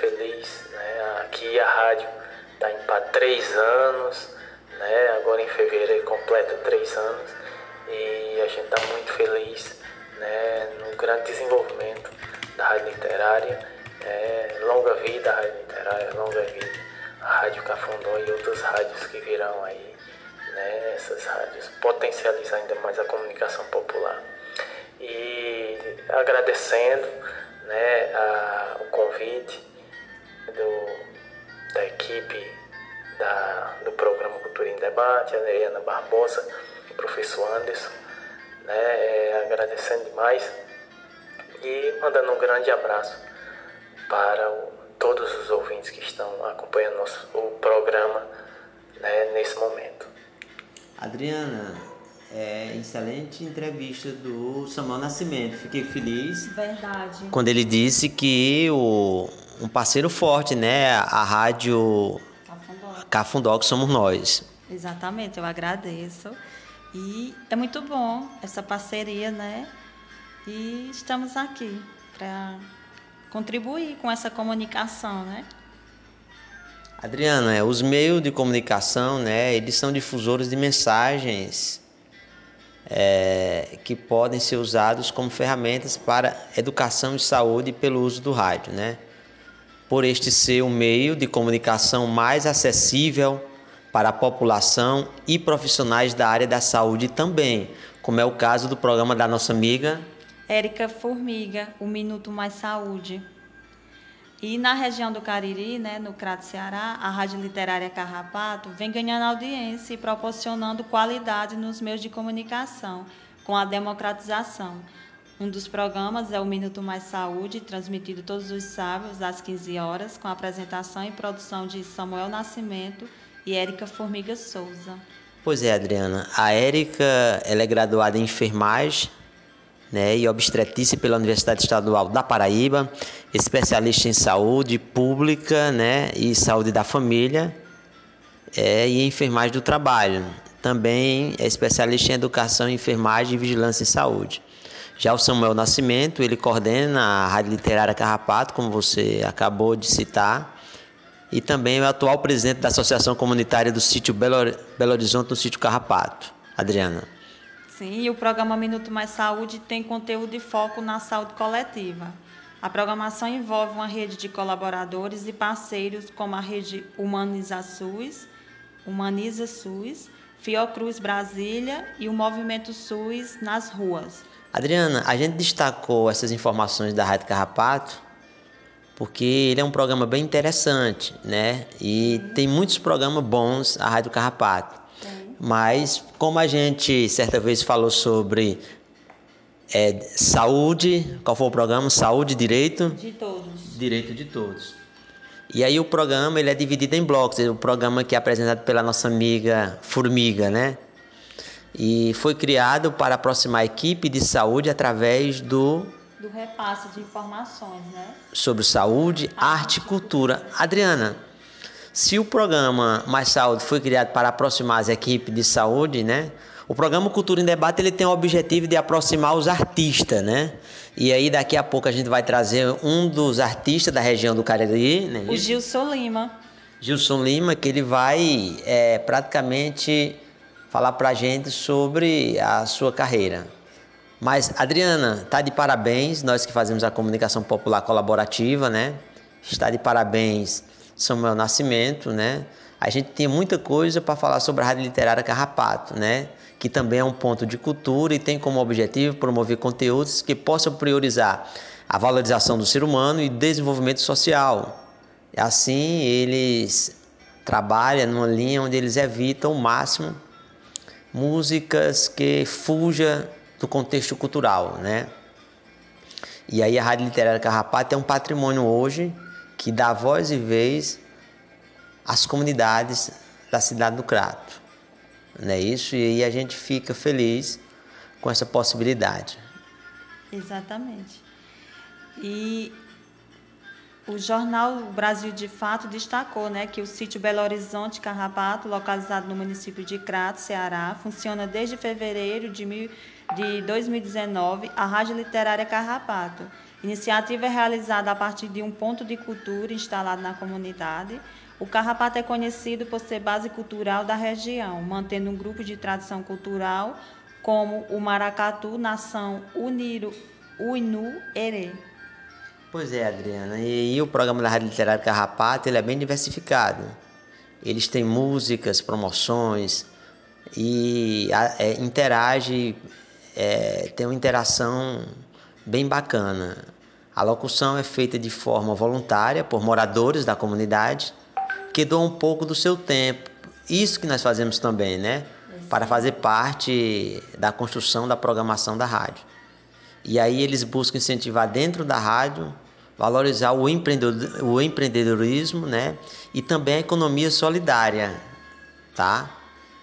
feliz. Né? Aqui a rádio está indo para três anos, né? agora em fevereiro completa três anos e a gente está muito feliz né? no grande desenvolvimento da rádio literária. É, longa vida a rádio literária, longa vida a Rádio Cafundó e outras rádios que virão aí. Né? Essas rádios potencializar ainda mais a comunicação popular. E agradecendo né, a, o convite do, da equipe da, do programa Cultura em Debate, a Adriana Barbosa, o professor Anderson, né, é, agradecendo demais e mandando um grande abraço para o, todos os ouvintes que estão acompanhando nosso, o programa né, nesse momento.
Adriana, é, excelente entrevista do Samuel Nascimento. Fiquei feliz.
Verdade.
Quando ele disse que o, um parceiro forte, né? A rádio Cafundó. Que somos nós.
Exatamente, eu agradeço. E é muito bom essa parceria, né? E estamos aqui para contribuir com essa comunicação, né?
Adriana, os meios de comunicação, né, eles são difusores de mensagens é, que podem ser usados como ferramentas para educação e saúde pelo uso do rádio, né? por este ser um meio de comunicação mais acessível para a população e profissionais da área da saúde também, como é o caso do programa da nossa amiga
Érica Formiga, o Minuto Mais Saúde. E na região do Cariri, né, no Crato Ceará, a Rádio Literária Carrapato vem ganhando audiência e proporcionando qualidade nos meios de comunicação, com a democratização. Um dos programas é o Minuto Mais Saúde, transmitido todos os sábados às 15 horas, com apresentação e produção de Samuel Nascimento e Érica Formiga Souza.
Pois é, Adriana. A Érica ela é graduada em enfermagem né, e obstetrícia pela Universidade Estadual da Paraíba, especialista em saúde pública né, e saúde da família é, e enfermagem do trabalho. Também é especialista em educação, enfermagem e vigilância em saúde. Já o Samuel Nascimento, ele coordena a Rádio Literária Carrapato, como você acabou de citar, e também é o atual presidente da Associação Comunitária do Sítio Belo, Belo Horizonte, no Sítio Carrapato. Adriana.
Sim, e o programa Minuto Mais Saúde tem conteúdo de foco na saúde coletiva. A programação envolve uma rede de colaboradores e parceiros como a rede Humaniza SUS, Humaniza SUS, Fiocruz Brasília e o Movimento SUS nas ruas.
Adriana, a gente destacou essas informações da Rádio Carrapato porque ele é um programa bem interessante, né? E tem muitos programas bons a Rádio Carrapato. Mas como a gente certa vez falou sobre é, saúde, qual foi o programa? Saúde, direito?
De todos.
Direito de todos. E aí o programa ele é dividido em blocos. O programa que é apresentado pela nossa amiga Formiga, né? E foi criado para aproximar a equipe de saúde através do
do repasse de informações, né?
Sobre saúde, arte e cultura. Adriana, se o programa Mais Saúde foi criado para aproximar as equipes de saúde, né? O programa Cultura em Debate ele tem o objetivo de aproximar os artistas, né? E aí daqui a pouco a gente vai trazer um dos artistas da região do Cariri, né?
O Gilson Lima.
Gilson Lima, que ele vai é, praticamente falar para a gente sobre a sua carreira. Mas, Adriana, tá de parabéns, nós que fazemos a comunicação popular colaborativa, né? Está de parabéns Samuel Nascimento, né? A gente tem muita coisa para falar sobre a Rádio Literária Carrapato, né? Que também é um ponto de cultura e tem como objetivo promover conteúdos que possam priorizar a valorização do ser humano e desenvolvimento social. Assim, eles trabalham numa linha onde eles evitam ao máximo músicas que fuja do contexto cultural, né? E aí a Rádio Literária Carrapato é um patrimônio hoje que dá voz e vez às comunidades da cidade do Crato. Não é isso? E aí a gente fica feliz com essa possibilidade.
Exatamente. E o jornal Brasil de Fato destacou né, que o sítio Belo Horizonte Carrapato, localizado no município de Crato, Ceará, funciona desde fevereiro de, mil, de 2019 a Rádio Literária Carrapato. Iniciativa é realizada a partir de um ponto de cultura instalado na comunidade. O Carrapato é conhecido por ser base cultural da região, mantendo um grupo de tradição cultural como o Maracatu, nação Uniru, Uinu Ere.
Pois é, Adriana. E, e, o programa da Rádio Literária Carrapato ele é bem diversificado. Eles têm músicas, promoções e é, interage, é, tem uma interação bem bacana. A locução é feita de forma voluntária por moradores da comunidade que doam um pouco do seu tempo. Isso que nós fazemos também, né? Para fazer parte da construção da programação da rádio. E aí eles buscam incentivar dentro da rádio valorizar o, empreendedor, o empreendedorismo, né? E também a economia solidária, tá?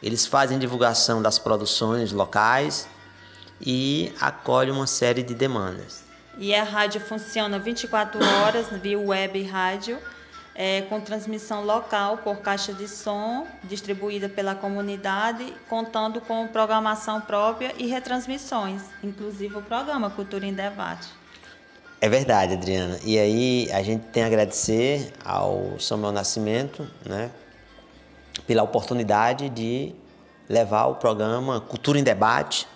Eles fazem divulgação das produções locais e acolhem uma série de demandas.
E a rádio funciona 24 horas via web rádio, é, com transmissão local por caixa de som, distribuída pela comunidade, contando com programação própria e retransmissões, inclusive o programa Cultura em Debate.
É verdade, Adriana. E aí a gente tem a agradecer ao Samuel Nascimento, né, pela oportunidade de levar o programa Cultura em Debate,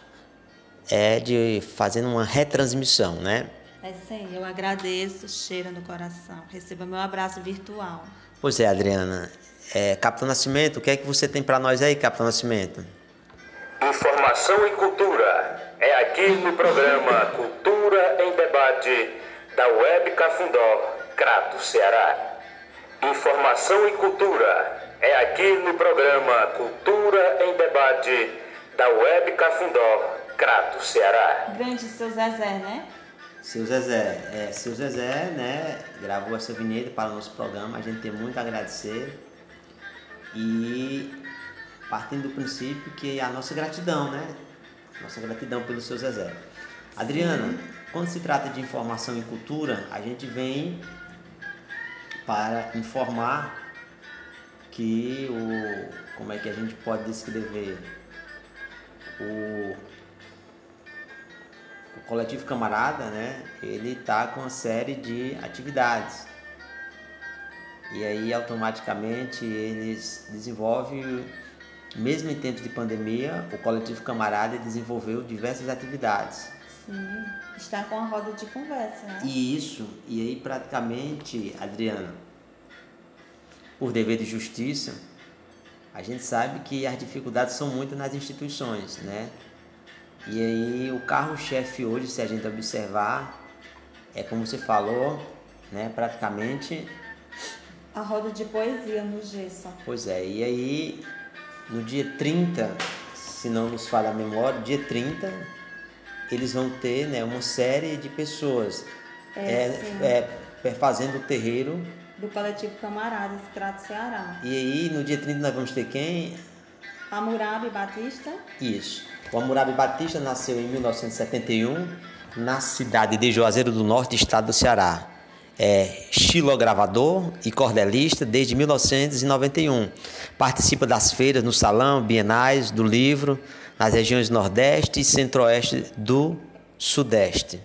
é de fazendo uma retransmissão, né?
É sim, eu agradeço, cheira no coração. Receba meu abraço virtual.
Pois é, Adriana. É, Capitão Nascimento, o que é que você tem para nós aí, Capitão Nascimento?
Informação e cultura. É aqui no programa Cultura em Debate da Web Cafundó, Crato, Ceará. Informação e cultura. É aqui no programa Cultura em Debate da Web Cafundó, Crato, Ceará.
Grande seu Zezé, né?
Seu Zezé, é, seu Zezé, né, gravou essa vinheta para o nosso programa. A gente tem muito a agradecer. E partindo do princípio que a nossa gratidão, né? Nossa gratidão pelo seu Zezé. Adriana, Sim. quando se trata de informação e cultura, a gente vem para informar que o como é que a gente pode descrever o coletivo camarada, né? Ele está com uma série de atividades E aí automaticamente eles desenvolvem, mesmo em tempos de pandemia, o coletivo Camarada desenvolveu diversas atividades.
Sim, está com a roda de conversa, né?
E isso, e aí praticamente, Adriana, por dever de justiça, a gente sabe que as dificuldades são muitas nas instituições, né? E aí o carro-chefe hoje, se a gente observar, é como você falou, né? Praticamente
A roda de poesia no gesso.
Pois é, e aí no dia 30, se não nos falha a memória, dia 30, eles vão ter né, uma série de pessoas
É, sim.
é, é, fazendo o terreiro.
Do coletivo Camaradas, Crato Ceará.
E aí no dia 30 nós vamos ter quem?
Amurabi Batista.
Isso. O Hammurabi Batista nasceu em 1971 na cidade de Juazeiro do Norte, estado do Ceará. É xilogravador e cordelista desde 1991. Participa das feiras no Salão, Bienais do Livro, nas regiões Nordeste e Centro-Oeste do Sudeste.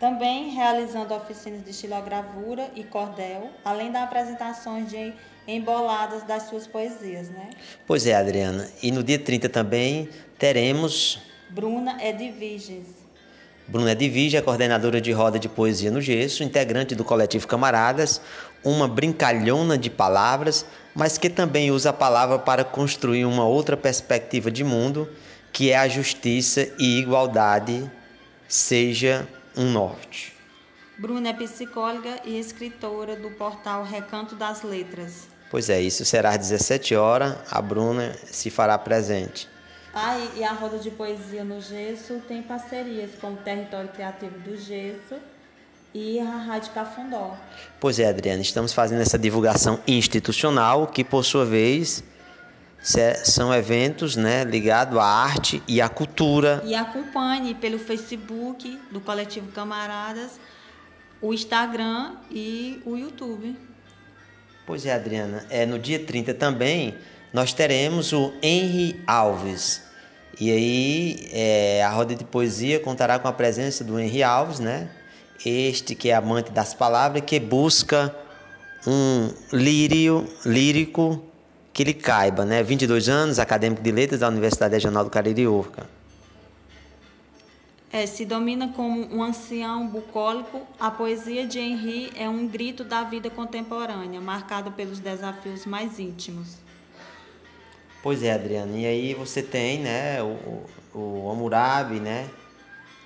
Também realizando oficinas de estilogravura e cordel, além das apresentações de emboladas das suas poesias, né?
Pois é, Adriana. E no dia 30 também teremos
Bruna Edviges.
Bruna Edvige, é coordenadora de roda de poesia no gesso, integrante do coletivo Camaradas, uma brincalhona de palavras, mas que também usa a palavra para construir uma outra perspectiva de mundo, que é a justiça e igualdade seja um norte.
Bruna é psicóloga e escritora do portal Recanto das Letras.
Pois é, isso será às 17 horas, a Bruna se fará presente.
Ah, e- a roda de poesia no gesso tem parcerias com o Território Criativo do Gesso e a Rádio Cafundó.
Pois é, Adriana, estamos fazendo essa divulgação institucional, que por sua vez são eventos né, ligados à arte e à cultura.
E acompanhe pelo Facebook do Coletivo Camaradas, o Instagram e o YouTube.
Pois é, Adriana, é, no dia 30 também nós teremos o Henry Alves. E aí é, a roda de poesia contará com a presença do Henry Alves, né? Este que é amante das palavras, que busca um lírio, lírico que lhe caiba, né? 22 anos, acadêmico de letras da Universidade Regional do Caririúca.
É, se domina como um ancião bucólico, a poesia de Henri é um grito da vida contemporânea, marcado pelos desafios mais íntimos.
Pois é, Adriana. E aí você tem, né, o, o, Hammurabi, né?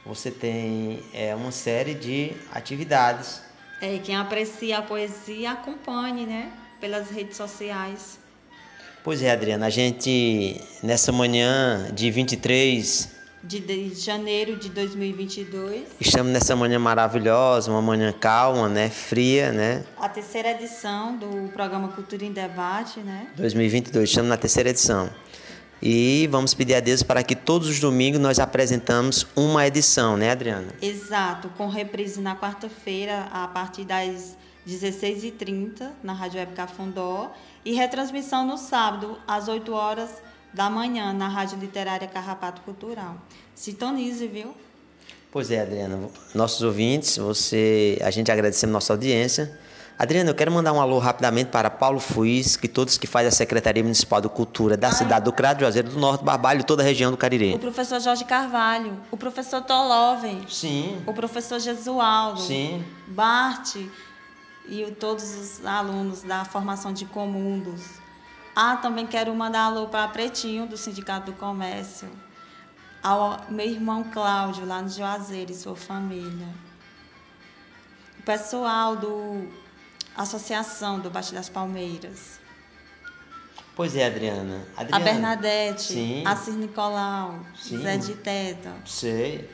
Você tem é, uma série de atividades.
É, e quem aprecia a poesia acompanhe, né, pelas redes sociais.
Pois é, Adriana, a gente nessa manhã de 23,
De, de janeiro de 2022,
estamos nessa manhã maravilhosa, uma manhã calma, né, fria, né?
a terceira edição do programa Cultura em Debate, né?
2022, estamos na terceira edição. E vamos pedir a Deus para que todos os domingos nós apresentamos uma edição, né, Adriana?
Exato, com reprise na quarta-feira, a partir das 16h30, na Rádio Web Cafundó, e retransmissão no sábado, às 8 horas da manhã, na Rádio Literária Carrapato Cultural. Sintonize, viu?
Pois é, Adriana. Nossos ouvintes, você, a gente agradecendo nossa audiência. Adriana, eu quero mandar um alô rapidamente para Paulo Fuiz, que todos que faz a Secretaria Municipal de Cultura da cidade do Crato, Juazeiro do Norte, Barbalho e toda a região do Cariri.
O professor Jorge Carvalho, o professor Toloven,
Sim.
o professor Jesualdo,
Sim.
Bart e todos os alunos da formação de comundos. Ah, também quero mandar alô para Pretinho, do Sindicato do Comércio, ao meu irmão Cláudio, lá no Juazeiro, e sua família. O pessoal do Associação do Baixo das Palmeiras.
Pois é, Adriana.
A
Adriana.
Bernadette,
Sim.
a Cis Nicolau,
Sim.
Zé de Teta,
Sei.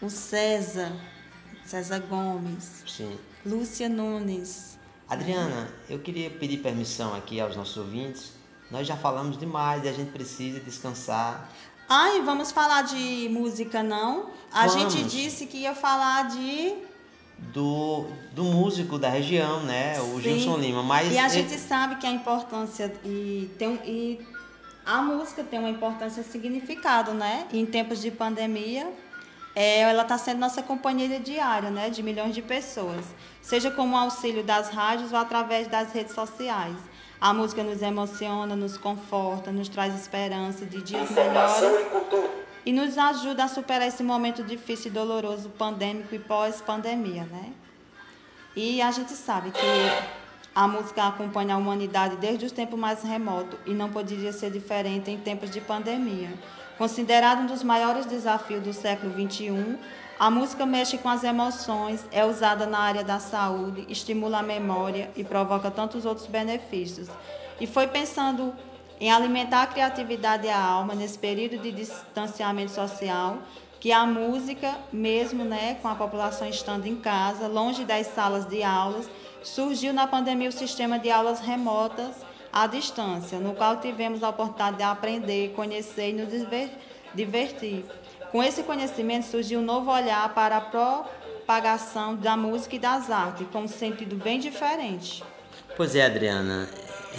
o César, César Gomes,
Sim.
Lúcia Nunes.
Adriana, eu queria pedir permissão aqui aos nossos ouvintes. Nós já falamos demais e a gente precisa descansar.
Ai, vamos falar de música não? A
Vamos.
gente disse que ia falar de
Do, do músico da região, né? O
Sim.
Gilson Lima. Mas
e a gente sabe que a importância e tem e a música tem uma importância significado, né? Em tempos de pandemia, é, ela está sendo nossa companheira diária, né, de milhões de pessoas, seja como auxílio das rádios ou através das redes sociais. A música nos emociona, nos conforta, nos traz esperança de dias melhores e nos ajuda a superar esse momento difícil e doloroso, pandêmico e pós-pandemia, né? E a gente sabe que a música acompanha a humanidade desde os tempos mais remotos e não poderia ser diferente em tempos de pandemia. Considerado um dos maiores desafios do século XXI, a música mexe com as emoções, é usada na área da saúde, estimula a memória e provoca tantos outros benefícios. E foi pensando em alimentar a criatividade e a alma nesse período de distanciamento social que a música, mesmo né, com a população estando em casa, longe das salas de aulas, surgiu na pandemia o sistema de aulas remotas à distância, no qual tivemos a oportunidade de aprender, conhecer e nos divertir. Com esse conhecimento surgiu um novo olhar para a propagação da música e das artes, com um sentido bem diferente.
Pois é, Adriana,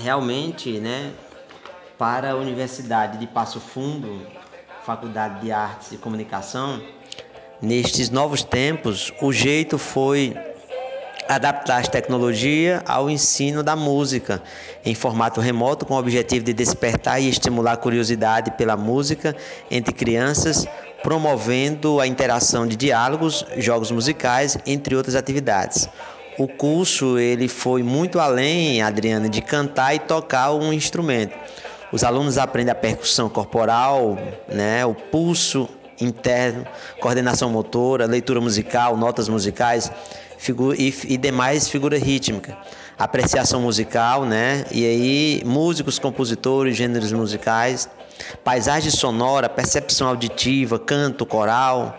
realmente, né, para a Universidade de Passo Fundo, Faculdade de Artes e Comunicação, nestes novos tempos, o jeito foi adaptar as tecnologias ao ensino da música em formato remoto com o objetivo de despertar e estimular a curiosidade pela música entre crianças, promovendo a interação de diálogos, jogos musicais, entre outras atividades. O curso ele foi muito além, Adriana, de cantar e tocar um instrumento. Os alunos aprendem a percussão corporal, né, o pulso interno, coordenação motora, leitura musical, notas musicais e, e demais figuras rítmicas. Apreciação musical, né? E aí, músicos, compositores, gêneros musicais, paisagem sonora, percepção auditiva, canto, coral.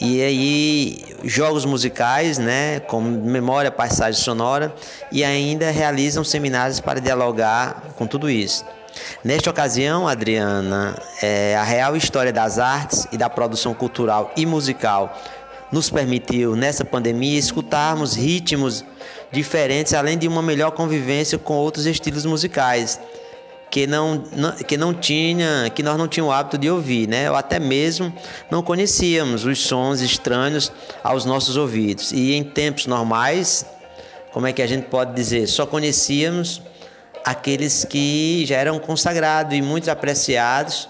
E aí, jogos musicais, né? Como memória, paisagem sonora. E ainda realizam seminários para dialogar com tudo isso. Nesta ocasião, Adriana, é, a real história das artes e da produção cultural e musical nos permitiu, nessa pandemia, escutarmos ritmos diferentes, além de uma melhor convivência com outros estilos musicais que não, que não tinha, que nós não tínhamos o hábito de ouvir, né? Ou até mesmo não conhecíamos os sons estranhos aos nossos ouvidos. E em tempos normais, como é que a gente pode dizer, só conhecíamos aqueles que já eram consagrados e muito apreciados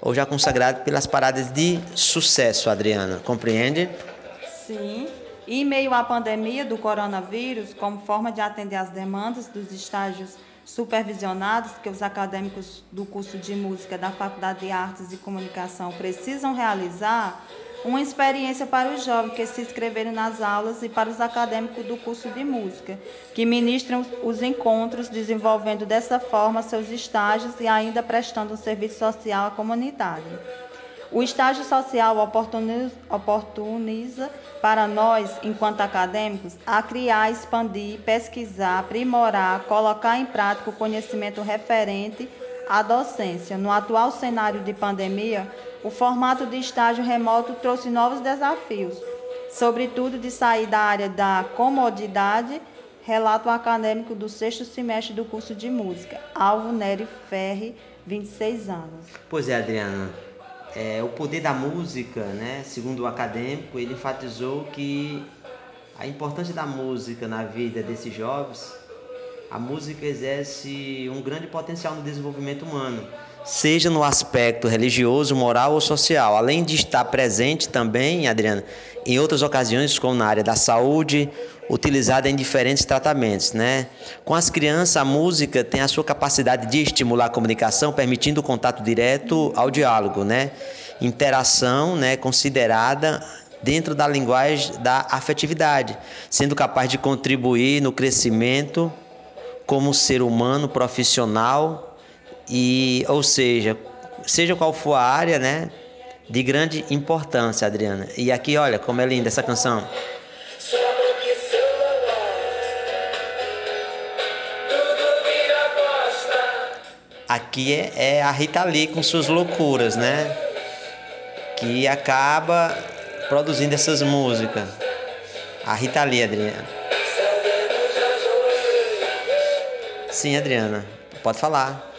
ou já consagrados pelas paradas de sucesso, Adriana. Compreende?
Sim. E em meio à pandemia do coronavírus, como forma de atender às demandas dos estágios supervisionados que os acadêmicos do curso de música da Faculdade de Artes e Comunicação precisam realizar, uma experiência para os jovens que se inscreveram nas aulas e para os acadêmicos do curso de música, que ministram os encontros, desenvolvendo dessa forma seus estágios e ainda prestando um serviço social à comunidade. O estágio social oportuniza para nós, enquanto acadêmicos, a criar, expandir, pesquisar, aprimorar, colocar em prática o conhecimento referente à docência. No atual cenário de pandemia, o formato de estágio remoto trouxe novos desafios, sobretudo de sair da área da comodidade, relato acadêmico do sexto semestre do curso de música, Alvo Nery Ferri, 26 anos.
Pois é, Adriana. É, o poder da música, né, segundo o acadêmico, ele enfatizou que a importância da música na vida desses jovens, a música exerce um grande potencial no desenvolvimento humano seja no aspecto religioso, moral ou social, além de estar presente também, Adriana, em outras ocasiões, como na área da saúde, utilizada em diferentes tratamentos, né? Com as crianças, a música tem a sua capacidade de estimular a comunicação, permitindo o contato direto ao diálogo, né? Interação, né, considerada dentro da linguagem da afetividade, sendo capaz de contribuir no crescimento como ser humano profissional e, ou seja, seja qual for a área, né, de grande importância, Adriana. E aqui, olha, como é linda essa canção. Aqui é, é a Rita Lee com suas loucuras, né? Que acaba produzindo essas músicas. A Rita Lee, Adriana. Sim, Adriana. Pode falar.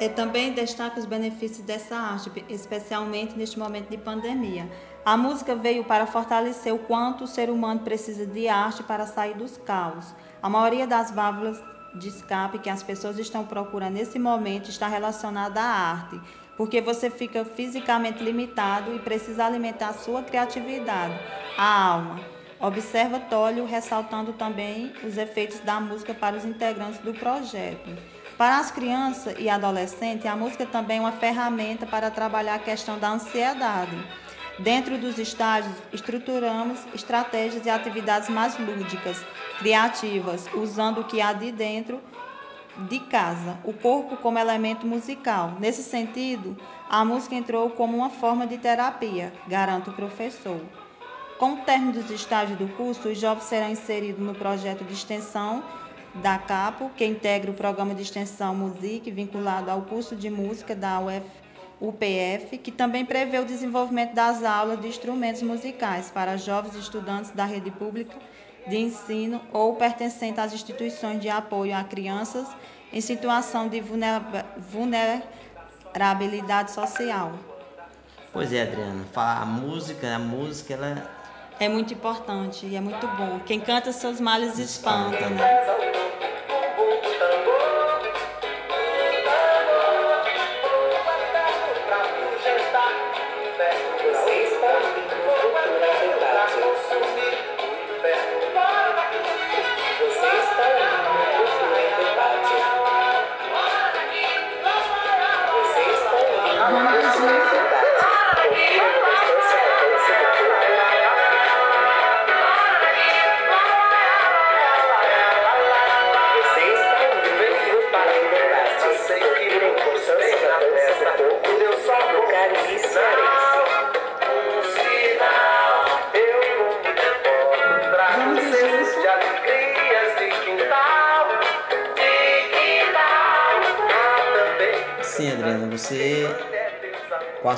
Eu também destaco os benefícios dessa arte, especialmente neste momento de pandemia. A música veio para fortalecer o quanto o ser humano precisa de arte para sair dos caos. A maioria das válvulas de escape que as pessoas estão procurando nesse momento está relacionada à arte, porque você fica fisicamente limitado e precisa alimentar sua criatividade, a alma. Observa Tólio ressaltando também os efeitos da música para os integrantes do projeto. Para as crianças e adolescentes, a música também é uma ferramenta para trabalhar a questão da ansiedade. Dentro dos estágios, estruturamos estratégias e atividades mais lúdicas, criativas, usando o que há de dentro de casa, o corpo como elemento musical. Nesse sentido, a música entrou como uma forma de terapia, garante o professor. Com o término dos estágios do curso, os jovens serão inseridos no projeto de extensão da CAPO, que integra o programa de extensão Music, vinculado ao curso de música da UPF, que também prevê o desenvolvimento das aulas de instrumentos musicais para jovens estudantes da rede pública de ensino ou pertencentes às instituições de apoio a crianças em situação de vulnerabilidade social.
Pois é, Adriana, a música, a música ela
é muito importante e é muito bom. Quem canta seus males espanta, né?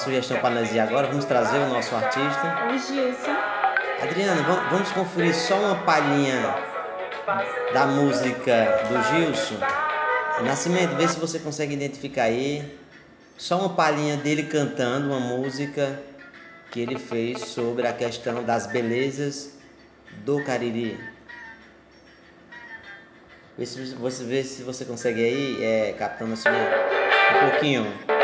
Sugestão para nós ir agora? Vamos trazer o nosso artista.
O Gilson.
Adriana, vamos conferir só uma palhinha da música do Gilson. Nascimento, vê se você consegue identificar aí. Só uma palhinha dele cantando uma música que ele fez sobre a questão das belezas do Cariri. Vê se você, vê se você consegue aí, é, Capitão Nascimento, um pouquinho.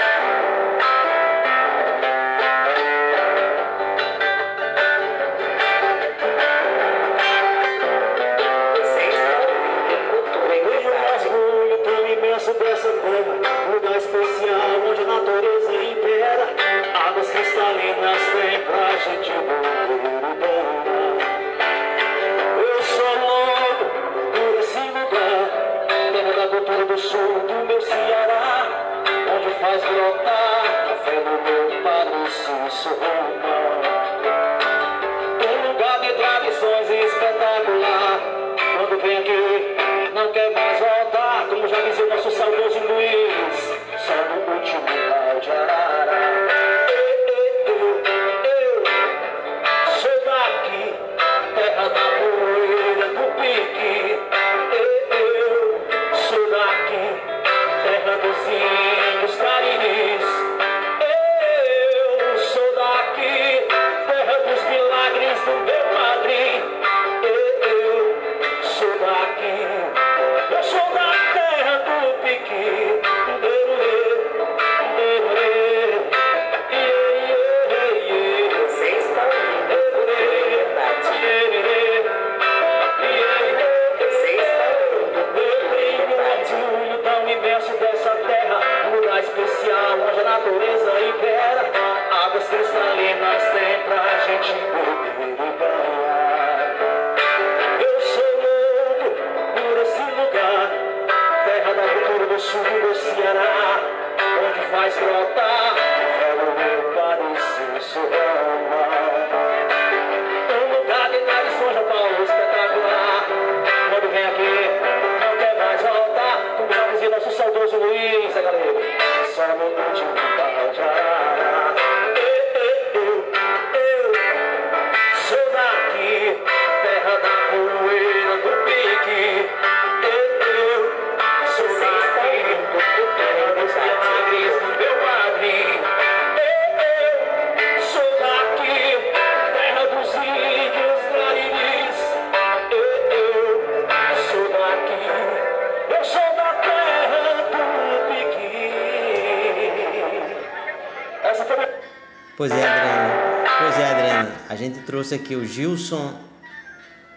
Trouxe aqui o Gilson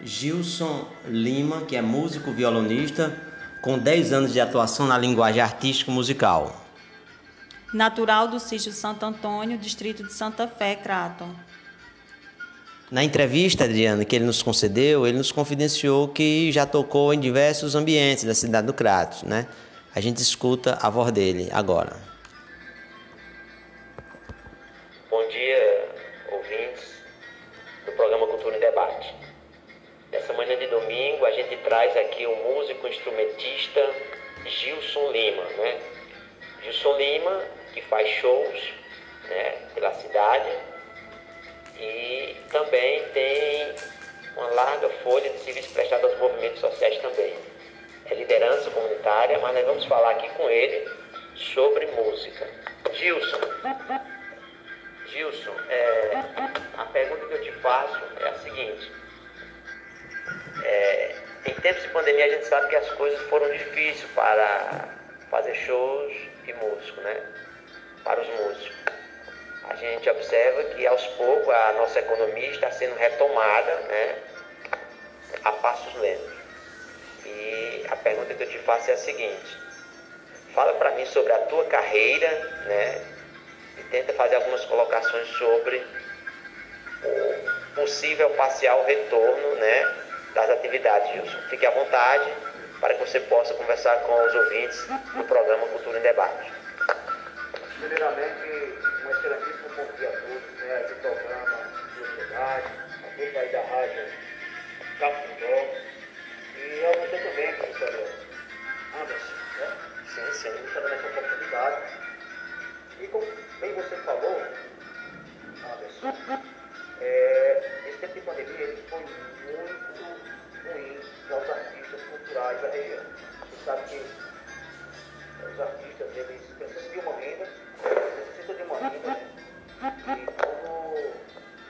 Gilson Lima, que é músico violonista com 10 anos de atuação na linguagem artística musical.
Natural do sítio Santo Antônio, distrito de Santa Fé, Crato.
Na entrevista, Adriana, que ele nos concedeu, ele nos confidenciou que já tocou em diversos ambientes da cidade do Crato, né? A gente escuta a voz dele agora.
Músico, né? Para os músicos. A gente observa que aos poucos a nossa economia está sendo retomada, né? A passos lentos. E a pergunta que eu te faço é a seguinte: fala para mim sobre a tua carreira, né? E tenta fazer algumas colocações sobre o possível parcial retorno, né? das atividades, Gilson. Fique à vontade para que você possa conversar com os ouvintes do programa Cultura em Debate.
Primeiramente, um excelentíssimo bom dia a todos, né, do programa Debate, a todos aí da rádio Cafundó e a você também, professor Anderson, né?
Sim, sim.
Deixando essa oportunidade. E como bem você falou, Anderson, é, esse tempo de pandemia ele foi muito ruim aos artistas culturais da região. Você sabe que os artistas eles precisam uma renda, necessitam de uma renda, né? E quando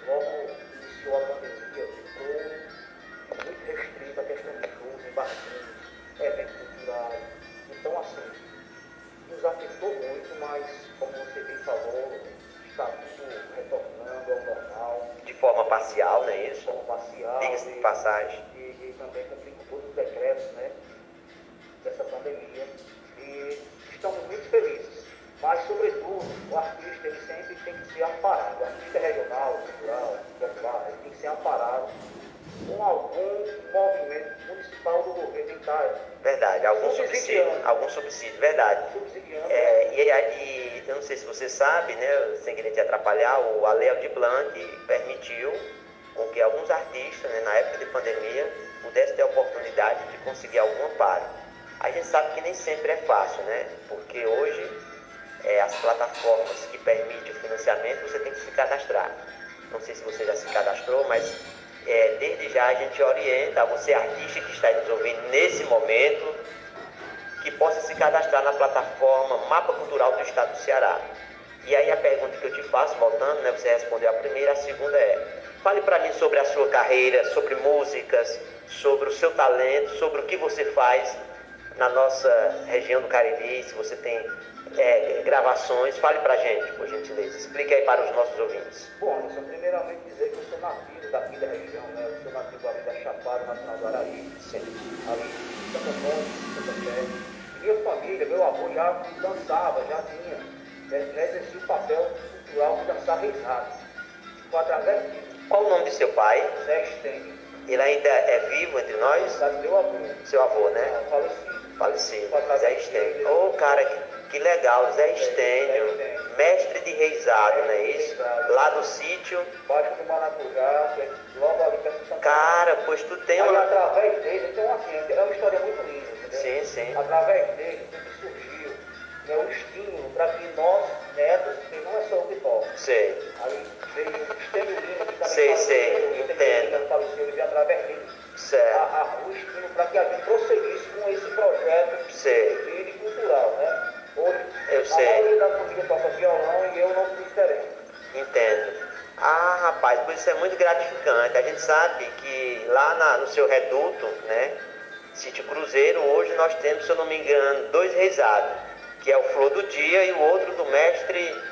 logo iniciou a pandemia, ficou muito restrita a questão de shows, em barzinhos, eventos culturais. Então assim, nos afetou muito, mas como você bem falou, está tudo retornando ao normal.
De forma parcial, não é isso?
De forma parcial.
Diga-se de passagem.
E, e também cumprir com todos os decretos, né? Dessa pandemia. E estamos muito felizes. Mas, sobretudo, o artista ele sempre tem que ser amparado. O artista regional, cultural, popular, ele tem que ser amparado com algum movimento municipal do governo entrar.
Verdade, algum subsídio, algum subsídio, verdade. É, e, e, eu não sei se você sabe, né, sem querer te atrapalhar, o a Lei Aldir Blanc permitiu com que alguns artistas, né, na época de pandemia, pudessem ter a oportunidade de conseguir algum amparo. A gente sabe que nem sempre é fácil, né? Porque hoje é, as plataformas que permitem o financiamento você tem que se cadastrar. Não sei se você já se cadastrou, mas é, desde já a gente orienta você, artista que está nos ouvindo nesse momento, que possa se cadastrar na plataforma Mapa Cultural do Estado do Ceará. E aí a pergunta que eu te faço, voltando, né, você respondeu a primeira, a segunda é: fale para mim sobre a sua carreira, sobre músicas, sobre o seu talento, sobre o que você faz na nossa região do Cariri, se você tem é, gravações, fale pra gente, por gentileza. Explique aí para os nossos ouvintes.
Bom, Anderson, primeiramente dizer que eu sou nativo daqui da região, né? Eu sou nativo ali da Chapada Nacional do Araí,
Sim.
ali em Santo Antônio, Santa Fé. Minha família, meu avô já dançava, já tinha, né? já exercia o papel cultural de dançar reisado. Foi através disso.
Qual o nome de seu pai?
Zé Stênio.
Ele ainda é vivo entre nós?
Meu avô.
Seu avô, né?
Não, falecido.
Falecido. Zé. Estênio. Ô, oh, cara, que, que legal, Zé Estênio. Mestre de reisado, não é isso? Lá do sítio.
Baixo do Maracujá, que logo ali perto de
Cara, pois tu tem
Aí,
uma.
através dele, então assim, é uma história muito linda, entendeu?
Sim, sim.
Através dele, tudo que surgiu, né, o estímulo para que nós, netos, porque não é só o que toca.
Sei.
Aí veio o Estênio Lima, que também
Sei,
faleceu,
sei,
o Estênio
entendo.
Lima faleceu, veio através dele.
Certo.
A, a, o estímulo para que a gente prosseguisse com esse projeto
Sei.
de vida e cultural, né?
Eu
a
sei.
maioria da família toca violão e eu não fui diferente.
Entendo. Ah, rapaz, por isso é muito gratificante. A gente sabe que lá na- no seu reduto, né, Sítio Cruzeiro, hoje nós temos, se eu não me engano, dois reisados, que é o Flor do Dia e o outro do mestre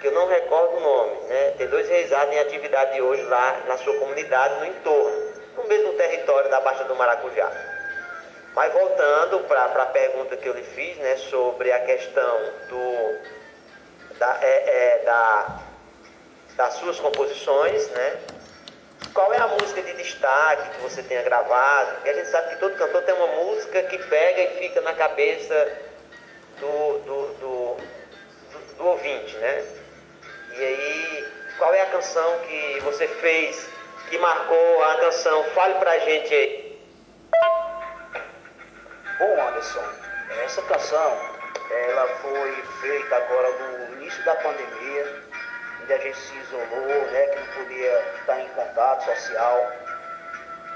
que eu não recordo o nome, né? Tem dois reisados em atividade hoje lá na sua comunidade, no entorno, no mesmo território da Baixa do Maracujá. Mas voltando para a pergunta que eu lhe fiz, né, sobre a questão do, da, é, é, da, das suas composições, né? Qual é a música de destaque que você tenha gravado? Porque a gente sabe que todo cantor tem uma música que pega e fica na cabeça do, do, do, do, do ouvinte, né? E aí, qual é a canção que você fez que marcou a canção? Fale pra gente aí.
Bom, Anderson, essa canção ela foi feita agora no início da pandemia, onde a gente se isolou, né, que não podia estar em contato social.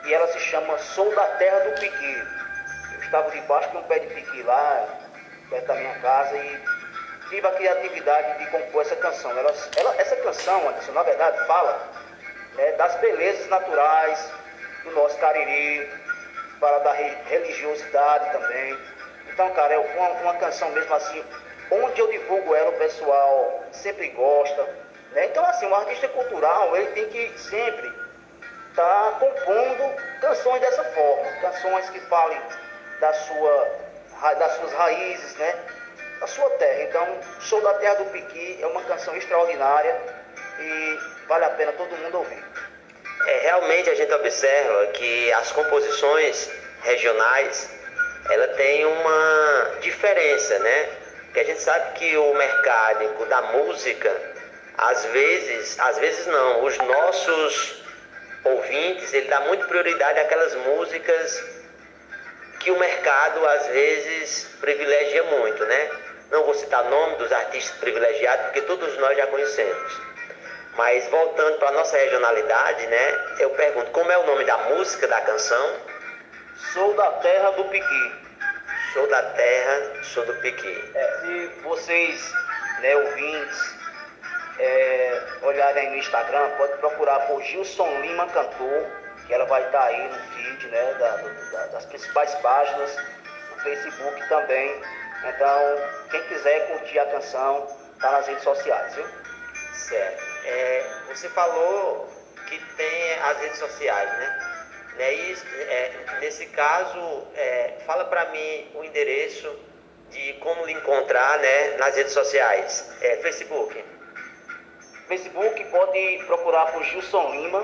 E ela se chama Sou da Terra do Piqui. Eu estava debaixo de um pé de piqui lá, perto da minha casa, e tive a criatividade de compor essa canção. Ela, ela, essa canção, Anderson, na verdade, fala né, das belezas naturais do nosso Cariri, fala da religiosidade também. Então, cara, é uma, uma canção mesmo assim, onde eu divulgo ela, o pessoal sempre gosta. Né? Então, assim, o artista cultural, ele tem que sempre estar tá compondo canções dessa forma, canções que falem da sua, das suas raízes, né? da sua terra. Então, Sou da Terra do Piqui é uma canção extraordinária e vale a pena todo mundo ouvir.
É, realmente a gente observa que as composições regionais ela tem uma diferença, né? Que a gente sabe que o mercado da música, às vezes, às vezes não, os nossos ouvintes, ele dá muito prioridade àquelas músicas que o mercado às vezes privilegia muito, né? Não vou citar nome dos artistas privilegiados, porque todos nós já conhecemos. Mas voltando para a nossa regionalidade, né? Eu pergunto, como é o nome da música, da canção?
Sou da terra do Piqui.
Sou da terra, sou do Piqui.
É, se vocês, né, ouvintes, é, olharem aí no Instagram, pode procurar por Gilson Lima Cantor, que ela vai estar tá aí no feed, né, da, da, das principais páginas, no Facebook também. Então, quem quiser curtir a canção, tá nas redes sociais, viu?
Certo. É, você falou que tem as redes sociais, né? né? E, é, nesse caso, é, fala para mim o endereço de como lhe encontrar né, nas redes sociais. É, Facebook.
Facebook pode procurar por Gilson Lima,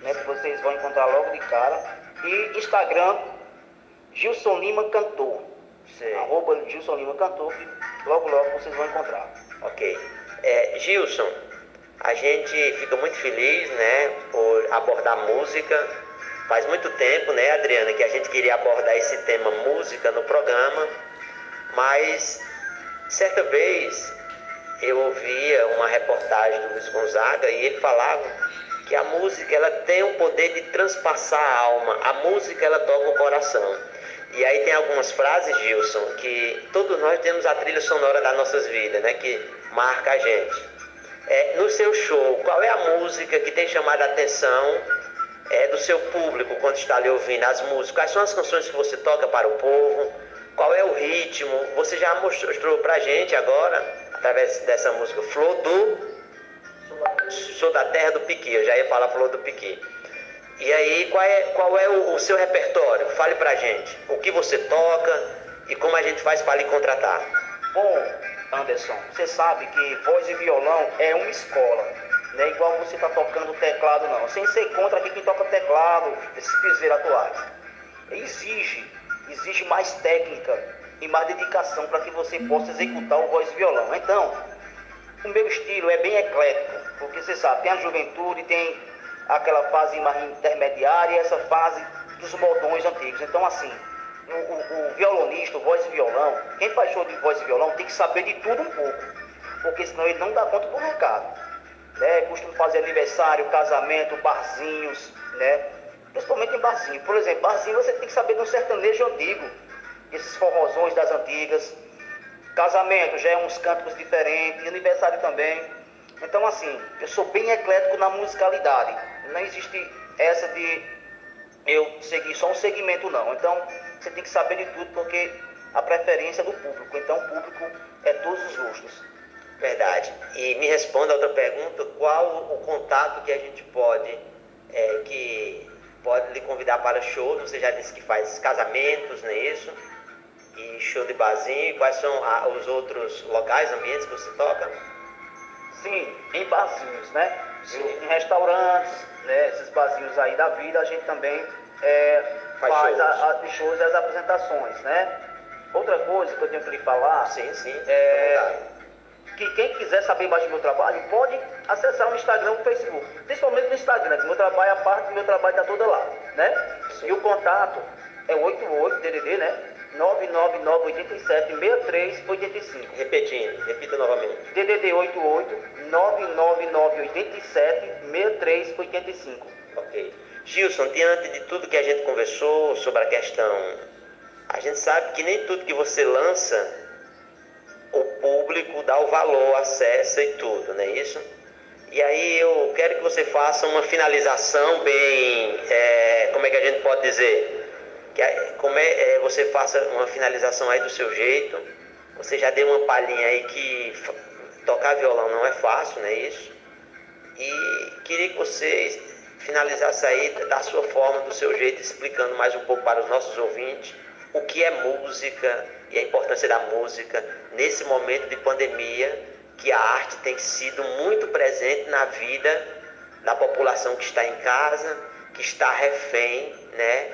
né, que vocês vão encontrar logo de cara. E Instagram, Gilson Lima Cantor. Sei. Arroba Gilson Lima Cantor, que logo logo vocês vão encontrar.
Ok. É, Gilson, a gente fica muito feliz, né, por abordar música. Faz muito tempo, né, Adriana, que a gente queria abordar esse tema música no programa, mas certa vez eu ouvia uma reportagem do Luiz Gonzaga e ele falava que a música ela tem o poder de transpassar a alma. A música ela toca o coração. E aí tem algumas frases, Gilson, que todos nós temos a trilha sonora das nossas vidas, né, que marca a gente. É, no seu show, qual é a música que tem chamado a atenção é, do seu público quando está ali ouvindo as músicas? Quais são as canções que você toca para o povo? Qual é o ritmo? Você já mostrou pra gente agora, através dessa música, Flor do. Sou da terra do Piqui, eu já ia falar Flor do Piqui. E aí, qual é, qual é o, o seu repertório? Fale pra gente. O que você toca e como a gente faz para lhe contratar.
Bom, Anderson, você sabe que voz e violão é uma escola. Não é igual você tá tocando teclado, não. Sem ser contra aqui quem toca teclado, esses piseiros atuais. Exige, exige mais técnica e mais dedicação para que você possa executar o voz e violão. Então, o meu estilo é bem eclético, porque você sabe, tem a juventude, tem aquela fase mais intermediária essa fase dos modões antigos. Então, assim, o, o, violonista, o voz e violão, quem faz show de voz e violão tem que saber de tudo um pouco, porque senão ele não dá conta do recado. Né? Costumo fazer aniversário, casamento, barzinhos, né? Principalmente em barzinho. Por exemplo, barzinho você tem que saber de um sertanejo antigo, esses forrozões das antigas. Casamento já é uns cânticos diferentes, aniversário também. Então, assim, eu sou bem eclético na musicalidade. Não existe essa de eu seguir só um segmento, não. Então, você tem que saber de tudo, porque a preferência é do público. Então, o público é todos os gostos.
Verdade. E me responda a outra pergunta, qual o contato que a gente pode, é, que pode lhe convidar para shows? Você já disse que faz casamentos, não é isso? E show de barzinho, quais são a, os outros locais, ambientes que você toca?
Sim, em barzinhos, né? Em restaurantes, né? Esses barzinhos aí da vida, a gente também é,
Faz
faz,
shows.
a- a- os shows e as apresentações, né? Outra coisa que eu tenho que lhe falar
sim, sim,
é que quem quiser saber mais do meu trabalho pode acessar o Instagram ou o Facebook. Principalmente no Instagram, que meu trabalho, a parte do meu trabalho está toda lá, né? E o contato é 88 DDD, né? 99987 6385.
Repetindo, repita novamente.
DDD 88 99987 6385.
Ok. Gilson, diante de tudo que a gente conversou sobre a questão, a gente sabe que nem tudo que você lança, o público dá o valor, acessa e tudo, não é isso? E aí eu quero que você faça uma finalização bem, é, como é que a gente pode dizer? Que, como é, é, você faça uma finalização aí do seu jeito. Você já deu uma palhinha aí que tocar violão não é fácil, não é isso? E queria que você finalizasse aí da sua forma, do seu jeito, explicando mais um pouco para os nossos ouvintes o que é música e a importância da música nesse momento de pandemia, que a arte tem sido muito presente na vida da população que está em casa, que está refém, né,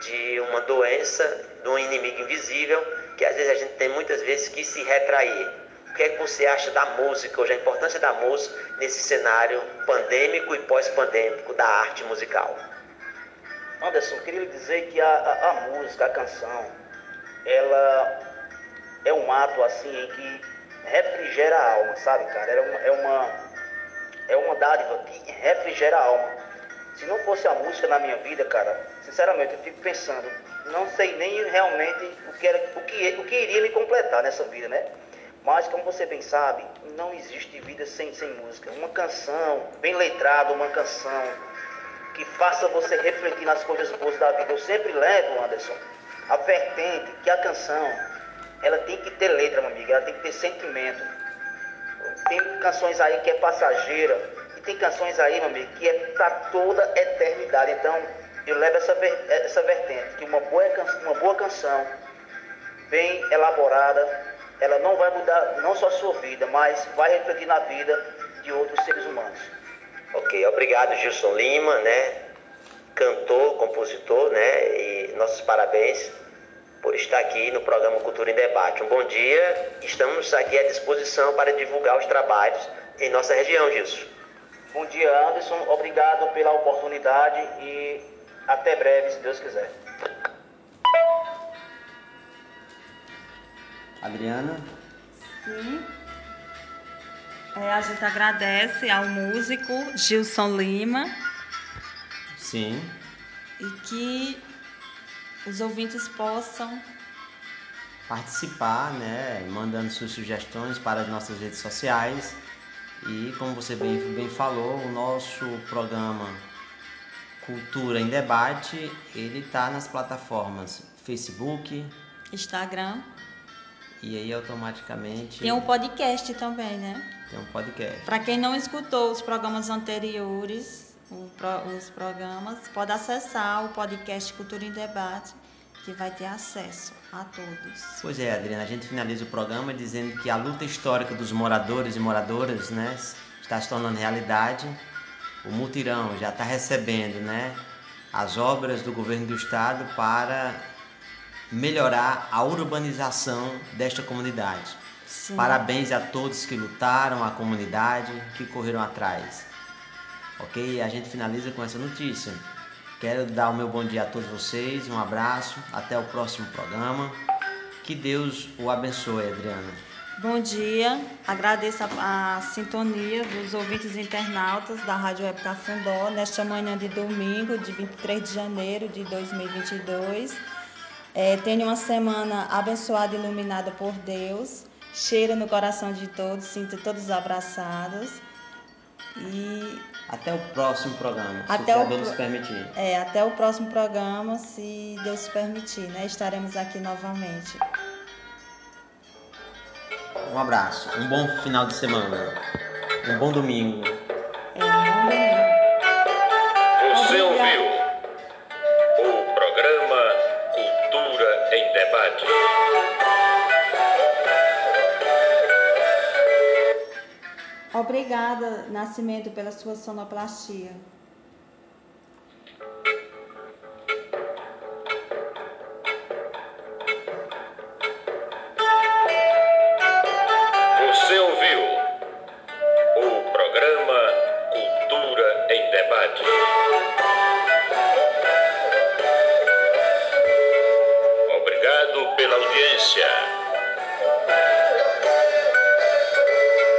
de uma doença, de um inimigo invisível, que às vezes a gente tem muitas vezes que se retrair. Que é que você acha da música hoje, a importância da música nesse cenário pandêmico e pós-pandêmico da arte musical?
Anderson, queria lhe dizer que a, a, a música, a canção, ela é um ato assim em que refrigera a alma, sabe, cara? É uma, é uma, é uma dádiva que refrigera a alma. Se não fosse a música na minha vida, cara, sinceramente eu fico pensando, não sei nem realmente o que, era, o que, o que iria me completar nessa vida, né? Mas como você bem sabe, não existe vida sem, sem música. Uma canção bem letrada, uma canção que faça você refletir nas coisas boas da vida. Eu sempre levo, Anderson, a vertente que a canção, ela tem que ter letra, meu amigo, ela tem que ter sentimento. Tem canções aí que é passageira e tem canções aí, meu amigo, que é para toda a eternidade. Então, eu levo essa, essa vertente, que uma boa, uma boa canção, bem elaborada, ela não vai mudar não só a sua vida, mas vai refletir na vida de outros seres humanos.
Ok, obrigado Gilson Lima, né? Cantor, compositor, né? E nossos parabéns por estar aqui no programa Cultura em Debate. Um bom dia, estamos aqui à disposição para divulgar os trabalhos em nossa região, Gilson.
Bom dia, Anderson. Obrigado pela oportunidade e até breve, se Deus quiser.
Adriana?
Sim. É, a gente agradece ao músico Gilson Lima
Sim.
e que os ouvintes possam
participar, né, mandando suas sugestões para as nossas redes sociais. E como você bem, bem falou, o nosso programa Cultura em Debate, ele está nas plataformas Facebook
Instagram.
E aí automaticamente
Tem um podcast também, né?
tem um podcast.
Para quem não escutou os programas anteriores, os programas, pode acessar o podcast Cultura em Debate, que vai ter acesso a todos.
Pois é, Adriana, a gente finaliza o programa dizendo que a luta histórica dos moradores e moradoras, né, está se tornando realidade. O mutirão já está recebendo, né, as obras do governo do estado para melhorar a urbanização desta comunidade.
Sim.
Parabéns a todos que lutaram, a comunidade que correram atrás. Ok? A gente finaliza com essa notícia. Quero dar o meu bom dia a todos vocês, um abraço, até o próximo programa. Que Deus o abençoe, Adriana.
Bom dia, agradeço a, a sintonia dos ouvintes internautas da Rádio Web Cafundó nesta manhã de domingo, de 23 de janeiro de 2022. É, tenha uma semana abençoada e iluminada por Deus. Cheira no coração de todos, sinta todos abraçados. E
Até o próximo programa, se
até
o Criador nos permitir.
é, até o próximo programa, se Deus permitir, né? Estaremos aqui novamente.
Um abraço, um bom final de semana, um bom domingo.
É, um bom domingo.
Você ouviu Debate.
Obrigada, Nascimento, pela sua sonoplastia.